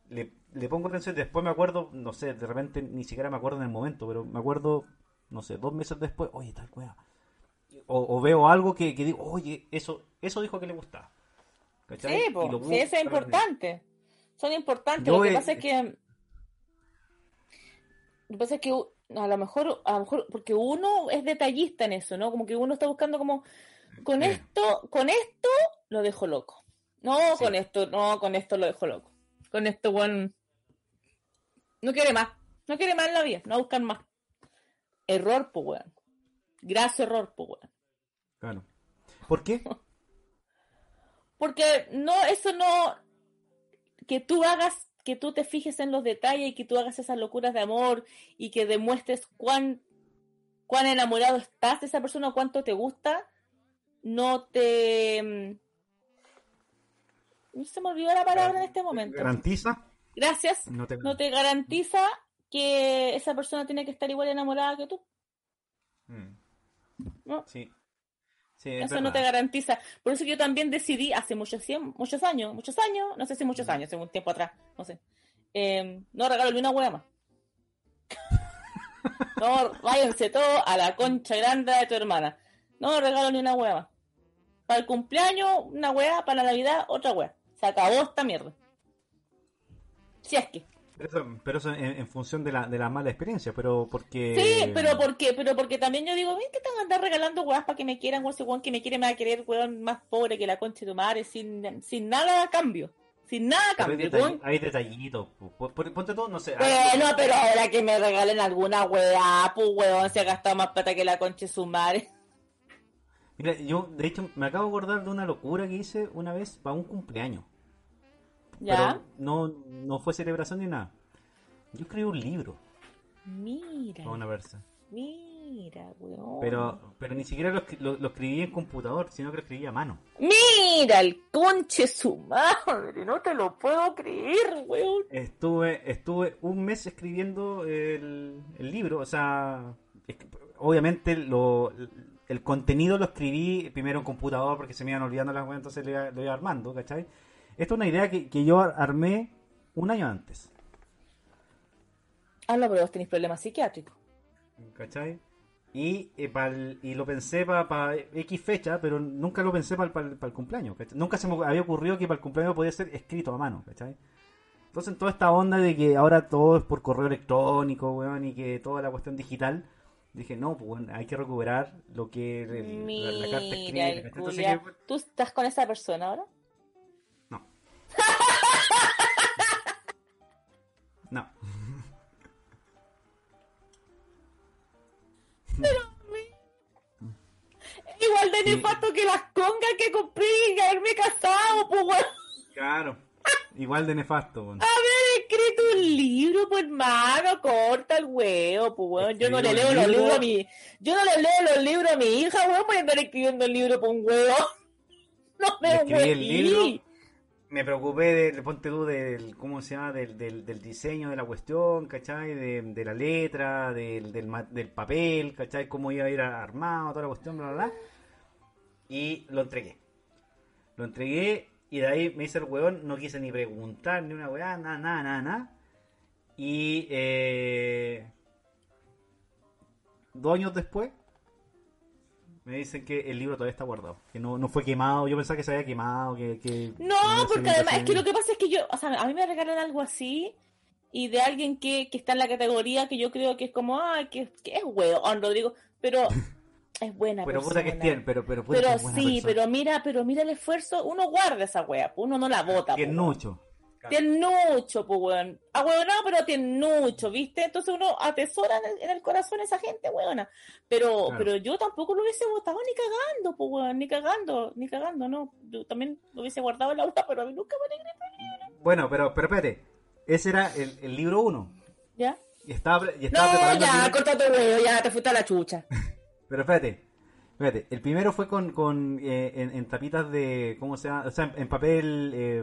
le, le pongo atención y después me acuerdo, no sé, de repente ni siquiera me acuerdo en el momento, pero me acuerdo, no sé, dos meses después, oye, tal wea. O, o veo algo que, que digo, oye, eso, eso dijo que le gustaba. ¿Cachai? Sí, po, sí, eso es importante. Son importantes. Yo lo que he- pasa es que. Lo que pasa es que a lo mejor, a lo mejor, porque uno es detallista en eso, ¿no? Como que uno está buscando como, con esto, con esto lo dejo loco. No, Sí. con esto, no, con esto lo dejo loco. Con esto, bueno, no quiere más. No quiere más en la vida, no buscar más. Error, pues, weón. Graso error, pues, weón. Claro. ¿Por qué? Porque no, eso no, que tú hagas, que tú te fijes en los detalles y que tú hagas esas locuras de amor y que demuestres cuán, cuán enamorado estás de esa persona o cuánto te gusta, no te... mm, No se me olvidó la palabra en este momento. ¿Garantiza? Gracias. No te... No te garantiza que esa persona tiene que estar igual enamorada que tú. Mm. No. Sí. Sí, es Eso no te garantiza. Por eso yo también decidí hace muchos, muchos años, muchos años, no sé si muchos años, hace un tiempo atrás, no sé. eh, no regalo ni una hueá más. No, váyanse todos a la concha grande de tu hermana. No regalo ni una hueá más. Para el cumpleaños, una hueá, para la Navidad, otra hueá. Se acabó esta mierda. Si es que. Pero eso, pero eso en, en función de la, de la mala experiencia, pero porque... Sí, pero ¿por qué? Pero porque también yo digo, ven que a andar regalando weas para que me quieran, weón, ese weón que me quiere me va a querer, weón, más pobre que la concha de tu madre, sin, sin nada a cambio. Sin nada a Pero hay, cambio, detall- hay detallitos. po. Pon- pon- Ponte tú, no sé. Bueno, pero ahora que me regalen alguna weá, pues weón, se ha gastado más plata que la concha de su madre. Mira, yo de hecho me acabo de acordar de una locura que hice una vez para un cumpleaños. ¿Ya? Pero no, no fue celebración ni nada. Yo escribí un libro Mira, una persona. mira, weón. Pero, pero ni siquiera lo, lo- lo escribí en computador, sino que lo escribí a mano. Mira el conche su madre, no te lo puedo creer, weón. Estuve, estuve un mes escribiendo el, el libro, o sea, es que, obviamente lo, el contenido lo escribí primero en computador porque se me iban olvidando las cosas, entonces lo iba, lo iba armando, ¿cachai? Esto es una idea que, que yo armé un año antes, Ah, no, pero vos tenés problemas psiquiátricos. ¿cachai? Y, eh, pa'l- y lo pensé para X fecha, pero nunca lo pensé para el cumpleaños, ¿cachai? Nunca se me había ocurrido que para el cumpleaños podía ser escrito a mano, ¿cachai? Entonces, en toda esta onda de que ahora todo es por correo electrónico, weón, y que toda la cuestión digital, dije, no, pues, weón, hay que recuperar lo que el- la, la carta Mira, escrita. Entonces, ¿Tú estás con esa persona ahora? No. Igual de Sí. nefasto que las congas que compré y haberme casado, pues weón. Claro. Igual de nefasto, weón. Haber escrito un libro, pues hermano, corta el huevo, pues weón. Yo no le leo los libro- libros a mi. Yo no le leo los libros a mi hija, weón, por andar escribiendo el libro por un huevo. No me escribí el libro. Me preocupé del, ponte tú, del, ¿cómo se llama? Del, del, del diseño de la cuestión, ¿cachai? De, de la letra, del, del, del papel, ¿cachai? Cómo iba a ir armado, toda la cuestión, bla, bla, bla. Y lo entregué. Lo entregué y de ahí me hice el weón, no quise ni preguntar ni una weá, nada, nada, nada, nada. Y eh, dos años después me dicen que el libro todavía está guardado, que no, no fue quemado, yo pensaba que se había quemado, que... que No, que porque además es que lo que pasa es que yo, o sea, a mí me regalan algo así y de alguien que, que está en la categoría que yo creo que es como, ay, que, que es weón, Rodrigo, pero es buena Pero puta que tierno, pero, pero puta que Pero es buena sí, persona. pero mira, pero mira el esfuerzo, uno guarda esa wea, uno no la bota. Tiernucho. Tiernucho, pues, weón. Ah, weón, no, pero tiernucho, ¿viste? Entonces uno atesora en el, en el corazón a esa gente, weona. Pero, Claro. pero yo tampoco lo hubiese votado ni cagando, pues, weón, ni cagando, ni cagando, ¿no? Yo también lo hubiese guardado en la aula, pero a mí nunca me alegré. Bueno, pero, pero espérate, ese era el, el libro 1. ¿Ya? Y estaba, y No, estaba preparando el ya, corta tu huevo, ya te fuiste a la chucha. Pero espérate, espérate. El primero fue con, con eh, en, en tapitas de, ¿cómo se llama? O sea, en, en papel eh,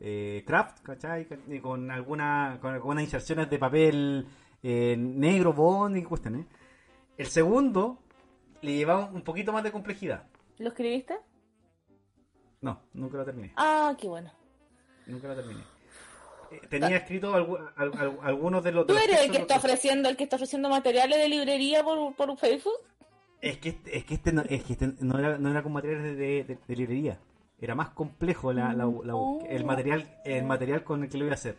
eh, craft, ¿cachai? Y con alguna, con algunas inserciones de papel eh, negro, bond y cuestiones. El segundo le llevaba un poquito más de complejidad. ¿Lo escribiste? No, nunca lo terminé. Ah, qué bueno. Nunca lo terminé. Eh, Tenía escrito algu- al- al- algunos de los... ¿Tú eres el que está ofreciendo, el que está ofreciendo materiales de librería por, por Facebook? Es que este, es que este, no, es que este no, era, no era con materiales de, de- de librería. Era más complejo la, la- la- el material el material con el que lo iba a hacer.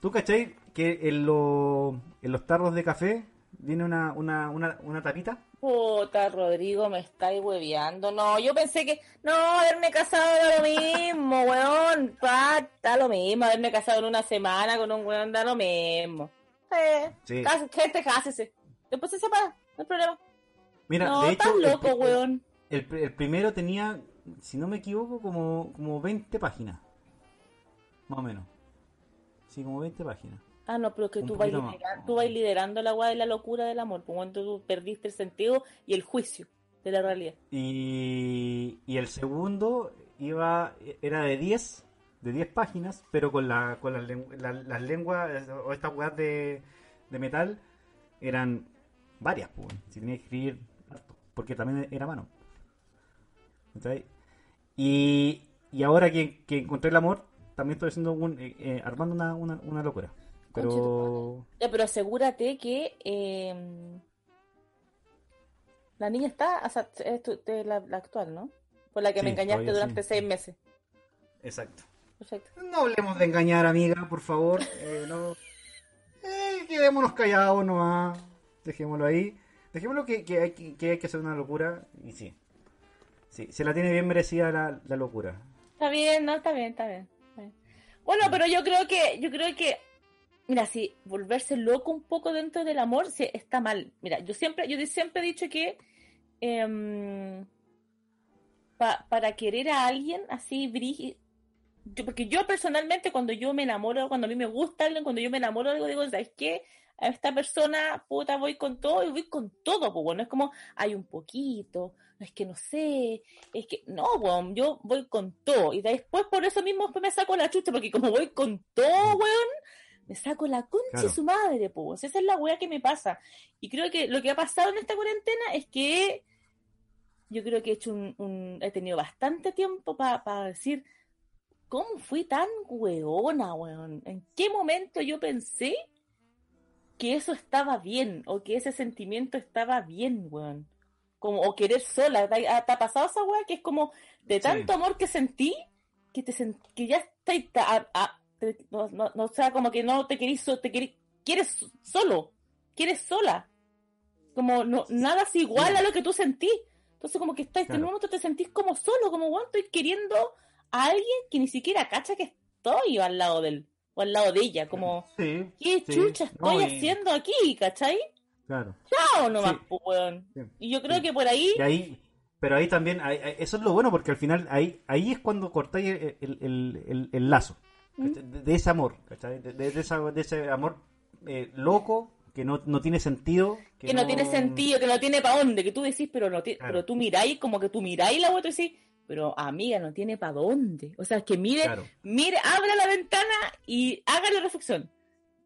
¿Tú cachai que en, lo- en los tarros de café viene una, una, una, una tapita? Puta, Rodrigo, me estáis hueveando. No, yo pensé que. No, haberme casado era lo mismo, weón. Pa, da lo mismo. Haberme casado en una semana con un weón da lo mismo. Eh, Sí. cas- gente, cásese. Después se separa, no hay problema. Mira, no, de hecho, estás loco, weón. El, el primero tenía, si no me equivoco, como, como 20 páginas. Más o menos. Sí, como 20 páginas. Ah, no, pero que Un tú vas, liderando, tú vas liderando la weá de la locura del amor. Por cuando tú perdiste el sentido y el juicio de la realidad. Y, y el segundo iba era de 10, de 10 páginas, pero con, la, con las, la- las lenguas o estas weas de, de metal eran varias, pues, si tenía que escribir porque también era mano. ¿Cachai? Y, y ahora que, que encontré el amor, también estoy haciendo un, eh, eh, armando una, una, una locura. Pero Ya, pero asegúrate que eh, la niña está, o sea, es tu- la, la actual, ¿no? Por la que me engañaste durante sí. seis meses. exacto. perfecto. No hablemos de engañar, amiga, por favor. Eh, no. Eh, quedémonos callados nomás. Dejémoslo ahí. Dejémoslo que, que, hay, que, que hay que hacer una locura. Y sí. Sí, se la tiene bien merecida la, la locura. Está bien, no, está bien, está bien. está bien. Bueno, pero yo creo que, yo creo que, mira, si volverse loco un poco dentro del amor, sí, está mal. Mira, yo siempre, yo siempre he dicho que em, pa- para querer a alguien así, brígido, yo, porque yo personalmente cuando yo me enamoro, cuando a mí me gusta alguien, cuando yo me enamoro de algo, digo, ¿sabes qué? A esta persona, puta, voy con todo y voy con todo, pues bueno, es como, hay un poquito, no es que no sé, es que, no, weón, yo voy con todo. Y después por eso mismo me saco la chucha, porque como voy con todo, weón, me saco la concha Claro. de su madre, pues. Esa es la weá que me pasa. Y creo que lo que ha pasado en esta cuarentena es que yo creo que he hecho un, un- he tenido bastante tiempo para decir, ¿cómo fui tan weona, weón? ¿En qué momento yo pensé que eso estaba bien o que ese sentimiento estaba bien, weón? Como, o querer sola. ¿Te ha, te ha pasado esa weá que es como de tanto amor que sentí que te sen- que ya te- no, no, no, o sea, como que no te querís, te querís, quieres solo, quieres sola. Como no, nada es igual a lo que tú sentís. Entonces como que estáis, en un momento te sentís como solo, como bueno, estoy queriendo a alguien que ni siquiera cacha que estoy al lado de él o al lado de ella, como Sí. ¿qué sí. chucha estoy No, y- haciendo aquí? ¿Cachai? Claro. Chao nomás, Sí. pues, weón. Sí. Y yo creo Sí. que por ahí, Y ahí, pero ahí también, ahí- eso es lo bueno, porque al final ahí, ahí es cuando cortáis el, el- el- lazo de, ese amor, ¿cachai? De, de- de esa- de ese amor eh, loco que no, no tiene sentido. que no tiene sentido, que no tiene para dónde, que tú decís, pero no ti- Claro. pero tú miráis, como que tú miráis la web y decís, pero amiga, no tiene para dónde. O sea, es que mire, Claro. mire, abra la ventana y haga la reflexión.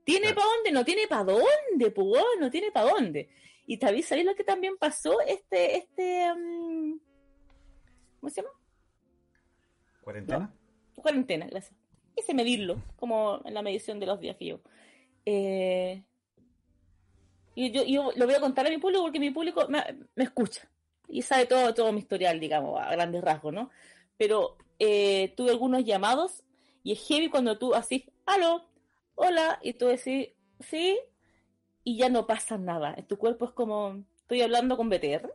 ¿Tiene Claro. para dónde? No tiene para dónde, pues no tiene para dónde. Y ¿sabéis lo que también pasó? Este, este, mm, ¿cómo se llama? ¿Cuarentena? cuarentena, gracias. Hice medirlo, como en la medición de los días que. Eh, y yo, yo lo voy a contar a mi público porque mi público me, me escucha y sabe todo, todo mi historial, digamos, a grandes rasgos, ¿no? Pero eh, tuve algunos llamados y es heavy cuando tú así, aló, hola, y tú decís, sí, y ya no pasa nada. En tu cuerpo es como, estoy hablando con BTR.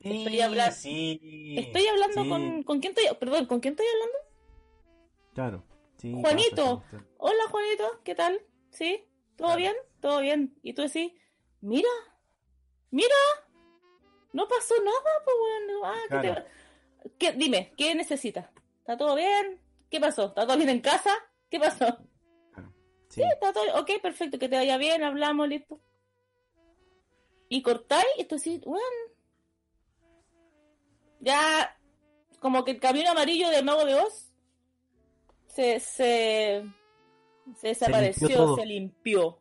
Estoy Sí, habla- sí, Estoy hablando sí, con, ¿con quién estoy? Perdón, ¿con quién estoy hablando? Claro. sí, Juanito. pasa. Hola Juanito, ¿qué tal? ¿Sí? ¿Todo Claro. bien? ¿Todo bien? Y tú decís, mira, mira, no pasó nada, pues bueno. Ah, ¿qué te- Claro. ¿qué- dime, ¿qué necesitas? ¿Está todo bien? ¿Qué pasó? ¿Está todo bien en casa? ¿Qué pasó? Sí. ¿Está todo Ok, perfecto, que te vaya bien, hablamos, listo. Y cortáis y tú decís, bueno, ya como que el camino amarillo del mago de Oz se, se, se desapareció, se limpió.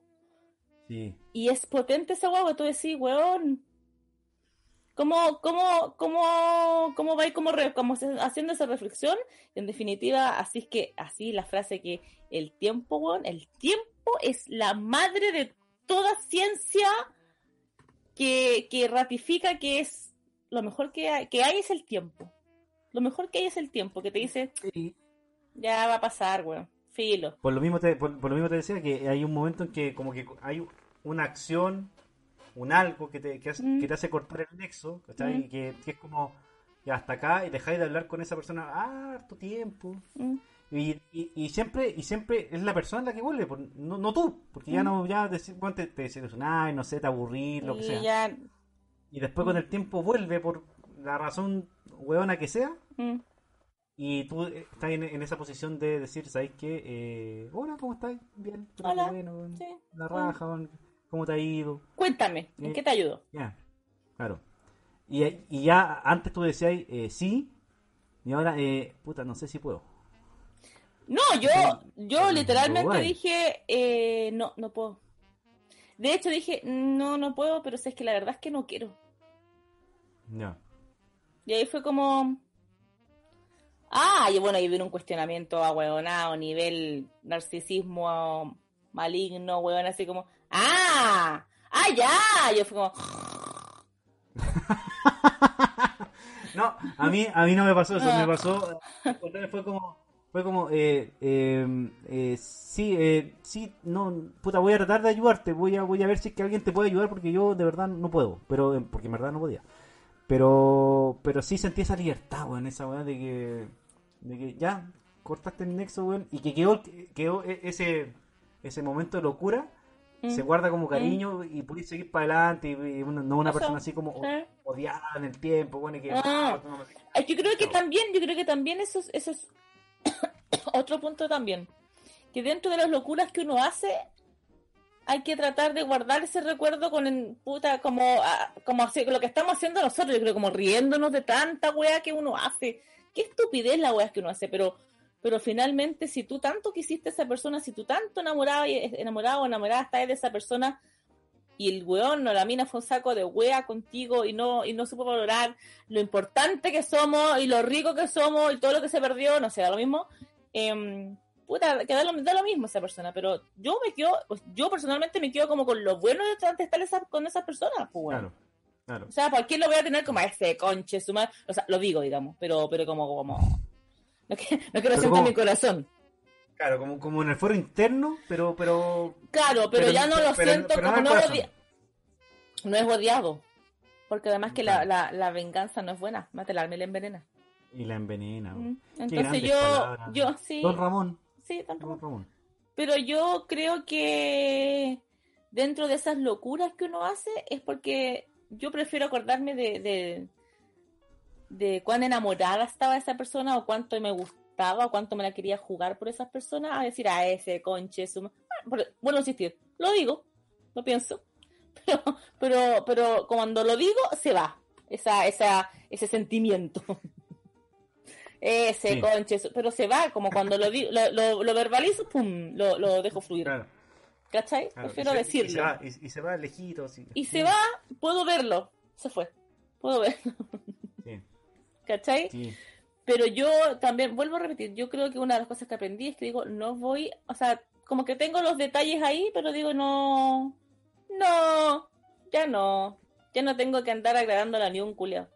Sí. Y es potente esa guagua, tú decís, weón. ¿Cómo, cómo, cómo, cómo vais como, re- como haciendo esa reflexión? En definitiva, así es que, así la frase que el tiempo, weón, el tiempo es la madre de toda ciencia que, que ratifica que es lo mejor que hay, que hay es el tiempo. Lo mejor que hay es el tiempo, que te dice, ya va a pasar, weón, filo. por lo mismo te, por, por lo mismo te decía que hay un momento en que como que hay una acción, un algo que te, que hace, Mm. que te hace cortar el nexo, ¿cachai? Mm. Que, que es como ya hasta acá y dejáis de hablar con esa persona harto tiempo. Mm. Y, y, y siempre y siempre es la persona la que vuelve, no, no tú, porque ya Mm. no ya te, bueno, te, te desilusionás, no sé, te aburrís, lo que Y sea. ya, Y después con el tiempo vuelve por la razón hueona que sea. Y tú eh, estás en, en esa posición de decir, ¿sabes qué? Eh, hola, ¿cómo estás? Bien, Hola, bueno, sí, la raja, weón, ¿cómo te ha ido? Cuéntame, ¿en qué te ayudo? Ya, claro. Y, y ya antes tú decías, eh, sí, y ahora, eh, puta, no sé si puedo. No, yo, yo literalmente guay. dije, eh, no, no puedo. De hecho dije, no, no puedo, pero si es que la verdad es que no quiero. Ya. Y ahí fue como... Ah, y bueno, ahí vino un cuestionamiento a nivel narcisismo maligno, weón, así como... ¡Ah! ¡Ah, ya! Yo fue como... No, a mí, a mí no me pasó eso, me pasó, fue como, Fue como, eh, eh, eh, sí, eh, sí, no, puta, voy a tratar de ayudarte, voy a, voy a ver si es que alguien te puede ayudar porque yo de verdad no puedo, pero, eh, porque en verdad no podía. Pero, pero sí sentí esa libertad, weón, esa weá de que, de que ya, cortaste el nexo, weón, y que quedó, quedó e- ese, ese momento de locura, Mm. se guarda como cariño y pudiste seguir para adelante y, una- no una persona así como odiada en el tiempo, bueno, que... Ah. no, no, Yo creo que también, yo creo que también eso es, eso es otro punto también. Que dentro de las locuras que uno hace, hay que tratar de guardar ese recuerdo con el, puta, como, ah, como así, lo que estamos haciendo nosotros, yo creo, como riéndonos de tanta wea que uno hace. Qué estupidez la wea que uno hace, pero, pero finalmente, si tú tanto quisiste a esa persona, si tú tanto enamorado, y- enamorado o enamorada estás de esa persona, y el weón o la mina fue un saco de wea contigo y no, y no supo valorar lo importante que somos y lo rico que somos y todo lo que se perdió, no sé, da lo mismo. em, puta, que da lo, da lo mismo esa persona, pero yo me quedo, pues, yo personalmente me quedo como con lo bueno de estar esa- con esas personas, pues, weón. Claro, claro. O sea, ¿por qué lo voy a tener como a ese conche, su madre? O sea, lo digo, digamos, pero, pero como, como, no, que- quiero sentir como- mi corazón. Claro, como, como en el foro interno, pero, pero Claro, pero, Pero- ya no lo pero- siento pero como no No es odiado. Porque además que la, Claro. la, la venganza no es buena. Mata el alma y la envenena. y la envenena. Mm. weón. Qué Entonces yo, palabras. yo sí, Don Ramón, sí. Don Ramón. Pero yo creo que dentro de esas locuras que uno hace es porque yo prefiero acordarme de, de, de cuán enamorada estaba esa persona o cuánto me gustaba o cuánto me la quería jugar por esas personas a decir a ese conche su ma-". Ah, bueno insistir lo digo lo pienso pero pero pero cuando lo digo se va esa esa ese sentimiento ese Sí. conche pero se va como cuando lo digo lo, lo, lo verbalizo pum lo, lo dejo fluir Claro, ¿cachai? claro. prefiero y se, decirlo Y se va, y, y se va y se va, puedo verlo. Se fue. Puedo verlo. ¿Cachai? sí. Pero yo también, vuelvo a repetir, yo creo que una de las cosas que aprendí es que digo, no voy, o sea, como que tengo los detalles ahí, pero digo, no, no, ya no, ya no tengo que andar agradándola ni un culiao.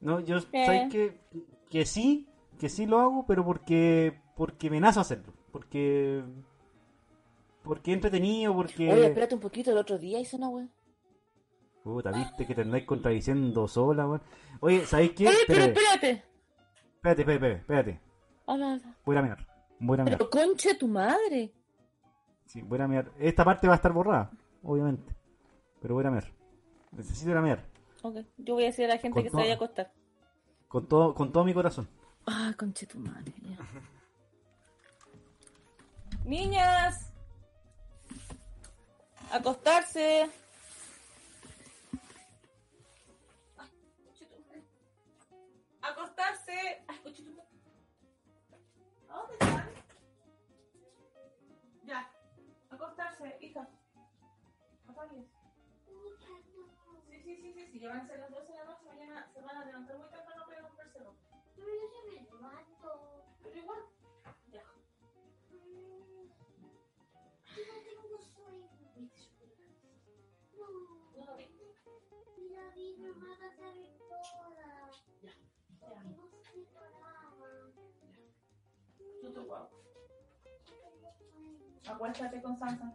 No, yo, Eh. ¿sabes que, que sí, que sí lo hago, pero porque porque me nace hacerlo. Porque porque entretenido, porque... Oye, espérate un poquito, el otro día hizo una wea. Puta, viste que te andáis contradiciendo sola, weón. Oye, ¿sabéis qué? Oye, pero Espérate, espérate. espérate, espérate, espérate. Habla, habla. Voy a ir a mirar. Voy a ir a mirar. Pero conche tu madre. Sí, voy a ir a mirar. Esta parte va a estar borrada, obviamente. Pero voy a ir a mirar. Necesito ir a mirar. Ok, yo voy a decir a la gente Con que se todo. vaya a acostar. Con todo, con todo mi corazón. Ah, conche tu madre. Niñas, acostarse. Acostarse. Ay. ¿A dónde están? Ya, acostarse, hija. Apagues. Sí, sí, sí, sí, sí, ya van a ser las 12 de la noche, mañana se van a levantar muy temprano Acuéstate con Sansa.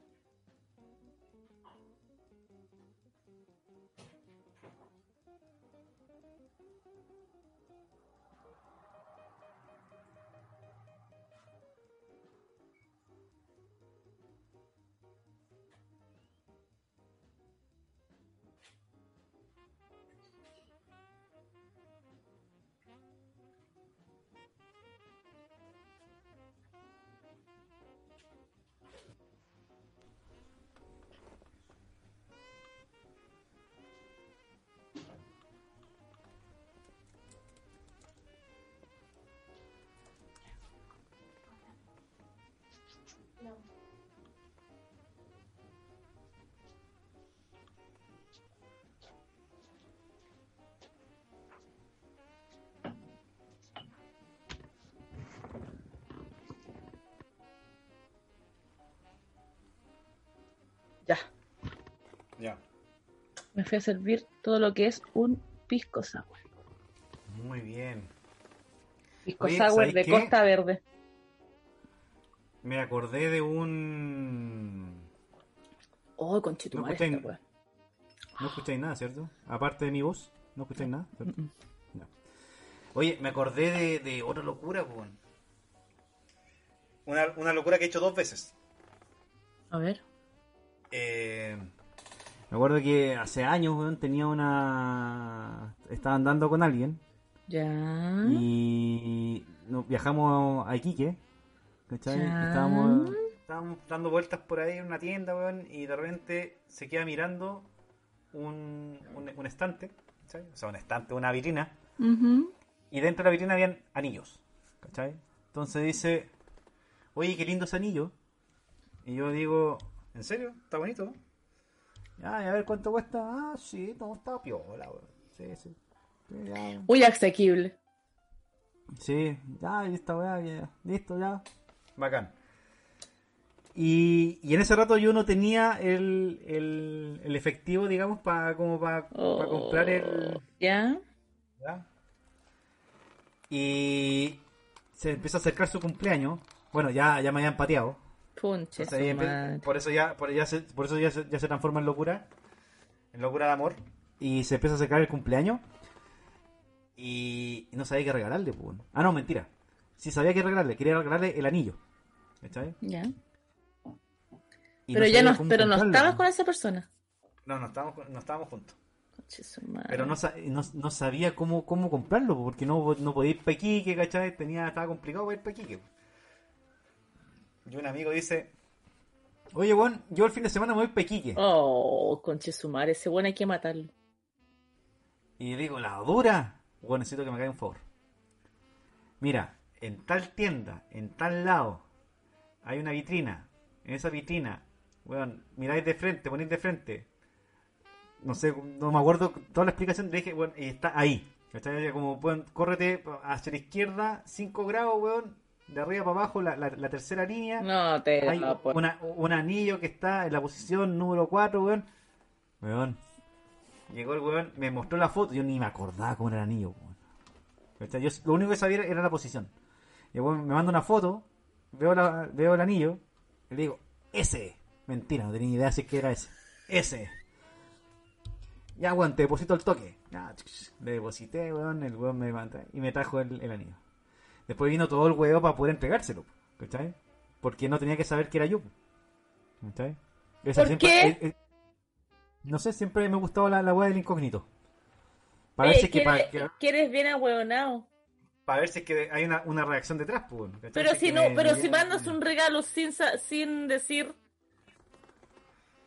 Ya. Me fui a servir todo lo que es un pisco sour. Muy bien. Pisco Oye, sour ¿sabes de qué? Costa Verde. Me acordé de un... Oh, conchetumare No, esta escucháis nada, ¿cierto? Aparte de mi voz, no escucháis nada. ¿cierto? Mm, mm. No. Oye, me acordé de, de otra locura, pues. Una, una locura que he hecho dos veces. A ver. Eh, me acuerdo que hace años, weón, tenía una... Estaba andando con alguien Ya. y nos viajamos a Iquique. ¿Cachai? Ya. Estábamos, estábamos dando vueltas por ahí en una tienda, weón, y de repente se queda mirando un, un, un estante, ¿cachai? O sea, un estante, una vitrina, Ujú. y dentro de la vitrina habían anillos, ¿cachai? Entonces dice, oye, qué lindo ese anillo. Y yo digo, ¿en serio? ¿Está bonito? No?". Ya, y a ver cuánto cuesta. Ah, sí, no, está piola, weón. Sí, sí. Ya. Muy asequible. Sí, ya, y esta weá, ya, listo, ya. Bacán. Y, y en ese rato yo no tenía el, el, el efectivo, digamos, para como para Oh. comprar el... Ya. ¿ya? Y se empieza a acercar su cumpleaños. Bueno, ya, ya me habían pateado. Entonces madre. por eso ya, por, ya se, por eso ya se, ya se transforma en locura. En locura de amor. Y se empieza a acercar el cumpleaños. Y, no sabía qué regalarle, pues. Ah, no, mentira. Sí sabía qué regalarle. Quería regalarle el anillo. ¿Cachai? Ya. Y Pero ya sabía no, pero no estabas con esa persona. No, no estábamos, no estábamos juntos. Pero no, no, no sabía cómo, cómo comprarlo, po, porque no, no podía ir para Iquique, ¿cachai? Tenía, estaba complicado para ir. Y un amigo dice, oye, Juan, yo el fin de semana me voy para Iquique. Oh, conche su madre. Ese bueno hay que matarlo. Y digo, la dura. Bueno, necesito que me caiga un favor. Mira, en tal tienda, en tal lado, hay una vitrina. En esa vitrina, weón, miráis de frente, ponéis de frente. No sé, no me acuerdo toda la explicación. Le dije, bueno, y está ahí. ¿Cachai? Como, weón, córrete hacia la izquierda, 5 grados, weón, de arriba para abajo, la, la- la tercera línea. No te Hay no, por- una- un anillo que está en la posición número 4, weón. Weón. Llegó el weón, me mostró la foto. Yo ni me acordaba cómo era el anillo, weón. Yo lo único que sabía era la posición. Y el weón me manda una foto, veo, la, veo el anillo, y le digo, ese. Mentira, no tenía ni idea si es que era ese. Ese. Ya, weón, te deposito el toque. Ya, le deposité, weón, el weón me manda y me trajo el, el anillo. Después vino todo el huevo para poder entregárselo, ¿cachai? Porque no tenía que saber que era yo. ¿Cachai? Esa ¿Por qué? eh, eh, no sé, siempre me gustaba la, la weá del incógnito. Para ver Eh, si es que, para, que- que eres bien ahueonado. para ver si es que hay una, una reacción detrás, pues. ¿cachai? Pero si no, me- pero me si mandas un regalo sin sin decir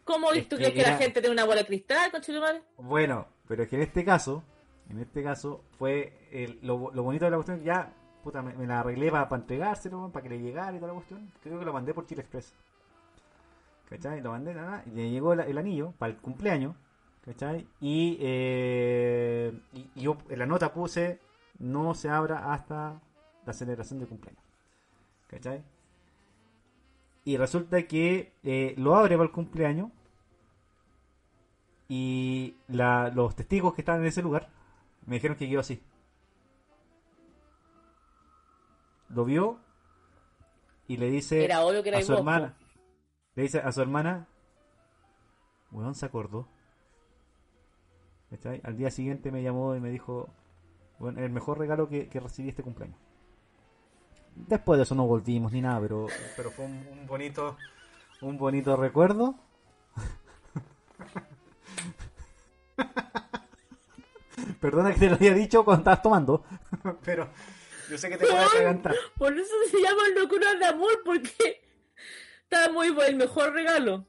¿Cómo Es tú que crees que la gente tiene una bola de cristal, conchetumare? Bueno, pero es que en este caso, en este caso, fue el- lo, lo bonito de la cuestión, ya, puta, me, la arreglé para entregárselo, para que le llegara y toda la cuestión. Creo que lo mandé por Chile Express. ¿Cachai? Lo mandé, nada, y le llegó el, anillo para el cumpleaños, ¿cachai? Y, eh, y yo en la nota puse, no se abra hasta la celebración de cumpleaños. ¿Cachai? Y resulta que eh, lo abre para el cumpleaños y la- los testigos que estaban en ese lugar me dijeron que quedó así. Lo vio y le dice Era obvio que era a su vos, hermana. Le dice a su hermana, weón se acordó. Al día siguiente me llamó y me dijo, bueno, el mejor regalo que, que recibí este cumpleaños. Después de eso no volvimos ni nada, pero, pero fue un, un bonito un bonito recuerdo. Perdona que te lo haya dicho cuando estabas tomando, pero yo sé que te puedes atragantar. Por eso se llama locura de amor, porque está muy buen, el mejor regalo.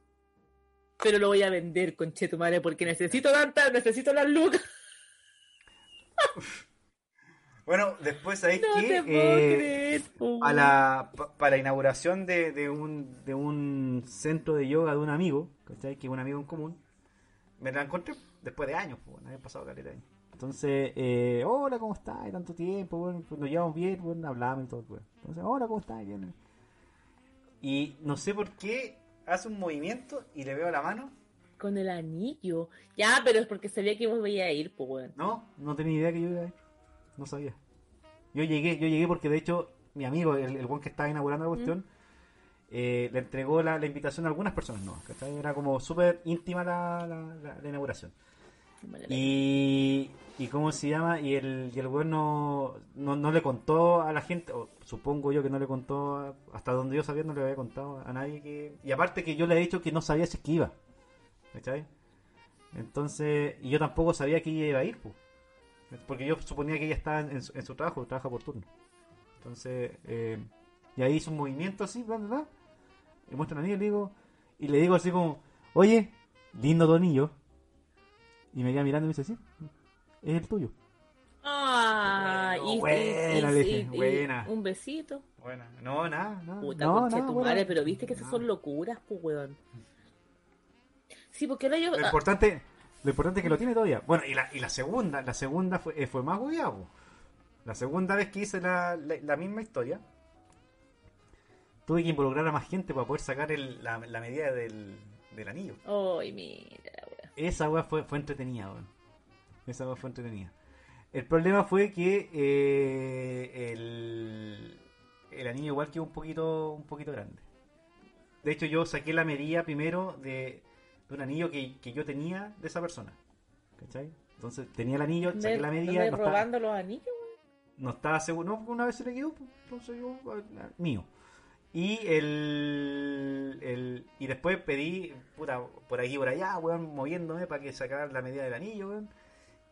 Pero lo voy a vender, conchetumare, porque necesito tanta, necesito las lucas. Bueno, después ahí No que eh, a la, pa- para la inauguración de, de un, de un centro de yoga de un amigo, ¿cachai? Que es un amigo en común, me la encontré después de años, pues, había pasado caleta de años. Entonces, eh, hola, ¿cómo estás? Tanto tiempo, bueno, pues nos llevamos bien, bueno, hablamos y todo, pues. Entonces, hola, ¿cómo estás? Bien. Y no sé por qué hace un movimiento y le veo la mano. Con el anillo. Ya, pero es porque sabía que vos veías a ir, pues. No, no tenía idea que yo iba a ir. No sabía. Yo llegué, yo llegué porque de hecho mi amigo, el, el buen que estaba inaugurando la cuestión, eh, le entregó la, la invitación a algunas personas, ¿no? ¿cachai? Era como súper íntima la- la inauguración. Y, y cómo se llama, y el, y el weón no, no, le contó a la gente, o supongo yo que no le contó, a- hasta donde yo sabía no le había contado a nadie que... Y aparte que yo le he dicho que no sabía si es que iba, ¿cachai? Entonces, y yo tampoco sabía que ella iba a ir, pues. Porque yo suponía que ella estaba en su, en su trabajo, trabaja por turno. Entonces, eh, y ahí hizo un movimiento así, bla, bla, bla. Y muestra el anillo y le digo, y le digo así como, oye, lindo tu anillo. Y me queda mirando y me dice, sí, es el tuyo. Ah, Bueno, y, buena, y- le dije, y- buena. un besito. Bueno, no, nada, nada. Puta, no, no, tu bueno. madre, pero viste que esas son locuras, pues, weón. Sí, porque ahora yo. Lo ah, importante, lo importante es que lo tiene todavía. Bueno, y la, y la segunda, la segunda fue, eh, fue más hueado. La segunda vez que hice la, la, la misma historia, tuve que involucrar a más gente para poder sacar el- la, la medida del, del anillo. Ay, mira. Esa weá fue, fue entretenida, weón. Esa weá fue entretenida. El problema fue que eh, el, el anillo igual quedó un poquito, un poquito grande. De hecho, yo saqué la medida primero de, de un anillo que, que yo tenía de esa persona. ¿Cachai? Entonces tenía el anillo, saqué ¿Andáis- la medida. No estaba, robando los anillos, no estaba seguro. No, una vez se le quedó, pues, entonces yo, ah, mío. Y el, el y después pedí, puta, por aquí por allá, weón, moviéndome para que sacaran la medida del anillo, weón.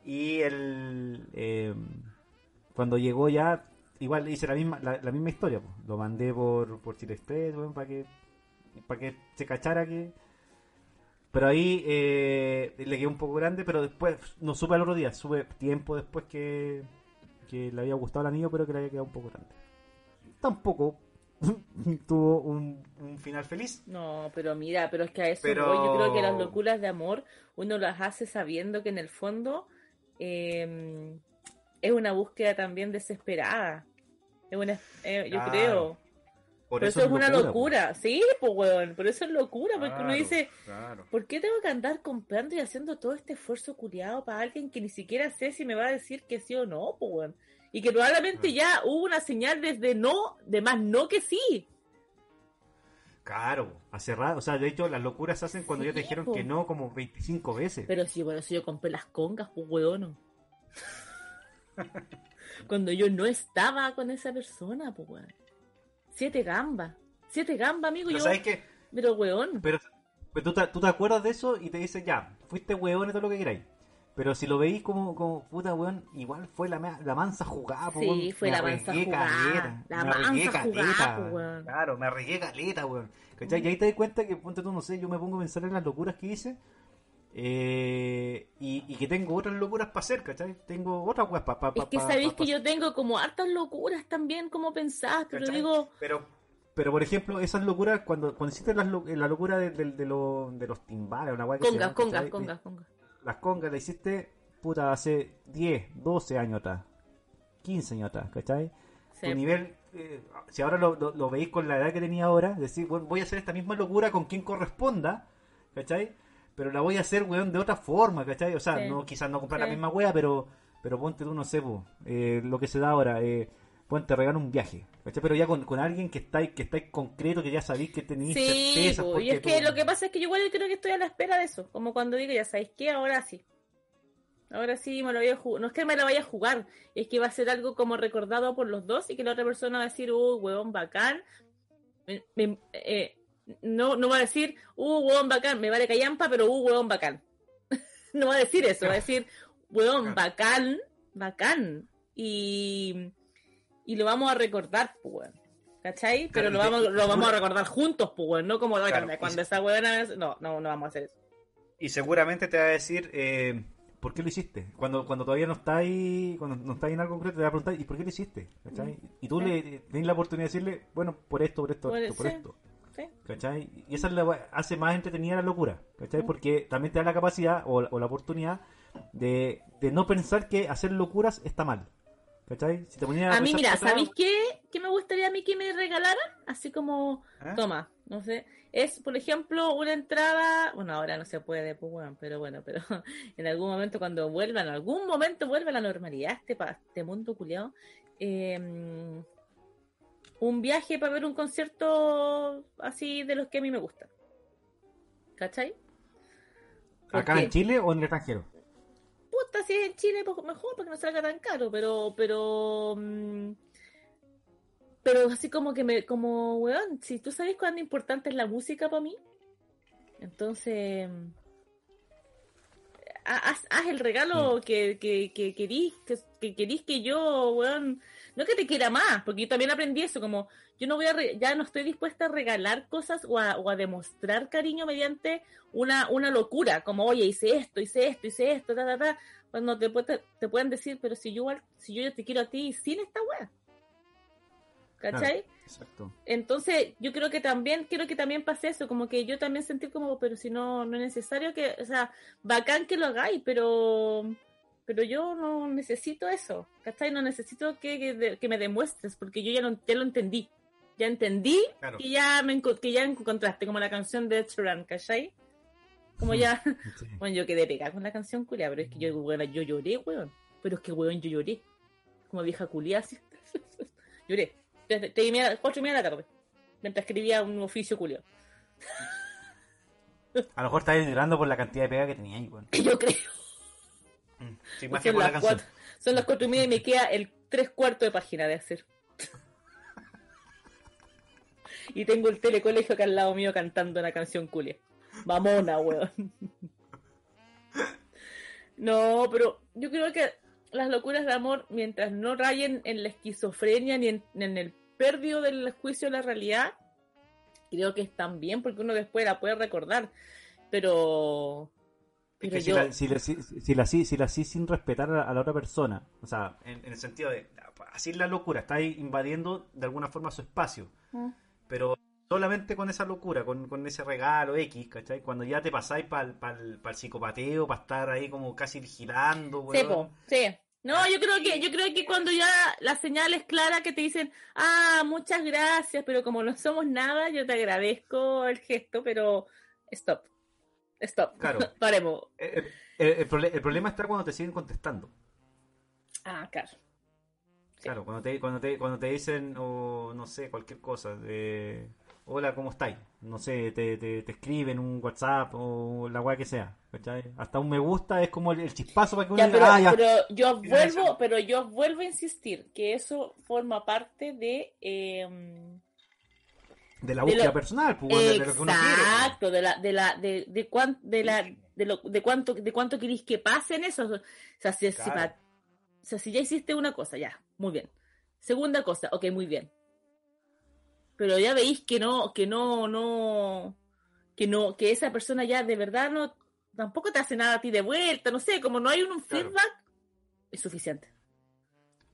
Y el eh, cuando llegó ya, igual hice la misma, la, misma historia, pues. lo mandé por, por Chile Express, weón, para que, para que se cachara que. Pero ahí eh, le quedó un poco grande, pero después, no supe al otro día, supe tiempo después que, que le había gustado el anillo, pero que le había quedado un poco grande. Tampoco tuvo un, un final feliz. No, pero mira, pero es que a eso Pero- voy. Yo creo que las locuras de amor uno las hace sabiendo que en el fondo eh, es una búsqueda también desesperada. Es una, eh, yo Claro. creo. Por Pero eso, es una locura, sí, pues weón. Pero eso es locura, porque uno dice, Claro. ¿por qué tengo que andar comprando y haciendo todo este esfuerzo culiado para alguien que ni siquiera sé si me va a decir que sí o no, pues weón? Y que probablemente ya hubo una señal desde no, de más no que sí. Claro, hace rato. O sea, de hecho, las locuras se hacen cuando ya te Sí, dijeron po. que no como 25 veces. Pero sí, bueno, si yo compré las congas, pues weón. Cuando yo no estaba con esa persona, pues weón. Siete gambas. Siete gambas, amigo. Pero yo, ¿sabes qué? pero weón. Pero, pero tú, te, tú te acuerdas de eso y te dices, ya, fuiste weón y todo lo que queráis. Pero si lo veis como, como puta weón, igual fue la, la mansa jugada, po, Sí, weón. fue Me la mansa jugada, caleta, la mansa jugada, weón. Claro, me arriesgué caleta, weón. ¿Cachai? Y ahí te das cuenta que, ponte tú, no sé, yo me pongo a pensar en las locuras que hice. eh, y, y que tengo otras locuras para hacer, ¿cachai? Tengo otras weas para pa, Es que pa- sabéis pa- que pa- yo tengo como hartas locuras también, como pensás, pero ¿Cachai? digo, Pero, Pero por ejemplo, esas locuras, cuando, cuando hiciste las lo- la locura de, de- de lo- de los timbales, una wea que se congas, congas, congas, congas. Las congas la hiciste, puta, hace 10, 12 años atrás, 15 años atrás, ¿cachai? Sí. Tu nivel, eh, si ahora lo, lo- lo veis con la edad que tenía ahora, decir, bueno, voy a hacer esta misma locura con quien corresponda, ¿cachai? Pero la voy a hacer, weón, de otra forma, ¿cachai? O sea, Sí. no quizás no comprar Sí. la misma wea, pero, pero ponte tú, no sé, po, eh, lo que se da ahora, eh, ponte, regalo un viaje, ¿cachai? Pero ya con, con alguien que estáis que estáis concreto, que ya sabéis que tenéis Sí, certezas. po, y es que tú- lo que pasa es que yo igual creo que estoy a la espera de eso. Como cuando digo, ya sabéis qué, ahora sí. Ahora sí me lo voy a jugar. No es que me lo vaya a jugar, es que va a ser algo como recordado por los dos y que la otra persona va a decir, uh, huevón bacán. Me- me- eh, no, no va a decir, uh, huevón bacán, me vale callampa, pero uh, huevón bacán. no va a decir eso, va a decir, huevón bacán, bacán. Y, y lo vamos a recordar, pues. ¿Cachai? Pero Claro, lo vamos, lo vamos a recordar juntos, pues. No como Claro, cuando, esa weona... No, no, no vamos a hacer eso. y seguramente te va a decir, eh, ¿por qué lo hiciste? Cuando, cuando todavía no está ahí, cuando no está ahí en algo concreto, te va a preguntar, ¿y por qué lo hiciste? ¿Cachai? Y tú le tienes la oportunidad de decirle, bueno, por esto, por esto, por esto, por sí. esto. ¿sí? ¿Cachai? Y esa es la, hace más entretenida la locura, ¿cachai? Mm. Porque también te da la capacidad o, o la oportunidad de, de no pensar que hacer locuras está mal. ¿Cachai? Si te ponías A mí, pensar mira, ¿sabéis qué? ¿Qué me gustaría a mí que me regalaran? Así como, ¿eh? toma, no sé, es, por ejemplo, una entrada, bueno, ahora no se puede, pues bueno, pero bueno, pero en algún momento cuando vuelva, en algún momento vuelva a la normalidad este, este mundo culiado, un viaje para ver un concierto así de los que a mí me gustan. ¿Cachai? ¿Acá en Chile o en el extranjero? Puta, si es en Chile, pues mejor porque no salga tan caro, pero, pero, mm, pero así como que me, como, weón, si tú sabes cuán importante es la música para mí, entonces, mm, ha- haz, haz el regalo que, que, que querís, que, que querís que yo, weón, no que te quiera más, porque yo también aprendí eso, como, yo no voy a, re- ya no estoy dispuesta a regalar cosas o a, o a demostrar cariño mediante una, una locura, como, oye, hice esto, hice esto, hice esto, ta, ta, ta, cuando te, pu- te pueden decir, pero si yo, si yo ya te quiero a ti sin esta wea. ¿Cachai? Exacto. Entonces, yo creo que también, quiero que también pase eso, como que yo también sentí como, pero si no, no es necesario que, o sea, bacán que lo hagáis, pero, pero yo no necesito eso, ¿cachai? No necesito que, que, me demuestres, porque yo ya lo, ya lo entendí. Ya entendí Claro. que ya me que ya encontraste, como la canción de Sheeran, ¿cachai? Como ya, Sí. bueno, yo quedé pegada con la canción culia, pero es que yo, weón, yo lloré, weón. Pero es que, weón, yo lloré. Como vieja culia, así. lloré. Tres y media- cuatro y media de la tarde. Mientras escribía un oficio culio. A lo mejor estáis llorando por la cantidad de pega que tenía ahí, weón. Yo creo. Sí, que Son por las, cuatro, son las cuatro y media y me queda el tres cuartos de página de hacer. y tengo el telecolegio acá al lado mío cantando una canción culia. Mamona, weón. No, pero yo creo que las locuras de amor, mientras no rayen en la esquizofrenia ni en, el pérdida del juicio de la realidad, creo que están bien porque uno después la puede recordar. Pero. Es que si la, si, la, si, si la si, si la hacís sin respetar a la, a la otra persona, o sea, en, en el sentido de así la locura, estáis invadiendo de alguna forma su espacio, Mm. pero solamente con esa locura, con, con ese regalo X, ¿cachai? Cuando ya te pasáis para el psicopateo, para estar ahí como casi vigilando, Sí, weón. po, sí. No, yo creo que, yo creo que cuando ya la señal es clara que te dicen, ah, muchas gracias, pero como no somos nada, yo te agradezco el gesto, pero stop. Stop. Claro. Paremos. Eh, eh, el, el problema está cuando te siguen contestando. Ah, claro. Sí. Claro, cuando te, cuando te, cuando te dicen, o no sé, cualquier cosa, de hola, ¿cómo estáis? No sé, te, te, te escriben un WhatsApp o la weá que sea, ¿cachai? Hasta un me gusta es como el, chispazo para que uno Ya, diga, pero, ah, ya. pero yo vuelvo, pero yo vuelvo a insistir que eso forma parte de eh, de la de búsqueda lo- personal, pues, bueno, de, de lo que uno quiere. pues. Exacto, de la, de la, de, de cuán- de la, de lo, de cuánto, de cuánto queréis que pase en eso. O sea, si, si Claro. pa- o sea, si ya hiciste una cosa, ya, muy bien. Segunda cosa, ok, muy bien. Pero ya veis que no, que no, no, que no, que esa persona ya de verdad no, tampoco te hace nada a ti de vuelta, no sé, como no hay un, un Claro. feedback, es suficiente.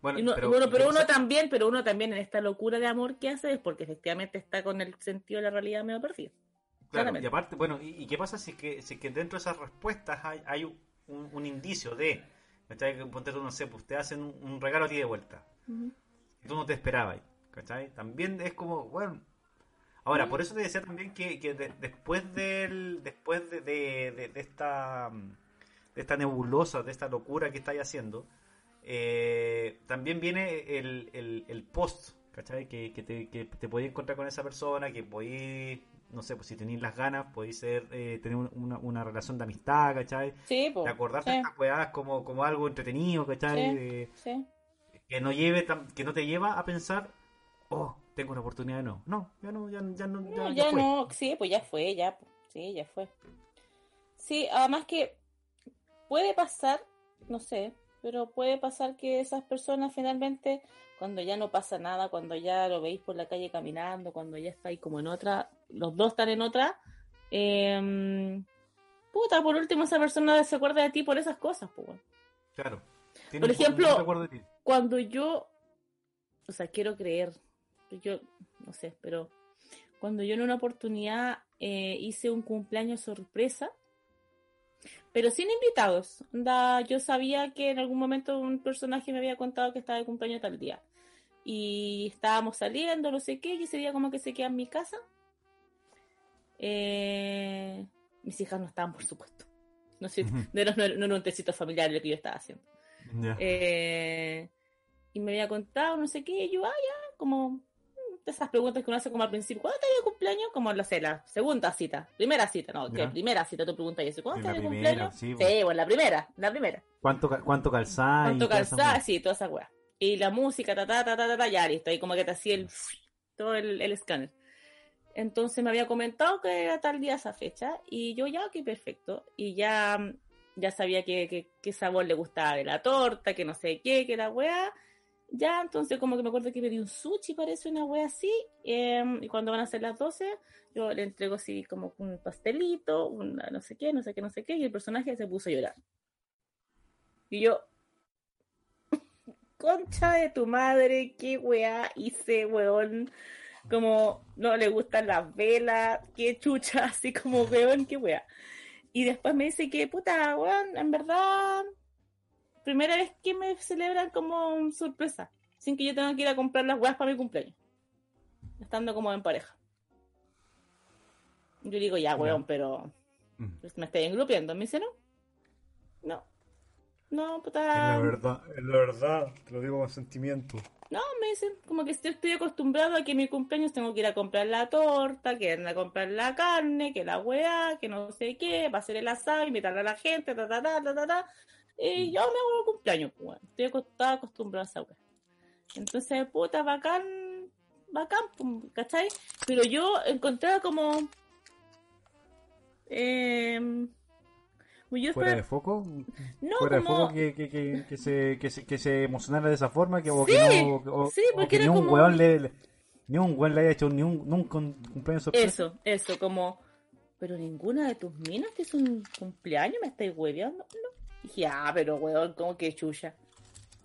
Bueno, pero, bueno, pero uno también, pero uno también en esta locura de amor que hace es porque efectivamente está con el sentido de la realidad medio perdido. Claro, claramente. y aparte, bueno, ¿y, y qué pasa si es que, si es que dentro de esas respuestas hay, hay un, un indicio de, ¿cachai? Ponte tú, no sé, pues te hacen un, un regalo a ti de vuelta, y tú no te esperabas, ¿cachai? También es como, bueno... Ahora, por eso te decía también que, que de- después del después de, de- de- esta de esta nebulosa, de esta locura que estáis haciendo, eh, también viene el, el, el post, ¿cachai? Que, que te, que te podéis encontrar con esa persona, que podéis, no sé, pues si tenéis las ganas, podéis ser, eh, tener un- una, una relación de amistad, ¿cachai? Sí, po. De acordarte sí, de estas como, como algo entretenido, ¿cachai? Sí. De- sí. que no lleve que no te lleva a pensar, oh, tengo una oportunidad de no. No, ya no, ya, ya no, ya, No, ya ya fue. no, sí, pues ya fue, ya, sí, ya fue. Sí, además que puede pasar, no sé, pero puede pasar que esas personas finalmente, cuando ya no pasa nada, cuando ya lo veis por la calle caminando, cuando ya estáis como en otra, los dos están en otra, em, puta, por último esa persona se acuerda de ti por esas cosas, pues. Claro. Por ejemplo, recuerdo de ti. cuando yo, o sea, quiero creer, yo no sé, pero cuando yo en una oportunidad eh, hice un cumpleaños sorpresa, pero sin invitados. Onda, yo sabía que en algún momento un personaje me había contado que estaba de cumpleaños tal día. Y estábamos saliendo, no sé qué, y ese día como que se queda en mi casa. Eh, mis hijas no estaban, por supuesto. No, sé, no, era, no era- no era un tecito familiar lo que yo estaba haciendo. Eh, y me había contado, no sé qué, y yo, ah, ya, como de esas preguntas que uno hace como al principio, ¿cuándo está el cumpleaños? Como, no sé, la segunda cita, primera cita, no, que primera cita, tú preguntas eso, ¿cuándo el primera, cumpleaños? sí, Sí, pues. bueno, la primera, la primera. ¿Cuánto, cuánto calzáis? ¿Cuánto calzás? Sí, toda esa weá. Y la música, ta, ta, ta, ta, ta, ya listo, ahí como que te hacía el, todo el, el escáner. Entonces me había comentado que era tal día esa fecha y yo ya, ok, perfecto. Y ya, ya sabía que, que, qué sabor le gustaba de la torta, que no sé qué, que la weá. Ya, entonces como que me acuerdo que pedí un sushi, parece una wea así. em, y cuando van a ser las 12, yo le entrego así como un pastelito, una no sé qué, no sé qué, no sé qué. Y el personaje se puso a llorar. Y yo, concha de tu madre, qué weá hice, weón. Como no le gustan las velas, qué chucha, así como weón, qué weá. Y después me dice que, puta, weón, en verdad, primera vez que me celebran como sorpresa, sin que yo tenga que ir a comprar las weas para mi cumpleaños, estando como en pareja. Yo digo, ya, weón, pero Mm. pues, me estoy engrupiendo. Me dice, no, no, no, Es puta. la verdad, es la verdad, te lo digo con sentimiento. No, me dicen, como que estoy, estoy acostumbrado a que en mi cumpleaños tengo que ir a comprar la torta, que ir a comprar la carne, que la weá, que no sé qué, va a hacer el asado, invitar a la gente, ta, ta, ta, ta, ta, ta. Y yo me hago el cumpleaños, pues, weón. Estoy aco- estaba acostumbrado a esa weá. Entonces, puta, bacán, bacán, ¿cachai? Pero yo encontraba como... Eh, yo Fuera de foco, no, fuera de como... foco que, que, que, que se, que, se, que se emocionara de esa forma, que, o Sí, que no, o, sí, o porque que era ni un como- weón le, le- ni un weón le haya hecho ni un, un cumpleaños sorpresa. Eso, eso, como, pero ninguna de tus minas que es un cumpleaños, me estáis hueveando. No. Dije, ah, pero weón, como que chucha.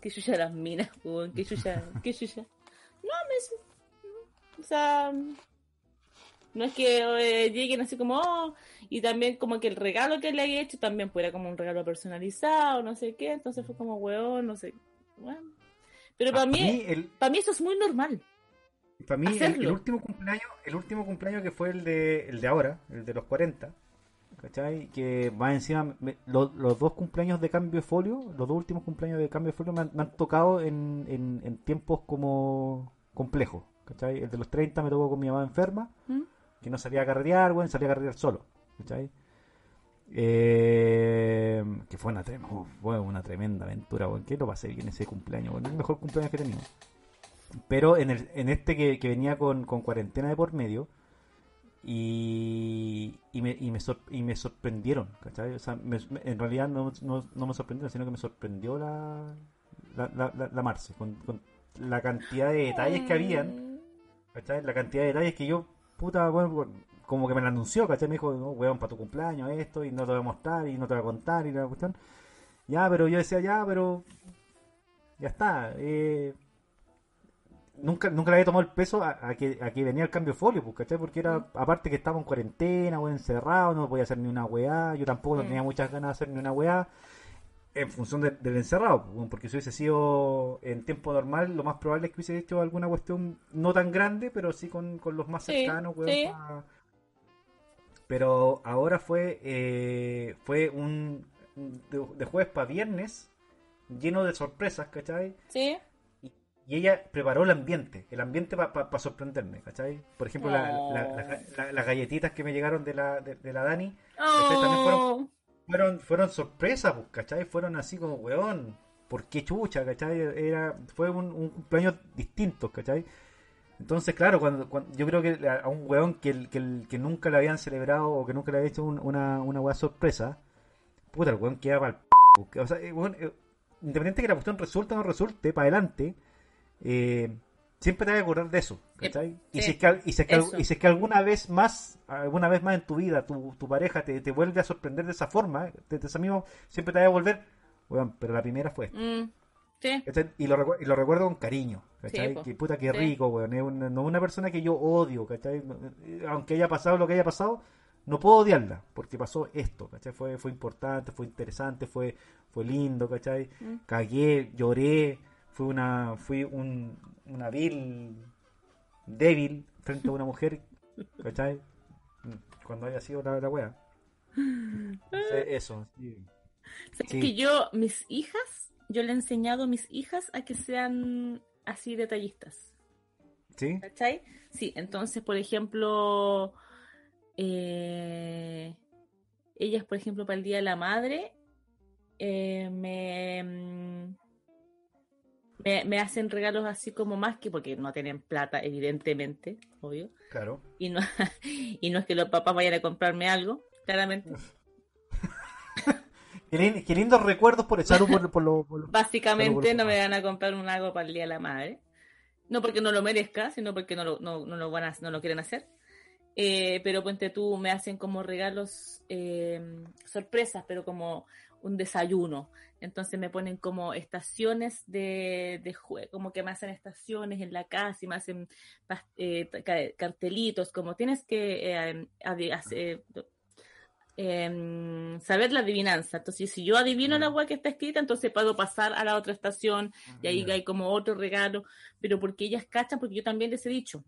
Que chucha las minas, weón, que chucha, que chucha. No, me o sea, no es que eh, lleguen así como, oh, y también como que el regalo que le había hecho también fuera como un regalo personalizado, no sé qué, entonces fue como, weón, no sé, bueno. Pero para Ah, mí, el, para mí eso es muy normal. para mí el, el último cumpleaños, el último cumpleaños que fue el de, el de ahora, el de los 40, ¿cachai? Que más encima, me- lo- los dos cumpleaños de cambio de folio, los dos últimos cumpleaños de cambio de folio me han, me han tocado en, en, en tiempos como complejos, ¿cachai? El de los 30 me tocó con mi mamá enferma, ¿Mm? que no salía a carretear, bueno, salía a carretear solo, ¿cachai? Eh, que fue una, fue una tremenda aventura, weón. que lo pasé bien ese cumpleaños, weón. el mejor cumpleaños que he tenido. Pero en, el, en este que, que venía con, con cuarentena de por medio, y, y, me, y, me, sor- y me sorprendieron, ¿cachai? O sea, en realidad no, no, no me sorprendieron, sino que me sorprendió la, la, la, la- Marce, con, con la cantidad de detalles que habían. ¿cachai? La cantidad de detalles que yo, puta, bueno, como que me la anunció, ¿cachai? Me dijo, no, weón, para tu cumpleaños esto, y no te voy a mostrar, y no te voy a contar, y la cuestión. Ya, pero yo decía, ya, pero. Ya está. Eh, nunca, nunca le había tomado el peso a, a que, a que venía el cambio de folio, pues, ¿cachai? Porque era, aparte que estaba en cuarentena, o encerrado, no podía hacer ni una weá, yo tampoco no Mm. tenía muchas ganas de hacer ni una weá. En función de- del encerrado, pues, porque si hubiese sido en tiempo normal, lo más probable es que hubiese hecho alguna cuestión no tan grande, pero sí con, con los más Sí, cercanos, weón, sí. Pero ahora fue eh, fue un de, de jueves para viernes lleno de sorpresas, ¿cachai? ¿Sí? Y, ella preparó el ambiente, el ambiente para sorprenderme, ¿cachai? Por ejemplo, la- la- Oh. la- la- las galletitas que me llegaron de la, de, de la Dani ¿Cachai? También fueron- Oh, fueron, fueron sorpresas, pues, ¿cachai? Fueron así como, weón, ¿por qué chucha, cachai? Era, fue un, un cumpleaños distinto, ¿cachai? Entonces, claro, cuando, cuando- yo creo que a un weón que, el- que, el- que nunca le habían celebrado o que nunca le había hecho un- una, una weá sorpresa, puta, el weón queda para el O sea, eh, weón, eh, independiente que la cuestión resulte o no resulte, para adelante, eh, siempre te vas a acordar de eso, ¿cachai? Y, sí, si es que, y, si es que, y si es que alguna vez más, alguna vez más en tu vida, tu, tu pareja te, te vuelve a sorprender de esa forma, de, de esa misma, siempre te va a volver, weón, pero la primera fue esta. mm, sí. Y lo, y lo recuerdo con cariño, ¿cachai? Sí, que puta, que rico, weón. Es una, no una persona que yo odio, ¿cachai? Eh, Aunque haya pasado lo que haya pasado, no puedo odiarla, porque pasó esto, ¿cachai? Fue, fue importante, fue interesante, fue, fue lindo, ¿cachai? Mm. Cagué, lloré, fui una, fui un, una vil débil frente a una mujer, ¿cachai? cuando haya sido la, la wea. Entonces, eso. sí. ¿Sabes Sí. que yo, mis hijas, yo le he enseñado a mis hijas a que sean así detallistas. ¿Sí? ¿Cachai? Sí, entonces, por ejemplo, eh, ellas, por ejemplo, para el Día de la Madre, eh, me, mm, me, me hacen regalos así como más que, porque no tienen plata, evidentemente, obvio, Claro. y no, y no es que los papás vayan a comprarme algo, claramente. Qué, lin- qué lindos recuerdos por echar por, por lo. por lo- Básicamente no me van a comprar un algo para el Día de la Madre. No porque no lo merezca, sino porque no lo, no, no lo, van a, no lo quieren hacer. Eh, pero ponte tú, me hacen como regalos eh, sorpresas, pero como un desayuno. Entonces me ponen como estaciones de, de juego, como que me hacen estaciones en la casa y me hacen eh, ca- cartelitos, como tienes que eh, adi- hacer- em, saber la adivinanza. Entonces, si yo adivino la web que está escrita, entonces puedo pasar a la otra estación y ahí hay como otro regalo, pero porque ellas cachan, porque yo también les he dicho,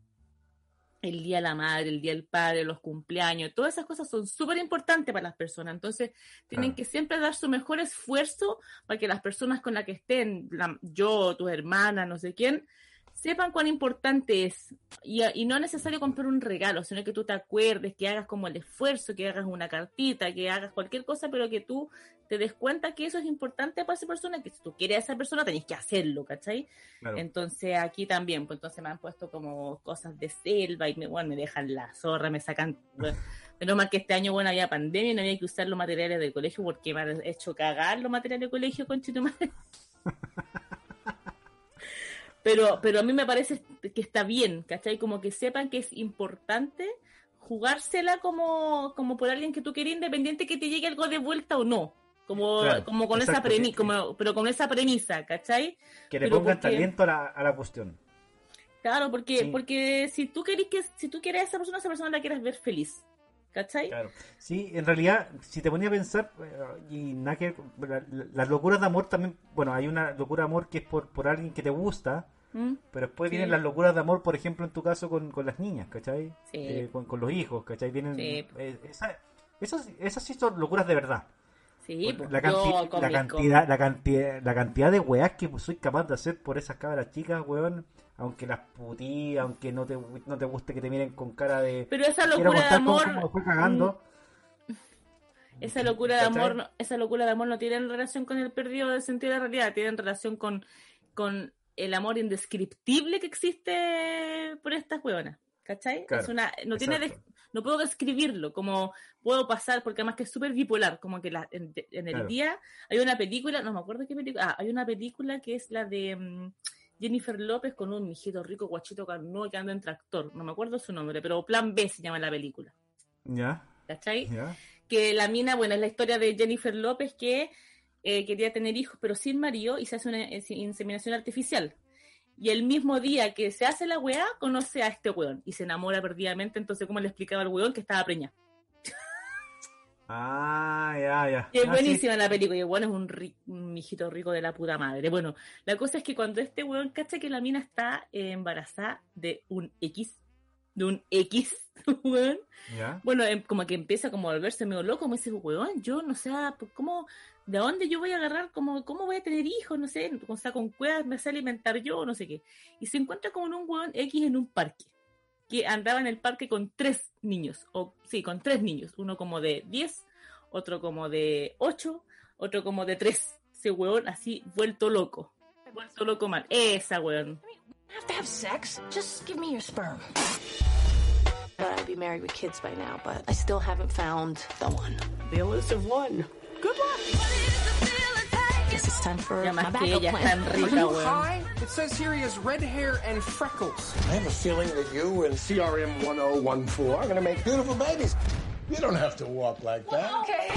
el día de la madre, el día del padre, los cumpleaños, todas esas cosas son súper importantes para las personas. Entonces, tienen Claro. que siempre dar su mejor esfuerzo para que las personas con las que estén, la- yo, tus hermanas, no sé quién, sepan cuán importante es. Y, y no es necesario comprar un regalo, sino que tú te acuerdes, que hagas como el esfuerzo, que hagas una cartita, que hagas cualquier cosa, pero que tú te des cuenta que eso es importante para esa persona, que si tú quieres a esa persona tenés que hacerlo, ¿cachai? Claro. Entonces aquí también, pues entonces me han puesto como cosas de selva y me, bueno, me dejan la zorra, me sacan... bueno, menos mal que este año, bueno, había pandemia y no había que usar los materiales del colegio porque me han hecho cagar los materiales del colegio, con madre. Pero, pero a mí me parece que está bien, ¿cachai? Como que sepan que es importante jugársela como, como por alguien que tú quieres, independiente que te llegue algo de vuelta o no. Como, Claro, como con esa premisa, como, pero con esa premisa, ¿cachai? Que le pero pongan porque- talento a la, a la cuestión. Claro, porque, Sí. porque si tú querés que, si tú quieres a esa persona, esa persona la quieres ver feliz. ¿Cachai? Claro. Sí, en realidad, si te ponía a pensar, eh, y nada que las locuras de amor también, bueno, hay una locura de amor que es por, por alguien que te gusta, ¿Mm? pero después Sí. vienen las locuras de amor, por ejemplo, en tu caso con, con las niñas, ¿cachai? Sí. Eh, con, con los hijos, ¿cachai? Vienen, Sí. eh, esa- esas, esas sí son locuras de verdad. Sí, pues, la, yo canti- la cantidad, la cantidad, la cantidad de weas que soy capaz de hacer por esas cabras chicas, weón, aunque las putí, aunque no te, no te guste que te miren con cara de Pero esa locura de amor, fue cagando. esa locura de amor, no- esa locura de amor no tiene relación con el perdido del sentido de la realidad, tiene relación con, con el amor indescriptible que existe por estas hueonas. ¿Cachai? Claro, es una, no tiene de- exacto. no puedo describirlo, como puedo pasar, porque además que es súper bipolar, como que la- en, en el Claro. día hay una película, no me acuerdo qué película, ah, hay una película que es la de mm, Jennifer López con un mijito rico, guachito carnudo que anda en tractor, no me acuerdo su nombre, pero Plan B se llama la película, Ya, ¿cachai? ya. que la mina, bueno, es la historia de Jennifer López que eh, quería tener hijos pero sin marido y se hace una eh, inseminación artificial. Y el mismo día que se hace la weá, conoce a este weón y se enamora perdidamente. Entonces, como le explicaba al weón que estaba preñada. Ah, ya, ya. Y es Ah, buenísima la película. Y el weón es un, ri- un mijito rico de la puta madre. Bueno, la cosa es que cuando este weón cacha que la mina está eh, embarazada de un X, de un X, weón, ya. bueno, em- como que empieza como a volverse medio loco, me dice, weón, yo no sé, ah, pues, ¿cómo, de dónde yo voy a agarrar, como, cómo voy a tener hijos, no sé, o sea, con cuevas me sé alimentar yo, no sé qué. Y se encuentra con un weón X en un parque, que andaba en el parque con tres niños, o sí, con tres niños, uno como de 10, otro como de 8, otro como de 3. Ese weón así, vuelto loco. Vuelto loco mal. Esa weón. have to have sex. Just give me your sperm. I'd be married with kids by now, but I still haven't found the one. The elusive one. Good luck. Guess it's time for Ya my más backup ella es tan plan. rica, weón. High? It says here he has red hair and freckles. I have a feeling that you and CRM 1014 are going to make beautiful babies. You don't have to walk like that. Okay.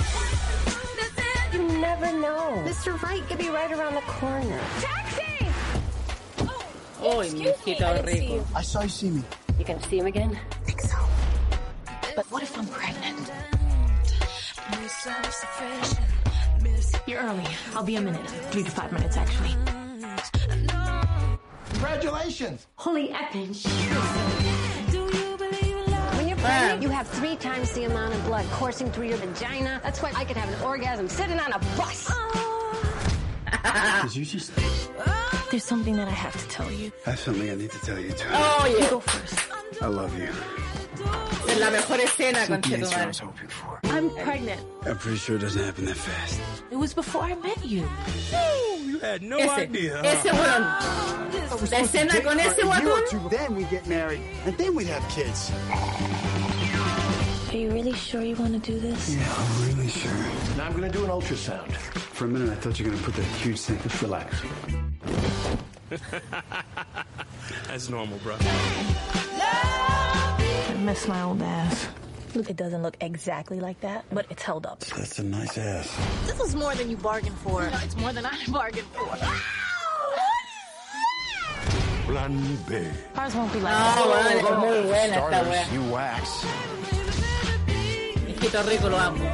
You never know. Mr. Wright could be right around the corner. Taxi! Oh, Uy, mi hijito rico. I saw you see me. You gonna see him again? think so. But what if I'm pregnant? You're early. I'll be a minute. Three to five minutes, actually. Congratulations. Holy epping. When you're Ah. You have three times the amount of blood coursing through your vagina. That's why I could have an orgasm sitting on a bus. Did you just? There's something that I have to tell you. I have something I need to tell you too. Oh, yeah. Go first. I love you. Es la mejor escena, It's not the conche tu answer I madre. was hoping for. I'm pregnant. I'm pretty sure it doesn't happen that fast. It was before I met you. You had no Ese, ese weón. La escena con ese guatón. Then we get married, and then we'd have kids. Are you really sure you want to do this? Yeah, I'm really sure. Now I'm gonna do an ultrasound. For a minute, I thought you were gonna put that huge thing. Just relax. That's normal, bro. I miss my old ass. Look, it doesn't look exactly like that, but it's held up. That's a nice ass. This was more than you bargained for. No, it's more than I bargained for. Plan B. Ours won't be like No, that. weón, es muy buena esta Starters, wea. you wax. Hijito rico, lo amo.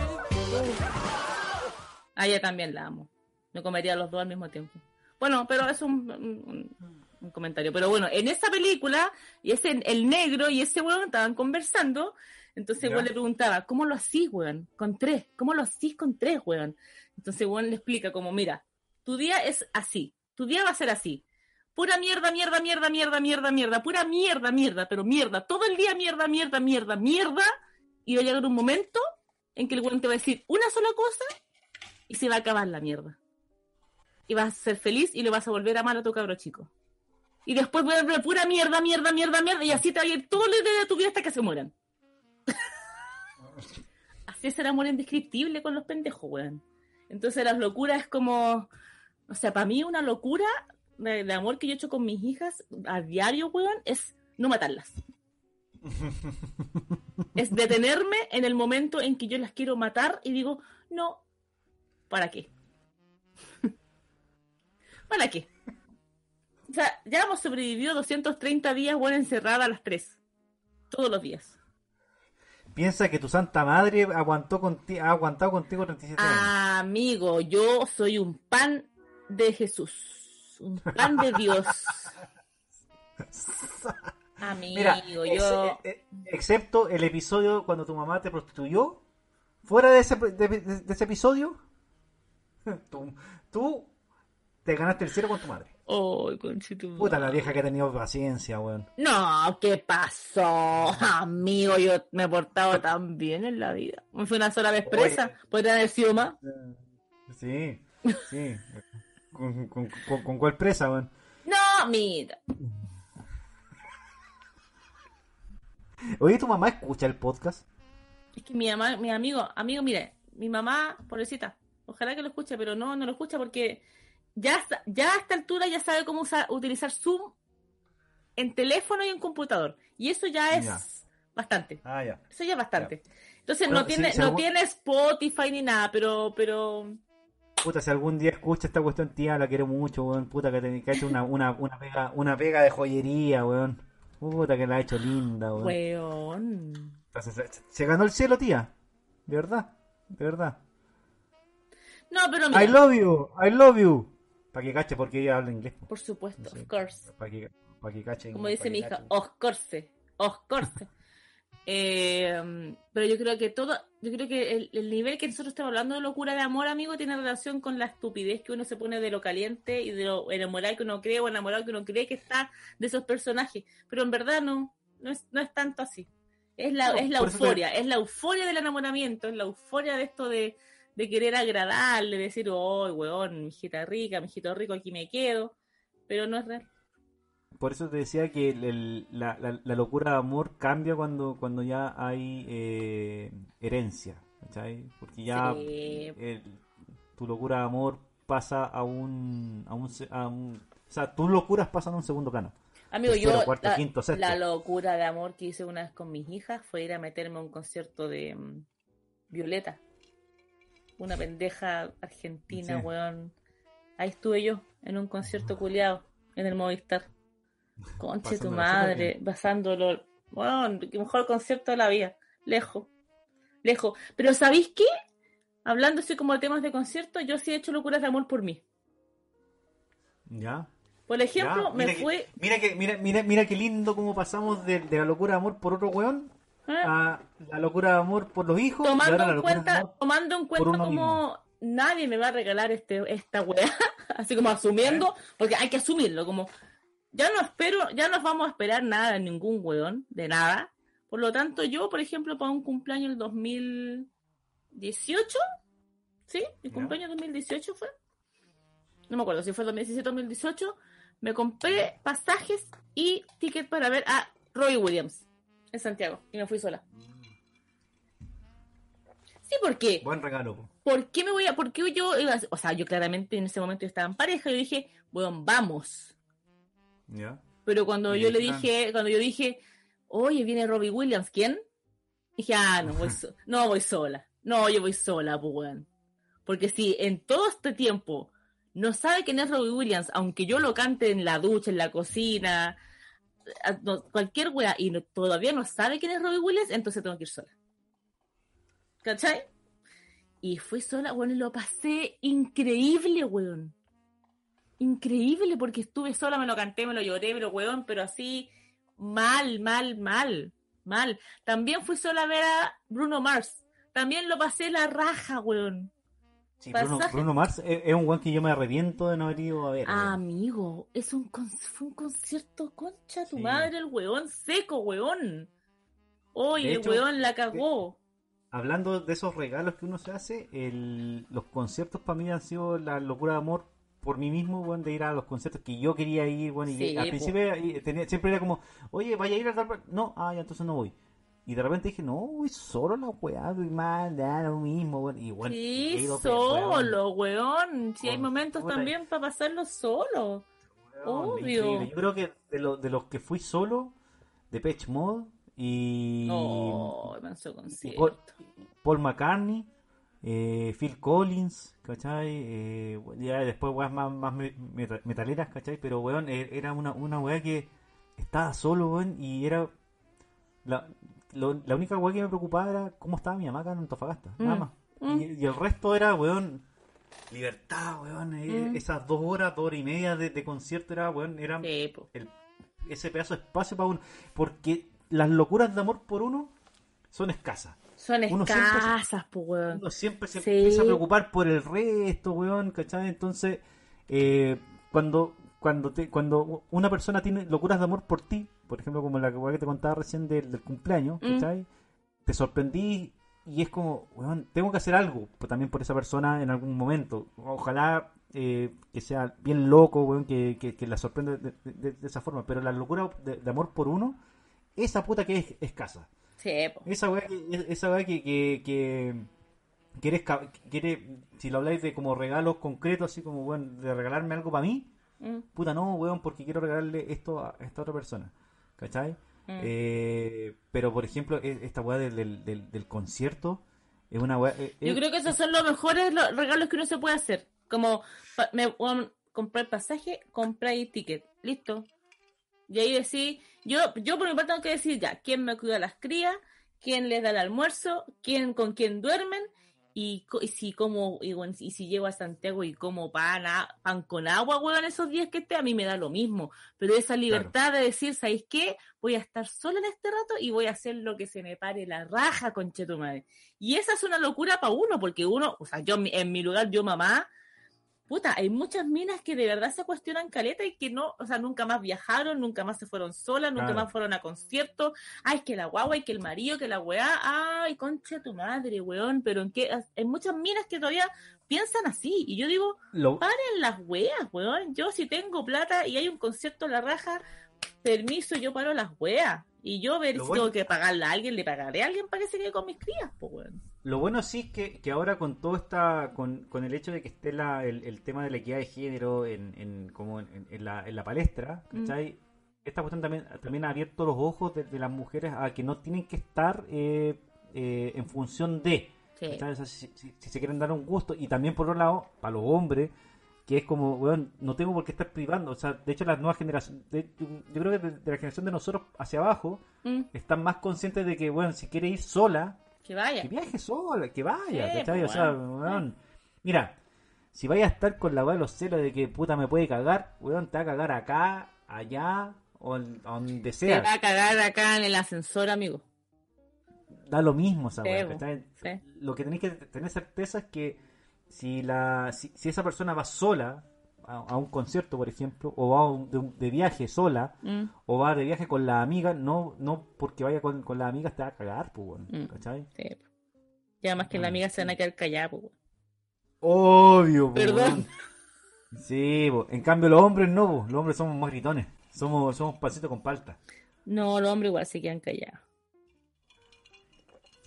A ella también la amo. Me comería los dos al mismo tiempo. Bueno, pero es un, un- un comentario. Pero bueno, en esa película, y ese, el negro y ese weón estaban conversando. Entonces, weón le preguntaba, ¿cómo lo hacís, weón? Con tres. ¿Cómo lo hacís con tres, weón? Entonces, weón le explica como, mira, tu día es así. Tu día va a ser así. Pura mierda, mierda, mierda, mierda, mierda, mierda. Pura mierda, mierda, pero mierda. Todo el día mierda, mierda, mierda, mierda. Y va a llegar un momento en que el weón te va a decir una sola cosa y se va a acabar la mierda. Y vas a ser feliz y le vas a volver a amar a tu cabro chico. Y después voy a ver pura mierda, mierda, mierda, mierda, y así te va a ir todo el día de tu vida hasta que se mueran. así es el amor indescriptible con los pendejos, weón. Entonces las locuras es como, o sea, para mí una locura de, de amor que yo he hecho con mis hijas a diario, weón, es no matarlas. es detenerme en el momento en que yo las quiero matar y digo, no, ¿para qué? ¿Para qué? Sea, ya hemos sobrevivido 230 días, bueno, encerrada a las 3. Todos los días. Piensa que tu santa madre aguantó conti- ha aguantado contigo 37 años. Amigo, yo soy un pan de Jesús. Un pan de Dios. Amigo, Mira, yo... ex- eh, excepto el episodio cuando tu mamá te prostituyó, fuera de ese, de, de- de ese episodio, tú, tú te ganaste el cielo con tu madre. Conchito. Puta, la vieja que ha tenido paciencia, weón. No, ¿qué pasó? Amigo, yo me he portado tan bien en la vida. Me fui una sola vez presa. Podría haber sido más. Sí, sí. ¿Con, con, con- con cuál presa, weón? No, mira. Oye, ¿tu mamá escucha el podcast? Es que mi mamá, mi amigo, amigo, mire, mi mamá, pobrecita, ojalá que lo escuche, pero no, no lo escucha porque ya, ya a esta altura ya sabe cómo usar- utilizar Zoom en teléfono y en computador. Y eso ya es Ya. bastante. Ah, ya. Eso ya es bastante. Entonces Bueno, no tiene, no tiene Spotify ni nada, pero, pero Puta, si algún día escucha esta cuestión, tía, la quiero mucho, weón. Puta, que, te, que ha hecho una, una, una, pega, una pega de joyería, weón. Puta, que la ha hecho linda, weón. weón. Entonces, se, se ganó el cielo, tía. De verdad, de verdad. No, pero mira, I love you, I love you. Para que cache, porque ella habla inglés. por supuesto, Sí. of course. Para que, pa' que cache. Como dice mi hija, of course, of course. Eh, pero yo creo que todo, yo creo que el, el nivel que nosotros estamos hablando de locura de amor, amigo, tiene relación con la estupidez que uno se pone de lo caliente y de lo enamorado que uno cree o enamorado que uno cree que está de esos personajes. Pero en verdad no, no es, no es tanto así. Es la, No, es la te- euforia, es la euforia del enamoramiento, es la euforia de esto de, de querer agradarle, decir, oh, weón, mi hijita rica, mi hijito rico, aquí me quedo. Pero no es real. Por eso te decía que el- el- la, la- la locura de amor cambia cuando, cuando ya hay eh, herencia, ¿cachai? Porque ya Sí. el- tu locura de amor pasa a un, a un, a un- O sea, tus locuras pasan a un segundo plano. Amigo, Tercero, yo cuarto, la, quinto, sexto. la locura de amor que hice una vez con mis hijas fue ir a meterme a un concierto de mm, Violeta. Una pendeja argentina, Sí. weón. Ahí estuve yo, en un concierto culiado, en el Movistar. Conche tu madre, pasándolo. Weón, qué mejor concierto de la vida. Lejos. Lejos. Pero ¿sabéis qué? Hablando así como de temas de concierto, yo sí he hecho locuras de amor por mí. ¿Ya? Por ejemplo, Ya, me que- fue... Mira que, mira, mira, mira qué lindo cómo pasamos de, de la locura de amor por otro weón a la locura de amor por los hijos tomando en cuenta, tomando en cuenta como nadie me va a regalar este, esta weá, así como asumiendo, porque hay que asumirlo, como ya no espero, ya no vamos a esperar nada de ningún weón, de nada. Por lo tanto, yo, por ejemplo, para un cumpleaños el 2018, ¿sí? Mi cumpleaños 2018 fue. No me acuerdo si fue 2017 o 2018. Me compré pasajes y ticket para ver a Roy Williams en Santiago y me fui sola. Sí, ¿por qué? Buen regalo. po. ¿Por qué me voy a.? ¿Por qué yo iba a- O sea, yo claramente en ese momento yo estaba en pareja. Yo dije, bueno, vamos. ¿Ya? Pero cuando Y yo le dije, cuando yo dije, oye, viene Robbie Williams, ¿quién? Dije, ah, no, voy so- no voy sola. No, yo voy sola, pues, weón. Porque si en todo este tiempo no sabe quién es Robbie Williams, aunque yo lo cante en la ducha, en la cocina, cualquier wea, y todavía no sabe quién es Robbie Williams, entonces tengo que ir sola. ¿Cachai? Y fui sola, weón, lo pasé increíble, weón. Increíble, porque estuve sola, me lo canté, me lo lloré, me weón, pero así, mal, mal, mal, mal. También fui sola a ver a Bruno Mars. También lo pasé la raja, weón. Sí, Bruno, Mars es, es un weón que yo me arrepiento de no haber ido a ver. weón. Amigo, es un fue un concierto concha tu Sí. madre, el weón seco, weón. Oye, el weón la cagó. Hablando de esos regalos que uno se hace, el- los conciertos para mí han sido la locura de amor por mí mismo, weón, de ir a los conciertos que yo quería ir, weón, y Sí, al principio eh, tenía- siempre era como, oye, vaya a ir a tal... par-". No, ah, ya entonces no voy. Y de repente dije, no, voy solo la weá, voy mal, da lo mismo, weón. Y bueno, he Sí, solo, weón. Si hay momentos también para pasarlo solo. Obvio. increíble. Yo creo que de, lo- de los que fui solo, de Pitch Mode y... Concierto. Paul, Paul McCartney, eh, Phil Collins, ¿cachai? Eh, ya después weas más, más me- meta- metaleras, ¿cachai? Pero weón, eh, era una, una wea que estaba solo, weón, y era... La, lo- la única wea que me preocupaba era cómo estaba mi mamá acá en Antofagasta, nada Mm, más. mm. Y, y el resto era, weón, libertad, weón. eh, Mm. Esas dos horas, dos horas y media de, de concierto era, weón, Sí, po. el- ese pedazo de espacio para uno. Porque las locuras de amor por uno son escasas. Son escasas, pues, weón. Uno siempre se Sí. empieza a preocupar por el resto, weón, ¿cachai? Entonces, eh, cuando cuando te, cuando una persona tiene locuras de amor por ti, por ejemplo, como la que te contaba recién del, del cumpleaños, Mm. ¿cachai? Te sorprendí y es como, weón, tengo que hacer algo pues, también por esa persona en algún momento. Ojalá eh, que sea bien loco, weón, que, que, que la sorprenda de, de- de esa forma. Pero la locura de, de amor por uno, esa puta que es escasa. Sí. Esa weá que, esa weá que, que, que, que eres quiere, si lo habláis de como regalos concretos, así como, bueno, de regalarme algo para mí, Mm. puta no, weón, porque quiero regalarle esto a esta otra persona, ¿cachai? Mm. Eh, pero, por ejemplo, e- esta weá del, del, del- del concierto es una weá... eh, Yo es- creo que esos son los mejores lo- regalos que uno se puede hacer. Como me um, comprar pasaje, comprar ticket. Listo. Y ahí decir, yo, yo por mi parte tengo que decir ya, quién me cuida a las crías, quién les da el almuerzo, quién con quién duermen, y, y si como, y, bueno, y si llego a Santiago y como pan, a- pan con agua, weón, esos días que esté, a mí me da lo mismo. Pero esa libertad de decir, ¿sabéis qué? Voy a estar sola en este rato y voy a hacer lo que se me pare la raja, conchetumadre. Y esa es una locura para uno, porque uno, o sea, yo en mi lugar, yo mamá, puta, hay muchas minas que de verdad se cuestionan caleta y que no, o sea, nunca más viajaron, nunca más se fueron solas, nunca Claro. más fueron a conciertos. Ay, que la guagua y que el marido, que la weá, ay, concha tu madre, weón, pero en qué, hay muchas minas que todavía piensan así. Y yo digo, lo- paren las weas, weón. Yo si tengo plata y hay un concierto en la raja, permiso, yo paro las weas. Y yo ver si tengo que pagarle a alguien, le pagaré a alguien para que se quede con mis crías, pues weón. Lo bueno sí es que, que ahora con todo esta, con, con el hecho de que esté la, el, el tema de la equidad de género en, en, como en, en la, en la palestra, ¿cachai? Esta cuestión también, también ha abierto los ojos de, de las mujeres a que no tienen que estar eh, eh, en función de, si, si- si se quieren dar un gusto, y también por otro lado, para los hombres, que es como, weón, no tengo por qué estar privando, o sea, de hecho las nuevas generaciones, de- yo creo que de, de la generación de nosotros hacia abajo, Mm, están más conscientes de que, bueno, si quiere ir sola, que vaya. que viaje sola, que vaya, Sí, ¿cachai? pues, o sea, weón. mira, si vaya a estar con la weá de los celos de que puta me puede cagar, weón, te va a cagar acá, allá, o donde Se sea. va a cagar acá en el ascensor, amigo. da lo mismo esa weá, sí. Lo que tenéis que tener certeza es que si la si, si esa persona va sola a, a un concierto, por ejemplo, o va un- de, de viaje sola, Mm. o va de viaje con la amiga, no no porque vaya con, con las amigas te va a cagar, pues, weón, Mm. ¿cachai? Sí. Y además que la amiga se van a quedar callada, pues. Obvio, po, Perdón. Sí, en cambio los hombres no, los hombres somos más gritones, somos somos pasitos con palta. No, los hombres igual se quedan callados.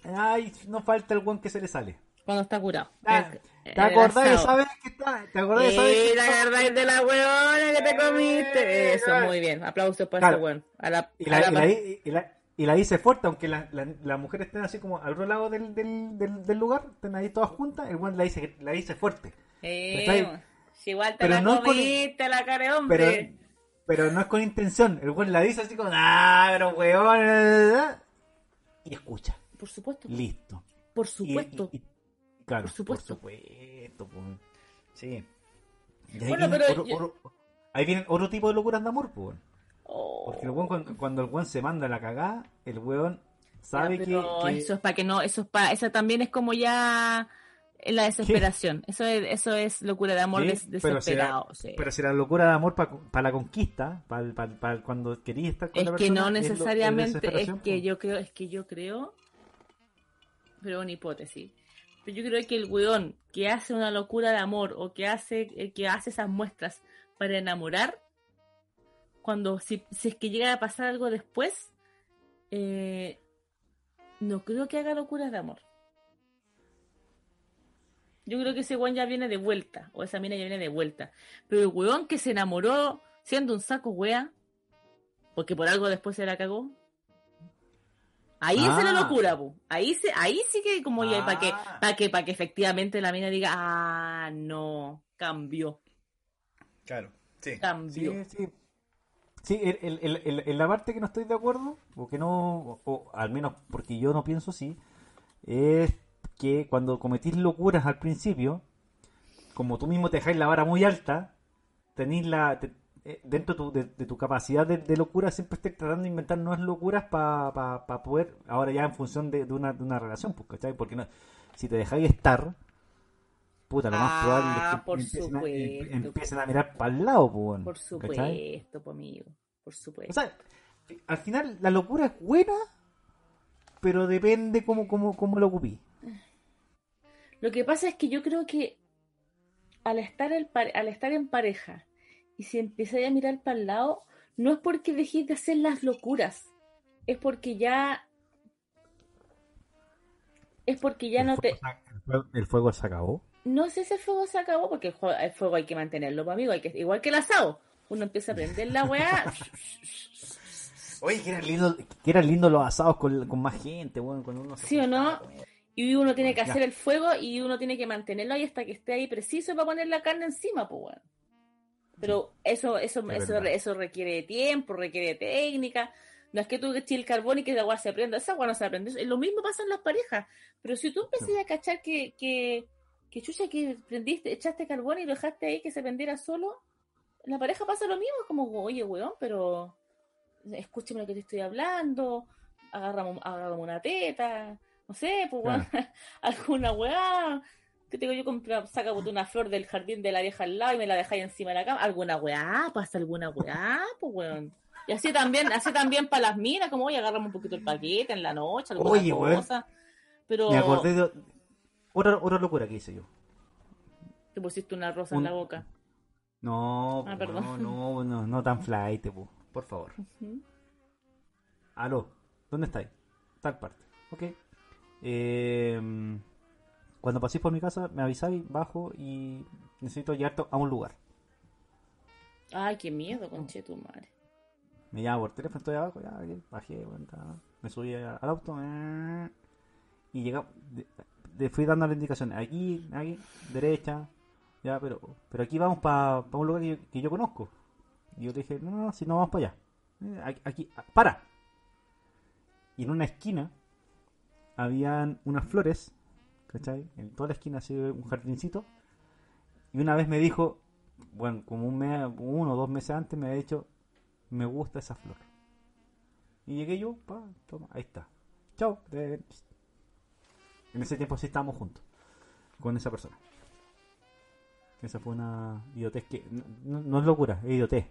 Ay, no falta el buen que se le sale. Cuando está curado. Ah, El- ¿Te acordás de esa vez que está? ¿Te acordás de esa vez Eh, que ¿Te acordás de la huevona que te comiste? Eso, muy bien. Aplausos para Claro. A la, Y a la, la y pa- la, y la- y la dice fuerte, aunque la, la, la mujer esté así como al otro lado del, del, del, del lugar, estén ahí todas juntas, el buen la dice, la dice fuerte. Eh, si igual te Pero la no con- comiste, la cara de hombre. Pero, pero no es con intención, el buen la dice así como, ah, pero weón, y escucha, Por supuesto. listo. Por supuesto. y- claro, Por supuesto. Por supuesto, pues. Sí. Y ahí, Bueno, viene pero otro, yo- otro- ahí vienen otro tipo de locuras de amor, pues. Oh. Porque el weón, cuando, cuando el weón se manda la cagada, el weón sabe Ya, que, pero que- eso es para que no, eso es para, eso también es como ya la desesperación. Eso es, eso es locura de amor Sí, pero desesperado. sí. Pero si la locura de amor para la conquista, para cuando querías estar con es la que persona, no lo- es necesariamente, es, que yo creo, es que yo creo, pero una hipótesis. Pero yo creo que el weón que hace una locura de amor o que hace, el que hace esas muestras para enamorar, cuando si, si es que llega a pasar algo después, eh, no creo que haga locuras de amor. Yo creo que ese weón ya viene de vuelta, o esa mina ya viene de vuelta. Pero el weón que se enamoró siendo un saco wea, porque por algo después se la cagó. Ahí es la Ah. locura, pu. Ahí se, ahí sí que como ya para que, Ah. para que, para que efectivamente la mina diga, ah, no, cambió, Claro, sí. cambió. Sí, sí. Sí, el- el- el- el- en la parte que no estoy de acuerdo, o que no, o, o al menos porque yo no pienso así, es que cuando cometís locuras al principio, como tú mismo te dejáis la vara muy alta, tenéis la. te- eh, dentro tu- de, de tu capacidad de, de locura, siempre estés tratando de inventar nuevas locuras para poder. Ahora ya en función de, de una, de una relación, pues, ¿cachai? Porque no, si te dejáis estar. Puta, lo más Ah, probable es que por empiecen, a, supuesto. em- empiecen a mirar para el lado, pues, Por ¿cachai? supuesto, po, amigo, por supuesto. O sea, al final la locura es buena, pero depende cómo, cómo, cómo lo ocupí. Lo que pasa es que yo creo que al estar, el al estar en pareja y si empezáis a mirar para el lado, no es porque dejéis de hacer las locuras, es porque ya. Es porque ya el, no te. se, el fuego- el fuego se acabó. No sé si el fuego se acabó, porque el fuego, el fuego hay que mantenerlo, pues, amigo. Hay que, igual que el asado. Uno empieza a prender la weá. Oye, que eran lindos, que eran lindos los asados con, con más gente, weón, cuando uno ¿Sí o no? Y uno tiene que hacer el fuego y uno tiene que mantenerlo ahí hasta que esté ahí preciso para poner la carne encima, pues bueno. Pero eso, eso, Es eso, eso requiere tiempo, requiere técnica. No es que tú eches el carbón y que la agua se prenda, esa agua no se aprende. Lo mismo pasa en las parejas. Pero si tú empiezas a cachar que, que, que chucha que prendiste, echaste carbón y lo dejaste ahí que se prendiera solo, en la pareja pasa lo mismo, es como, oye, weón, pero escúchame lo que te estoy hablando, agarramos, agarramos una teta, no sé, pues alguna weá. Que tengo yo comprar, saca una flor del jardín de la vieja al lado y me la dejáis encima de la cama. Alguna weá, pasa alguna weá, pues weón. Y así también, así también para las minas, como oye, agarramos un poquito el paquete en la noche, alguna Oye, weón. cosa. Pero Me acordé de otra, otra locura que hice yo. te pusiste una rosa Un- en la boca. No, Ah, po, perdón. no, no, no, no tan flight, po, por favor. Aló, ¿dónde estáis? Tal parte. Ok. Eh, cuando paséis por mi casa, me avisáis, bajo y necesito llevarte a un lugar. Ay, qué miedo, conche tu madre. Me llama por teléfono, estoy abajo, ya, bajé, bueno, ta, me subí al auto eh, y llegamos, de- fui dando las indicaciones, aquí, aquí, derecha, ya, pero pero aquí vamos para un lugar que yo, que yo conozco. Y yo le dije, no, no, no, si no vamos para allá. Eh, Aquí, aquí, ah, para. Y en una esquina habían unas flores, ¿cachai? En toda la esquina así un jardincito. Y una vez me dijo, bueno, como un mes, uno o dos meses antes me había dicho, me gusta esa flor. Y llegué yo, pa, toma, ahí está. Chao. eh, En ese tiempo sí estábamos juntos. Con esa persona. Esa fue una idiotez que. No, no es locura, es idiotez.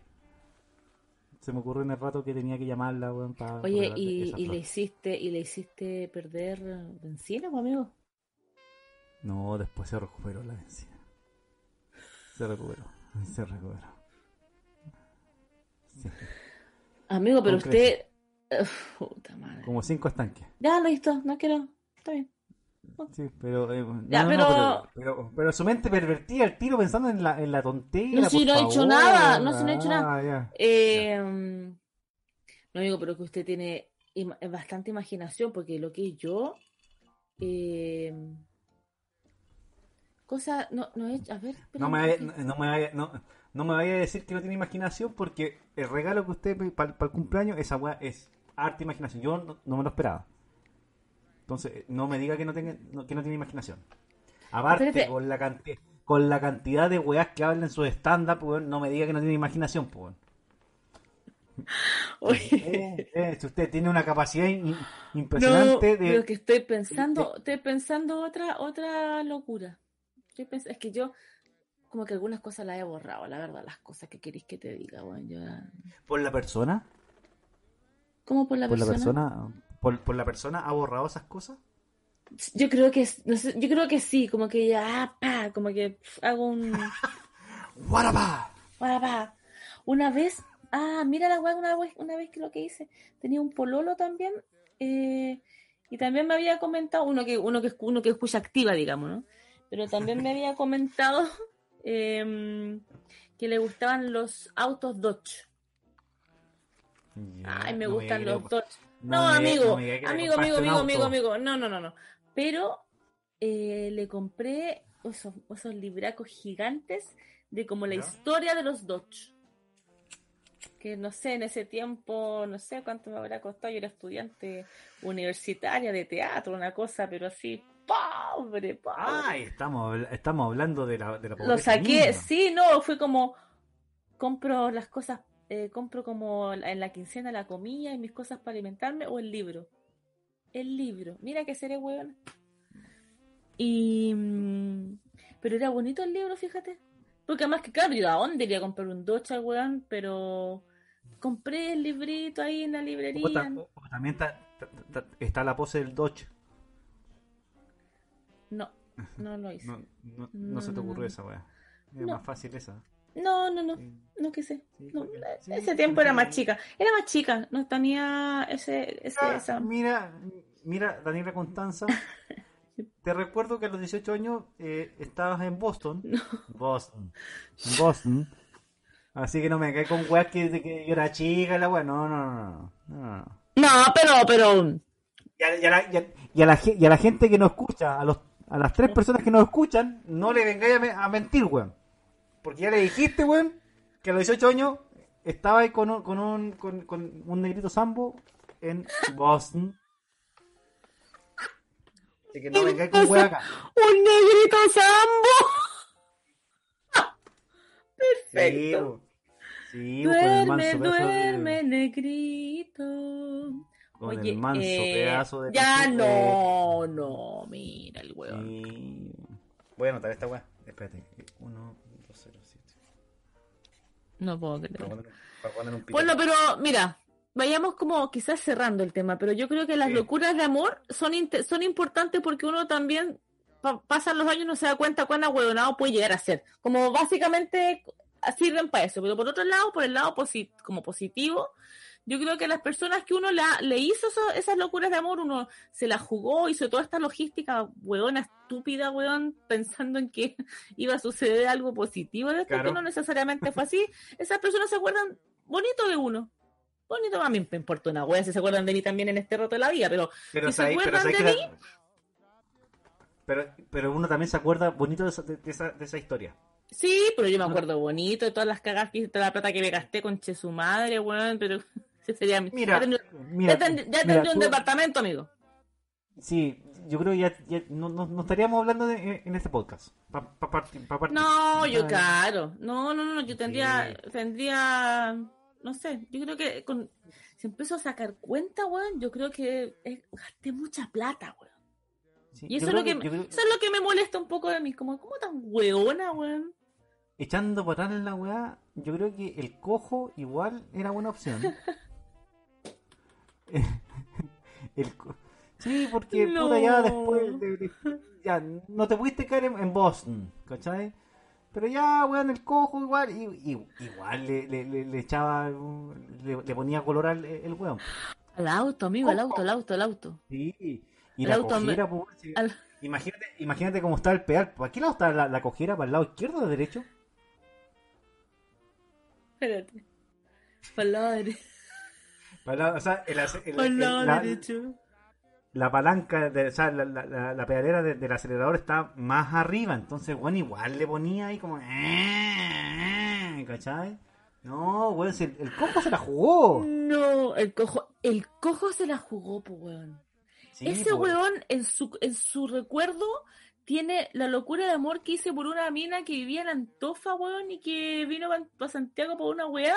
Se me ocurrió en el rato que tenía que llamarla, weón, para. Oye, ¿y, y le hiciste y le hiciste perder benzina, pues, amigo? No, después se recuperó la benzina. Se recuperó. Se recuperó. Sí. Amigo, pero usted. Uf, puta madre. Como cinco estanques. Ya, listo, no quiero. Está bien. Sí, pero, eh, Ya, no, pero- no, pero, pero, pero su mente pervertía el tiro pensando en la, en la tontería. No, si no he hecho nada, no, si no he hecho nada. Ah, ya. Eh, mm, no digo, pero que usted tiene bastante imaginación, porque lo que yo. Eh, cosa. No, no he. A ver. No me, vaya, no, me vaya, no, no me vaya a decir que no tiene imaginación porque el regalo que usted para el cumpleaños, esa weá es arte imaginación. Yo no, no me lo esperaba. Entonces, eh, no me diga que no, tenga, no- que no tiene imaginación. Aparte, Espérate. con la, cantidad, con la cantidad de weas que hablan en su stand-up, no me diga que no tiene imaginación, pues. Eh, eh, usted tiene una capacidad in- No, impresionante de... pero que estoy pensando, estoy pensando otra, otra locura. Estoy es que yo, como que algunas cosas las he borrado, la verdad, las cosas que queréis que te diga, bueno, yo ¿Por la persona? ¿Cómo por la ¿Por la persona? persona? ¿Por, por la persona ha borrado esas cosas? Yo creo que, no sé, yo creo que sí, como que ya, ah, pa, como que pf, hago un, ¡Guarapá! pa. Una vez, ah, mira la weá, una vez, una vez que lo que hice, tenía un pololo también, eh, y también me había comentado, uno que, uno que, uno que escucha activa, digamos, ¿no? Pero también me había comentado em, que le gustaban los autos Dodge. Ay, me no gustan los que- Dodge. no No, me- amigo, no amigo, amigo, amigo, amigo, amigo. No, no, no, no. Pero eh, le compré esos, esos libracos gigantes de como la historia de los Dodge. Que no sé, en ese tiempo, no sé cuánto me habrá costado. Yo era estudiante universitaria de teatro, una cosa, pero así, pobre, pobre. Ay, estamos, estamos hablando de la, de la Lo pobreza saqué, misma. sí, no, fue como compro las cosas, eh, compro como en la quincena la comida y mis cosas para alimentarme o el libro. El libro, mira que seré hueón. Y mm, pero era bonito el libro, fíjate. Porque además que claro, yo a dónde iría a comprar un al weón, pero compré el librito ahí en la O librería. ta- o- o también está, ta- ta- está la pose del Dodge. No, no lo hice. No, no, no No, se te no, ocurrió no. esa weá. Es No. más fácil esa. No, no, no, no que sé. Sí, No, porque- sí, ese tiempo era más chica. Era más chica, no tenía ese, ese Ah, esa- Mira, mira, Daniela Constanza. Te recuerdo que a los 18 años eh, estabas en Boston. Boston. Boston. Así que no me cae con weas que, yo era chica y la wea. No, no, no, no. no, no. No, pero, pero. Y a, y a la, y a- y a la ge- y a la gente que nos escucha, a, los, a las tres personas que nos escuchan, no le vengáis a, me- a mentir, weón. Porque ya le dijiste, weón, que a los 18 años estaba ahí con un, con un, con, con un negrito sambo en Boston. Así que no vengáis con weón acá. ¡Un negrito sambo! Sí, Perfecto. Sí, el duerme, manso duerme, negrito. Con Oye, el manso eh, pedazo de Ya no, no, mira el weón. Voy a anotar esta weá. Espérate. 1, 2, 0, 7. No puedo creer. Para poner, para poner un pito. Bueno, pero mira, vayamos como quizás cerrando el tema, pero yo creo que las Sí. locuras de amor son, son importantes porque uno también pa- pasan los años y no se da cuenta cuán ahueonado puede llegar a ser. Como básicamente sirven para eso, pero por otro lado, por el lado posi- como positivo, yo creo que las personas que uno la, le hizo eso- esas locuras de amor, uno se las jugó, hizo toda esta logística hueona, estúpida, hueón, pensando en que iba a suceder algo positivo de esto, Claro. que no necesariamente fue así. Esas personas se acuerdan bonito de uno. Bonito, a mí me importa una wea si se acuerdan de mí también en este rato de la vida, pero Pero si se acuerdan de mí, la- pero, pero uno también se acuerda bonito de esa, de, de esa, de esa historia. sí, pero yo me acuerdo bonito de todas las cagas que hice, toda la plata que me gasté con che su madre, weón, pero ese sería mi... Mira, ya tendría, mira, ya tendría- ya mira, tendría un tú- departamento, amigo. Sí, yo creo que ya, ya no, no, no estaríamos hablando de- en este podcast. Pa, pa. No, yo claro. No, no, no, yo tendría, tendría, no sé, yo creo que con, si empiezo a sacar cuenta, weón, yo creo que eh, gasté mucha plata, weón. Sí, Y eso es, lo que, que- yo creo- eso es lo que me molesta un poco de mí. Como, ¿cómo tan hueona, weón? echando para atrás la weá, yo creo que el cojo igual era buena opción. el Sí, porque No. puta ya después de- de- ya no te pudiste caer en, en Boston, ¿cachai? Pero ya, weón, el cojo igual, y, y- igual le, le- le- le echaba, le, ponía color al el weón. Al auto, amigo, al auto, al auto, al auto. Sí, y El la auto me- cojera, pues, sí. al- imagínate, imagínate cómo está el pedal. ¿Para qué lado está la, la cojera? ¿Para el lado izquierdo o derecho? Espérate. Para el lado derecho. O sea, el el- el la, palanca, de, o sea, la, la, la- pedalera de- del acelerador está más arriba. Entonces, bueno, igual le ponía ahí como... "Eh, ¿Cachai? No, weón, si el, cojo se la jugó. No, el cojo, el cojo se la jugó, pues, weón. Sí, Ese weón, en su, en su recuerdo, tiene la locura de amor que hice por una mina que vivía en Antofa, weón, y que vino para Santiago por una weá,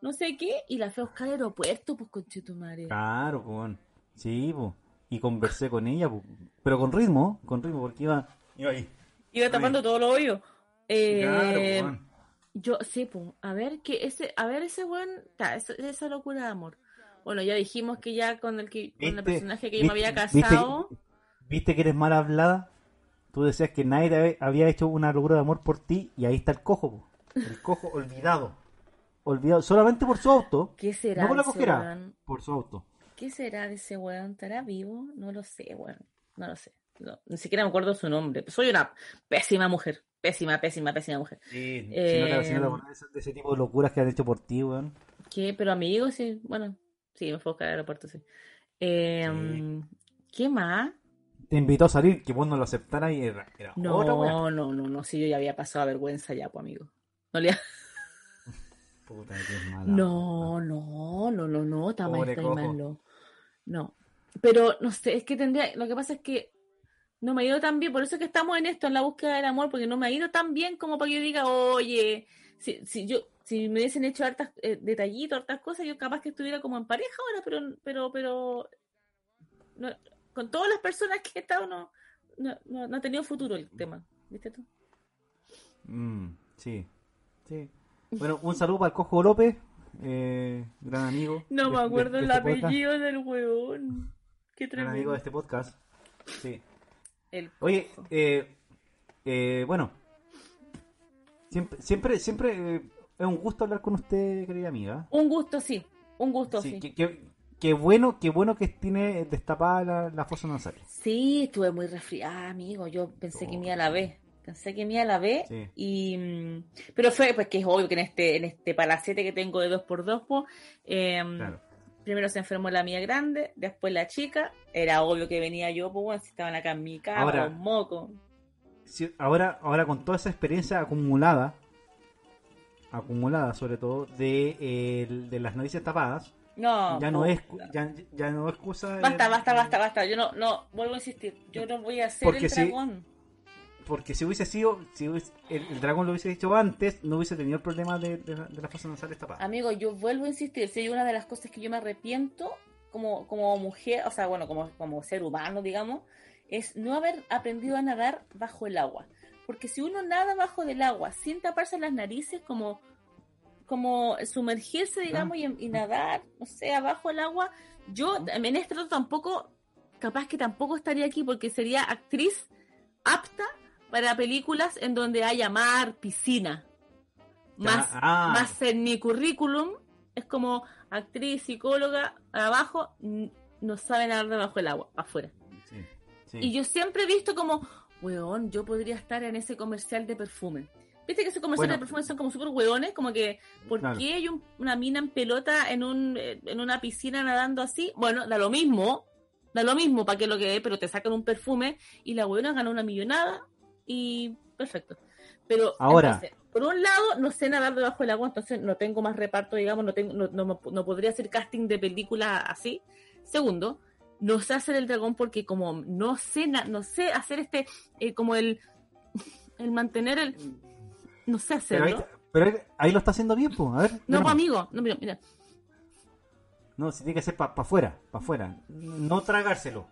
no sé qué, y la fue a buscar al aeropuerto, pues, conchetumare. Claro, pues. Sí, pues. Y conversé con ella, pues. Pero con ritmo, con ritmo, porque iba, iba ahí. Iba tapando todos los hoyos. Eh, Claro, pues. Yo, sí, pues, a ver que ese, a ver ese weón, ta, esa, esa locura de amor. Bueno, ya dijimos que ya con el que, con el personaje que yo me había casado. ¿Viste que eres mal hablada? Tú decías que nadie había hecho una locura de amor por ti y ahí está el cojo, po. el cojo olvidado. Olvidado solamente por su auto. ¿Qué será No por la cojera, por su auto. ¿Qué será de ese weón? ¿Estará vivo? No lo sé, weón. No lo sé. No, ni siquiera me acuerdo su nombre. Soy una pésima mujer. Pésima, pésima, pésima mujer. Sí, si no Eh, si no acordás de ese- tipo de locuras que han hecho por ti, weón. ¿Qué? Pero amigos, sí. Bueno, sí, me fue a buscar al aeropuerto, sí. Eh, ¿Qué más? Te invitó a salir, que vos no lo aceptaras y era, era No, otra weá. no, no, no. Sí, yo ya había pasado vergüenza ya, pues, amigo. No le... Puta, mala. No, no, no, no, no, Pobre no. No. Pero, no sé, es que tendría, lo que pasa es que no me ha ido tan bien, por eso es que estamos en esto, en la búsqueda del amor, porque no me ha ido tan bien como para que yo diga, oye, si, si yo, si me hubiesen hecho hartas eh, detallitos, hartas cosas, yo capaz que estuviera como en pareja ahora, pero, pero, pero, no, con todas las personas que he estado, no, no, no, no ha tenido futuro el tema, ¿viste tú? Mm, sí, sí. Bueno, un saludo para el Cojo López, eh, gran amigo. No de- me de- acuerdo de el este podcast, apellido del huevón. Qué Gran amigo tremendo. de este podcast. Sí. El Oye, eh, eh, bueno, siempre, siempre, siempre eh, es un gusto hablar con usted, querida amiga. Un gusto, sí. Un gusto, sí. Sí, qué, bueno, qué bueno que tiene destapada la, la fosa nasal. Sí, estuve muy resfriada, amigo. Yo pensé que me iba a la B. Pensé que me iba a la. Sí. Y, mm, pero fue, pues que es obvio que en este, en este palacete que tengo de 2x2, pues, em, Claro. primero se enfermó la mía grande, después la chica. Era obvio que venía yo, pues, bueno, si estaban acá en mi Ahora- con moco. Ahora, ahora con toda esa experiencia acumulada, acumulada sobre todo, de, eh, de las noticias tapadas, No, ya no no. es ya, ya no excusa Basta, basta, basta, basta. Yo no, no, vuelvo a insistir. Yo no voy a ser el si- dragón. Porque si hubiese sido si hubiese- el, el dragón lo hubiese dicho antes no hubiese tenido el problema de, de, la- de las fosas nasales tapadas Amigo, yo vuelvo a insistir, si hay una de las cosas que yo me arrepiento como, como mujer, o sea, bueno, como, como ser humano, digamos, es no haber aprendido a nadar bajo el agua. Porque si uno nada bajo del agua sin taparse las narices, como, como sumergirse, digamos, y, y nadar, no sé, abajo del agua, yo en este rato tampoco, capaz que tampoco estaría aquí porque sería actriz apta para películas en donde haya mar, piscina. Más, ah. más en mi currículum es como actriz, psicóloga, abajo, no saben nadar debajo del agua, afuera. Sí, sí. Y yo siempre he visto como, weón, yo podría estar en ese comercial de perfume. ¿Viste que esos comerciales Bueno. de perfume son como súper weones? Como que, ¿por Claro. qué hay un- una mina en pelota en, un, en una piscina nadando así? Bueno, da lo mismo, da lo mismo para que lo que pero te sacan un perfume y la weona gana una millonada y perfecto. Pero Ahora. entonces, por un lado, no sé nadar debajo del agua, entonces no tengo más reparto, digamos, no, tengo, no, no, no podría hacer casting de película así. Segundo, no sé hacer el dragón porque como no sé, no sé hacer este, eh, como el, el mantener el, no sé pero, hacerlo. ahí, pero ahí- lo está haciendo bien pues a ver No, pues, amigo, no, mira, mira. no si tiene que ser para afuera para afuera no tragárselo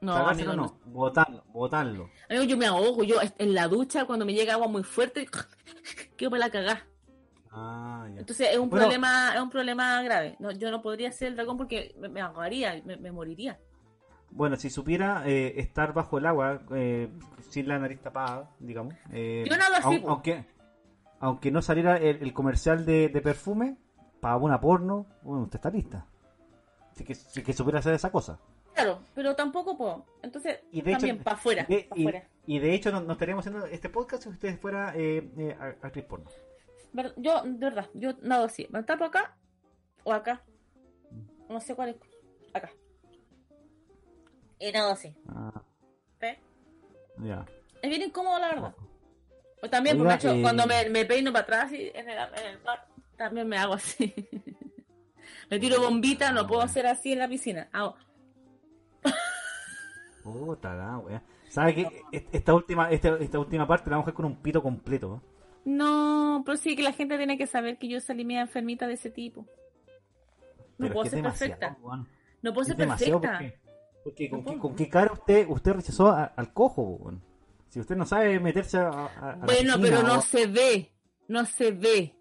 No, amigo, no, botarlo, botarlo. Amigo, yo me ahogo. Yo en la ducha, cuando me llega agua muy fuerte, quedo para la cagá. Ah, ya. Entonces es un Bueno, problema, es un problema grave. No, yo no podría ser el dragón porque me, me ahogaría, me, me moriría. Bueno, si supiera eh, estar bajo el agua, eh, sin la nariz tapada, digamos. eh, Yo nado así, aun- aunque, aunque no saliera el, el comercial de, de perfume, para una porno, bueno, usted está lista. Si que, si que supiera hacer esa cosa. Claro, pero tampoco puedo. Entonces, Y de también para afuera. y de- pa' y, afuera. y de hecho, no, no estaríamos haciendo este podcast si usted fuera eh, eh, actriz porno. Yo, de verdad, yo nado así. ¿Me tapo acá o acá? No sé cuál es. Acá. Y nado así. Ah, ya. Es bien incómodo, la verdad. O también, Oiga, porque, hecho, eh, cuando me, me peino para atrás y en el, en el mar, también me hago así. me tiro bombita, no puedo hacer así en la piscina. Hago. Puta la wea. ¿Sabe que esta última, esta, esta última parte la vamos a dejar con un pito completo? No, pero sí que la gente tiene que saber que yo salí media enfermita de ese tipo. No Pero puedo ser perfecta. No puedo ser perfecta. porque, porque con, No qué, con qué cara usted usted rechazó a- al cojo, weón? Si usted no sabe meterse a, a- a la Bueno, pero no o- se ve. No se ve.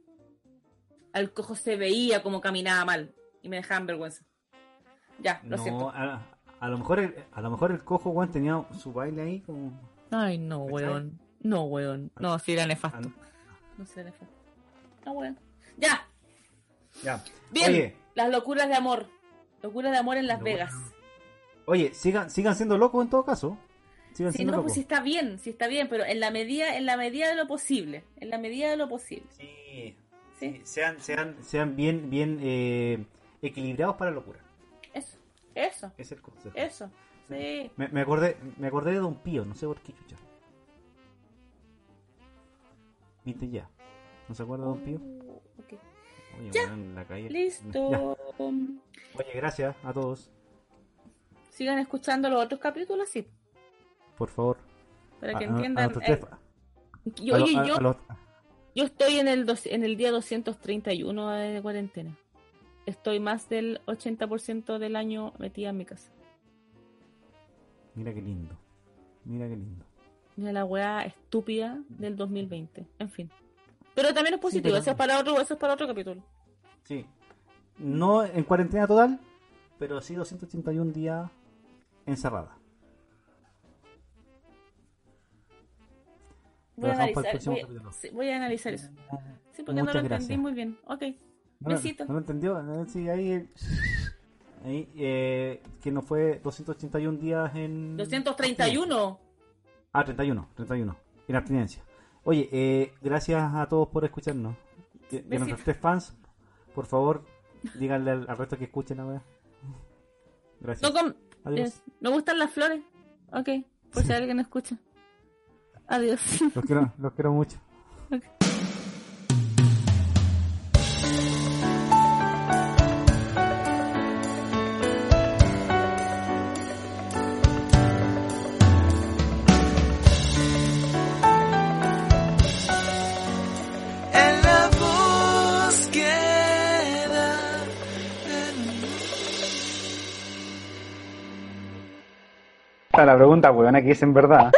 Al cojo se veía como caminaba mal. Y me dejaban vergüenza. Ya, lo no, siento. a, a lo mejor el, a lo mejor el cojo, weón, tenía su baile ahí como... Ay, no, weón. No, weón. No, sí era nefasto. No sé, nefasto. No, weón. Ya. Ya. Bien. Oye, Las locuras de amor. Locuras de amor en Las Vegas. oye, sigan, sigan siendo locos en todo caso. Sigan Si siendo no, locos. pues sí está bien, sí está bien, pero en la medida, en la medida de lo posible. En la medida de lo posible. Sí, Sí. sí, sean, sean, sean bien, bien eh, equilibrados para la locura. Eso. Eso. Es el consejo. Eso. Sí. Me, me acordé, me acordé de Don Pío, no sé por qué chucha. Viste ya. ¿No se acuerda de Don Pío? Oye, Ya. weón, la calle. Ya. Listo. Oye, gracias a todos. Sigan escuchando los otros capítulos, sí. Por favor. Para que A- a- a entiendan. eh, yo, oye, yo, yo estoy en el, dos- en el día 231 de cuarentena. Estoy más del 80% del año metida en mi casa. Mira qué lindo. Mira qué lindo. Mira la weá estúpida del 2020. En fin. Pero también es positivo. pero- Eso, es para otro, eso es para otro capítulo. Sí. No en cuarentena total, pero sí 281 días encerrada. Voy a, analizar, voy, a analizar eso. Sí, porque no lo gracias. entendí muy bien. Ok. ¿No, Besito. ¿No lo entendió? No, Sí, ahí, ahí eh, que no fue 281 días en... 231. Ah, 31, 31. En abstinencia. Oye, eh, gracias a todos por escucharnos. De, de Besito. nuestros tres fans, por favor, díganle al, al resto que escuchen ahora. Gracias. No com- Adiós. ¿Me gustan las flores? Ok. Por si alguien escucha. Adiós. Los quiero, los quiero mucho. En La pregunta, weón, aquí es en verdad.